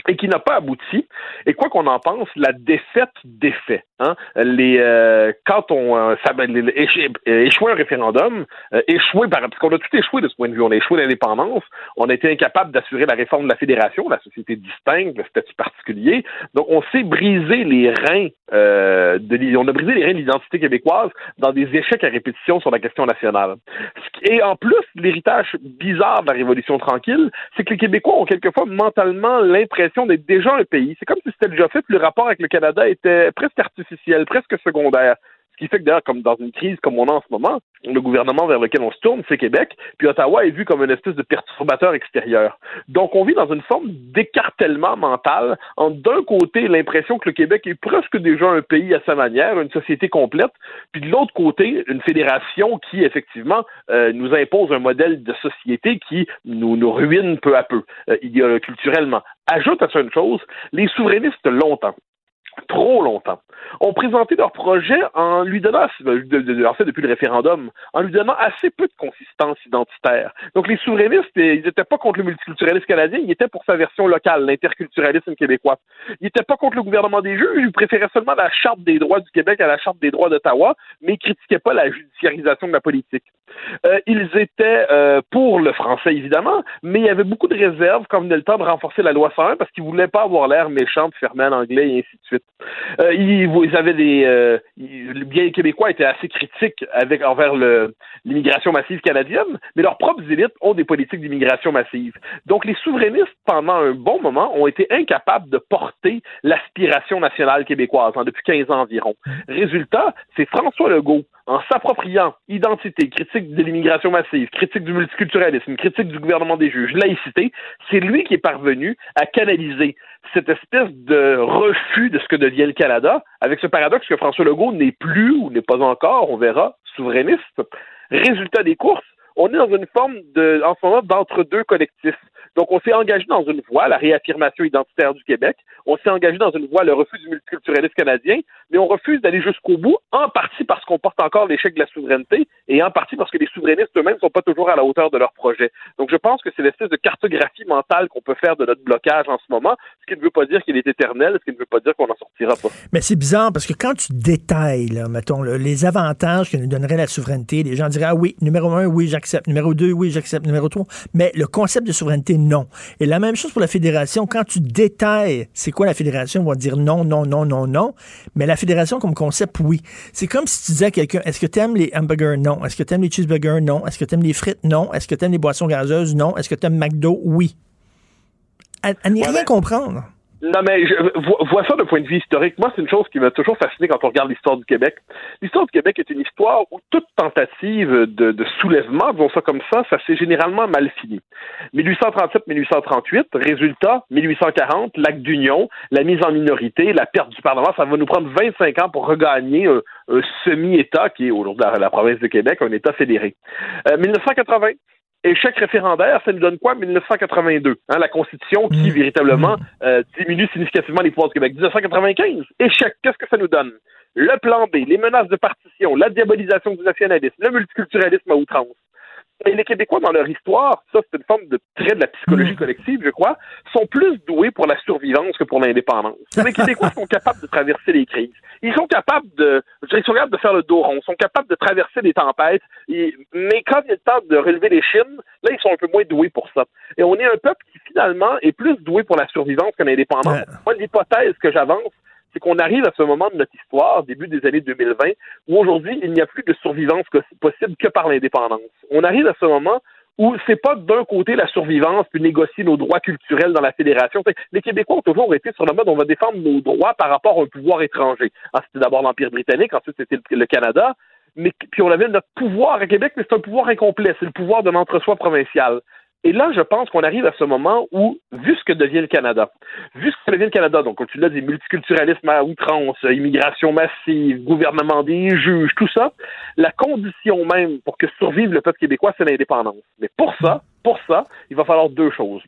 et qui n'a pas abouti. Et quoi qu'on en pense, la défaite des faits. Hein, euh, quand on euh, échouer un référendum, euh, échouer par, parce qu'on a tout échoué de ce point de vue. On a échoué l'indépendance, on a été incapable d'assurer la réforme de la fédération, la société distincte, le statut particulier. Donc on s'est euh, brisé les reins de l'identité québécoise dans des échecs à répétition sur la question nationale. Et en plus, l'héritage bizarre de la Révolution tranquille, c'est que les Québécois ont quelquefois mentalement l'impression d'être déjà un pays. C'est comme si c'était déjà fait, puis le rapport avec le Canada était presque artificiel, presque secondaire. Ce qui fait que d'ailleurs, comme dans une crise comme on a en ce moment, le gouvernement vers lequel on se tourne, c'est Québec, puis Ottawa est vu comme une espèce de perturbateur extérieur. Donc on vit dans une forme d'écartèlement mental entre d'un côté l'impression que le Québec est presque déjà un pays à sa manière, une société complète, puis de l'autre côté une fédération qui effectivement euh, nous impose un modèle de société qui nous, nous ruine peu à peu, euh, culturellement. Ajoute à ça une chose, les souverainistes longtemps trop longtemps, ont présenté leur projet en lui donnant, en fait depuis le référendum, en lui donnant assez peu de consistance identitaire. Donc les souverainistes, ils n'étaient pas contre le multiculturalisme canadien, ils étaient pour sa version locale, l'interculturalisme québécois. Ils n'étaient pas contre le gouvernement des juges, ils préféraient seulement la Charte des droits du Québec à la Charte des droits d'Ottawa, mais ils critiquaient pas la judiciarisation de la politique. Euh, ils étaient euh, pour le français, évidemment, mais il y avait beaucoup de réserves quand venait le temps de renforcer la loi 101 parce qu'ils voulaient pas avoir l'air méchant de fermer en anglais et ainsi de suite. Euh, ils, ils, avaient des, euh, bien québécois étaient assez critiques avec envers l'immigration massive canadienne, mais leurs propres élites ont des politiques d'immigration massive. Donc les souverainistes pendant un bon moment ont été incapables de porter l'aspiration nationale québécoise hein, depuis 15 ans environ. Résultat, c'est François Legault en s'appropriant identité, critique de l'immigration massive, critique du multiculturalisme, critique du gouvernement des juges, laïcité, c'est lui qui est parvenu à canaliser cette espèce de refus de ce que devient le Canada, avec ce paradoxe que François Legault n'est plus ou n'est pas encore, on verra, souverainiste. Résultat des courses, on est dans une forme de, en ce moment, d'entre-deux collectifs. Donc, on s'est engagé dans une voie, la réaffirmation identitaire du Québec. On s'est engagé dans une voie, le refus du multiculturalisme canadien, mais on refuse d'aller jusqu'au bout, en partie parce qu'on porte encore l'échec de la souveraineté et en partie parce que les souverainistes eux-mêmes ne sont pas toujours à la hauteur de leur projet. Donc, je pense que c'est l'espèce de cartographie mentale qu'on peut faire de notre blocage en ce moment, ce qui ne veut pas dire qu'il est éternel, ce qui ne veut pas dire qu'on n'en sortira pas. Mais c'est bizarre parce que quand tu détailles, là, mettons, les avantages que nous donnerait la souveraineté, les gens diraient, ah oui, numéro un, oui, j'accepte. Numéro deux, oui, j'accepte. Numéro trois, mais le concept de souveraineté, non. Et la même chose pour la fédération. Quand tu détailles c'est quoi la fédération, on va dire non, non, non, non, non. Mais la fédération comme concept, oui. C'est comme si tu disais à quelqu'un, est-ce que tu aimes les hamburgers? Non. Est-ce que tu aimes les cheeseburgers? Non. Est-ce que tu aimes les frites? Non. Est-ce que tu aimes les boissons gazeuses? Non. Est-ce que tu aimes McDo? Oui. À, n'y rien comprendre. Non, mais je vois ça d'un point de vue historique. Moi, c'est une chose qui m'a toujours fasciné quand on regarde l'histoire du Québec. L'histoire du Québec est une histoire où toute tentative de, de soulèvement, disons ça comme ça, ça s'est généralement mal fini. 1837-1838, résultat, 1840, l'acte d'union, la mise en minorité, la perte du Parlement, ça va nous prendre 25 ans pour regagner un, semi-État qui est aujourd'hui la, la, province de Québec, un État fédéré. Euh, 1980, échec référendaire, ça nous donne quoi? 1982, hein, la Constitution qui, mmh. véritablement, mmh. euh, diminue significativement les pouvoirs du Québec. 1995, échec, qu'est-ce que ça nous donne? Le plan B, les menaces de partition, la diabolisation du nationalisme, le multiculturalisme à outrance. Et les Québécois, dans leur histoire, ça c'est une forme de trait de la psychologie mm. collective, je crois, sont plus doués pour la survivance que pour l'indépendance. Les Québécois sont capables de traverser les crises. Ils sont capables de, ils sont capables de faire le dos rond, ils sont capables de traverser des tempêtes. mais quand il est temps de relever les chines, là, ils sont un peu moins doués pour ça. Et on est un peuple qui, finalement, est plus doué pour la survivance que l'indépendance. Moi, l'hypothèse que j'avance, c'est qu'on arrive à ce moment de notre histoire, début des années 2020, où aujourd'hui, il n'y a plus de survivance possible que par l'indépendance. On arrive à ce moment où c'est pas d'un côté la survivance puis négocier nos droits culturels dans la fédération. les Québécois ont toujours été sur le mode on va défendre nos droits par rapport à un pouvoir étranger. Ah, c'était d'abord l'Empire britannique, ensuite c'était le Canada, mais puis on avait notre pouvoir à Québec, mais c'est un pouvoir incomplet, c'est le pouvoir de l'entre-soi provincial. Et là, je pense qu'on arrive à ce moment où, vu ce que devient le Canada, vu ce que devient le Canada, donc tu l'as dit, multiculturalisme à outrance, immigration massive, gouvernement des juges, tout ça, la condition même pour que survive le peuple québécois, c'est l'indépendance. Mais pour ça, pour ça, il va falloir deux choses.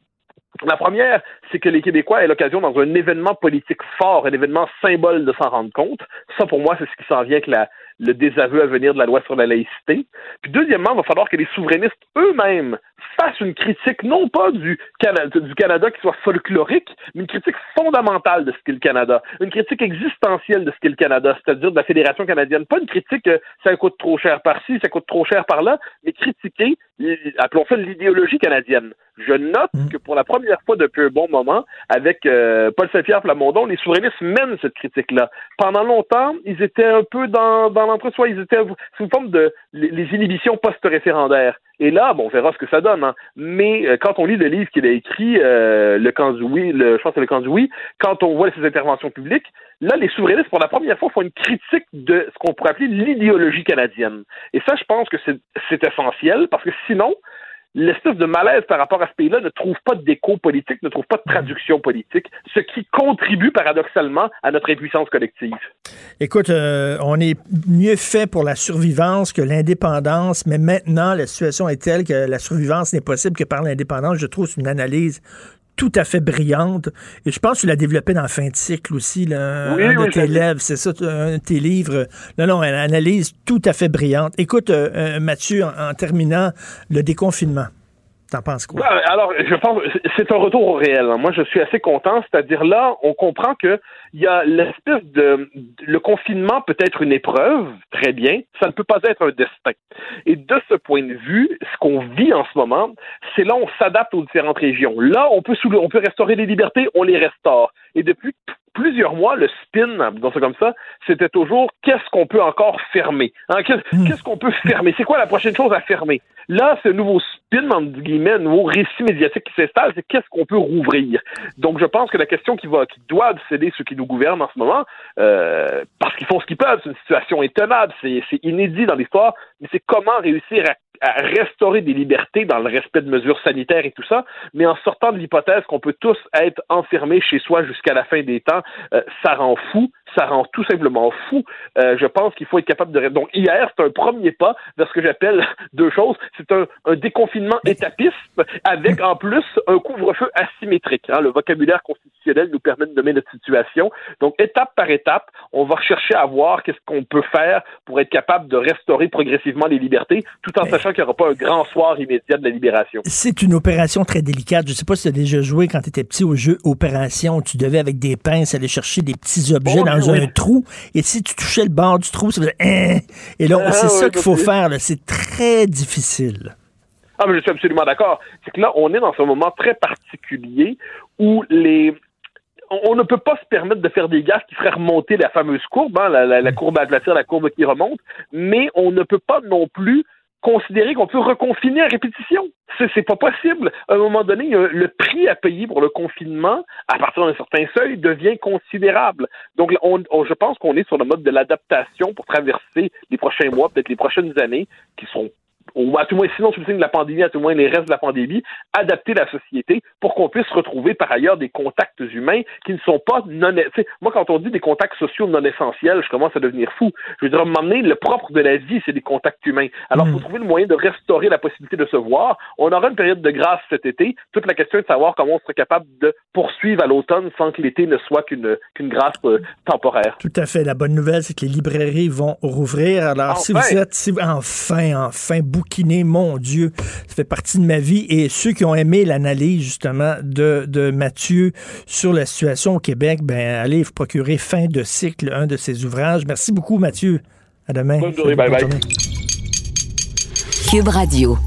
La première, c'est que les Québécois aient l'occasion, dans un événement politique fort, un événement symbole, de s'en rendre compte. Ça, pour moi, c'est ce qui s'en vient avec la, le désaveu à venir de la loi sur la laïcité. Puis deuxièmement, il va falloir que les souverainistes eux-mêmes fassent une critique, non pas du Canada, du Canada qui soit folklorique, mais une critique fondamentale de ce qu'est le Canada, une critique existentielle de ce qu'est le Canada, c'est-à-dire de la Fédération canadienne. Pas une critique, euh, ça coûte trop cher par-ci, ça coûte trop cher par-là, mais critiquer, appelons ça l'idéologie canadienne. Je note mm. que pour la première fois depuis un bon moment, avec euh, Paul Saint-Pierre Plamondon, les souverainistes mènent cette critique-là. Pendant longtemps, ils étaient un peu dans, dans l'entre-soi, ils étaient sous une forme de les, inhibitions post-référendaires. Et là, bon, on verra ce que ça donne. Hein. Mais euh, quand on lit le livre qu'il a écrit, euh, le camp du je pense que c'est le camp quand on voit ses interventions publiques, là, les souverainistes, pour la première fois, font une critique de ce qu'on pourrait appeler l'idéologie canadienne. Et ça, je pense que c'est essentiel, parce que sinon, l'espèce de malaise par rapport à ce pays-là ne trouve pas d'écho politique, ne trouve pas de traduction politique, ce qui contribue paradoxalement à notre impuissance collective. Écoute, euh, on est mieux fait pour la survivance que l'indépendance, mais maintenant, la situation est telle que la survivance n'est possible que par l'indépendance. Je trouve c'est une analyse tout à fait brillante. Et je pense que tu l'as développé dans fin de cycle aussi, là, un de tes livres, c'est ça, un de tes livres. Non, non, une analyse tout à fait brillante. Écoute, euh, euh, Mathieu, en, terminant, le déconfinement. T'en penses quoi? alors, je pense c'est un retour au réel. Hein. Moi, je suis assez content. C'est-à-dire là, on comprend que il y a l'espèce de le confinement peut être une épreuve, très bien. Ça ne peut pas être un destin. Et de ce point de vue, ce qu'on vit en ce moment, c'est là on s'adapte aux différentes régions. Là, on peut on peut restaurer les libertés, on les restaure. Et depuis plusieurs mois, le spin, dans ça comme ça, c'était toujours qu'est-ce qu'on peut encore fermer? Hein? Hmm. Qu'est-ce qu'on peut fermer? C'est quoi la prochaine chose à fermer? Là, ce nouveau spin, entre guillemets, un nouveau récit médiatique qui s'installe, c'est qu'est-ce qu'on peut rouvrir? Donc, je pense que la question qui va, qui doit céder ceux qui nous gouvernent en ce moment, euh, parce qu'ils font ce qu'ils peuvent, c'est une situation étonnable, c'est inédit dans l'histoire, mais c'est comment réussir à à restaurer des libertés dans le respect de mesures sanitaires et tout ça, mais en sortant de l'hypothèse qu'on peut tous être enfermés chez soi jusqu'à la fin des temps, ça rend fou, ça rend tout simplement fou. Euh, je pense qu'il faut être capable de... Donc hier, c'est un premier pas vers ce que j'appelle deux choses. C'est un, déconfinement étapiste avec en plus un couvre-feu asymétrique. Hein. Le vocabulaire constitutionnel nous permet de nommer notre situation. Donc étape par étape, on va chercher à voir qu'est-ce qu'on peut faire pour être capable de restaurer progressivement les libertés, tout en sachant qu'il n'y aura pas un grand soir immédiat de la libération. C'est une opération très délicate. Je ne sais pas si tu as déjà joué quand tu étais petit au jeu Opération. Tu devais avec des pinces aller chercher des petits objets dans un trou. Et si tu touchais le bord du trou, ça faisait hein? Et là, ah, c'est ça qu'il faut faire. C'est très difficile. Ah, mais je suis absolument d'accord. C'est que là, on est dans un moment très particulier où les, on ne peut pas se permettre de faire des gaffes qui feraient remonter la fameuse courbe, hein, la, la, courbe à la courbe qui remonte, mais on ne peut pas non plus considérer qu'on peut reconfiner à répétition. C'est pas possible. À un moment donné, le prix à payer pour le confinement, à partir d'un certain seuil, devient considérable. Donc, je pense qu'on est sur le mode de l'adaptation pour traverser les prochains mois, peut-être les prochaines années, qui sont ou à tout moins, sinon sous le signe de la pandémie, à tout moins les restes de la pandémie, adapter la société pour qu'on puisse retrouver par ailleurs des contacts humains qui ne sont pas non. Moi, quand on dit des contacts sociaux non essentiels, je commence à devenir fou. Je veux dire, m'emmener le propre de la vie, c'est des contacts humains. Alors, il faut hmm. trouver le moyen de restaurer la possibilité de se voir. On aura une période de grâce cet été. Toute la question est de savoir comment on serait capable de poursuivre à l'automne sans que l'été ne soit qu'une qu'une grâce euh, temporaire. Tout à fait. La bonne nouvelle, c'est que les librairies vont rouvrir. Alors, si vous êtes, si, enfin, enfin, bouquiné, mon Dieu, ça fait partie de ma vie. Et ceux qui ont aimé l'analyse, justement, de, de Mathieu sur la situation au Québec, ben, allez vous procurer fin de cycle, un de ses ouvrages. Merci beaucoup, Mathieu. À demain. Bonne journée. Bye bye. Cube Radio.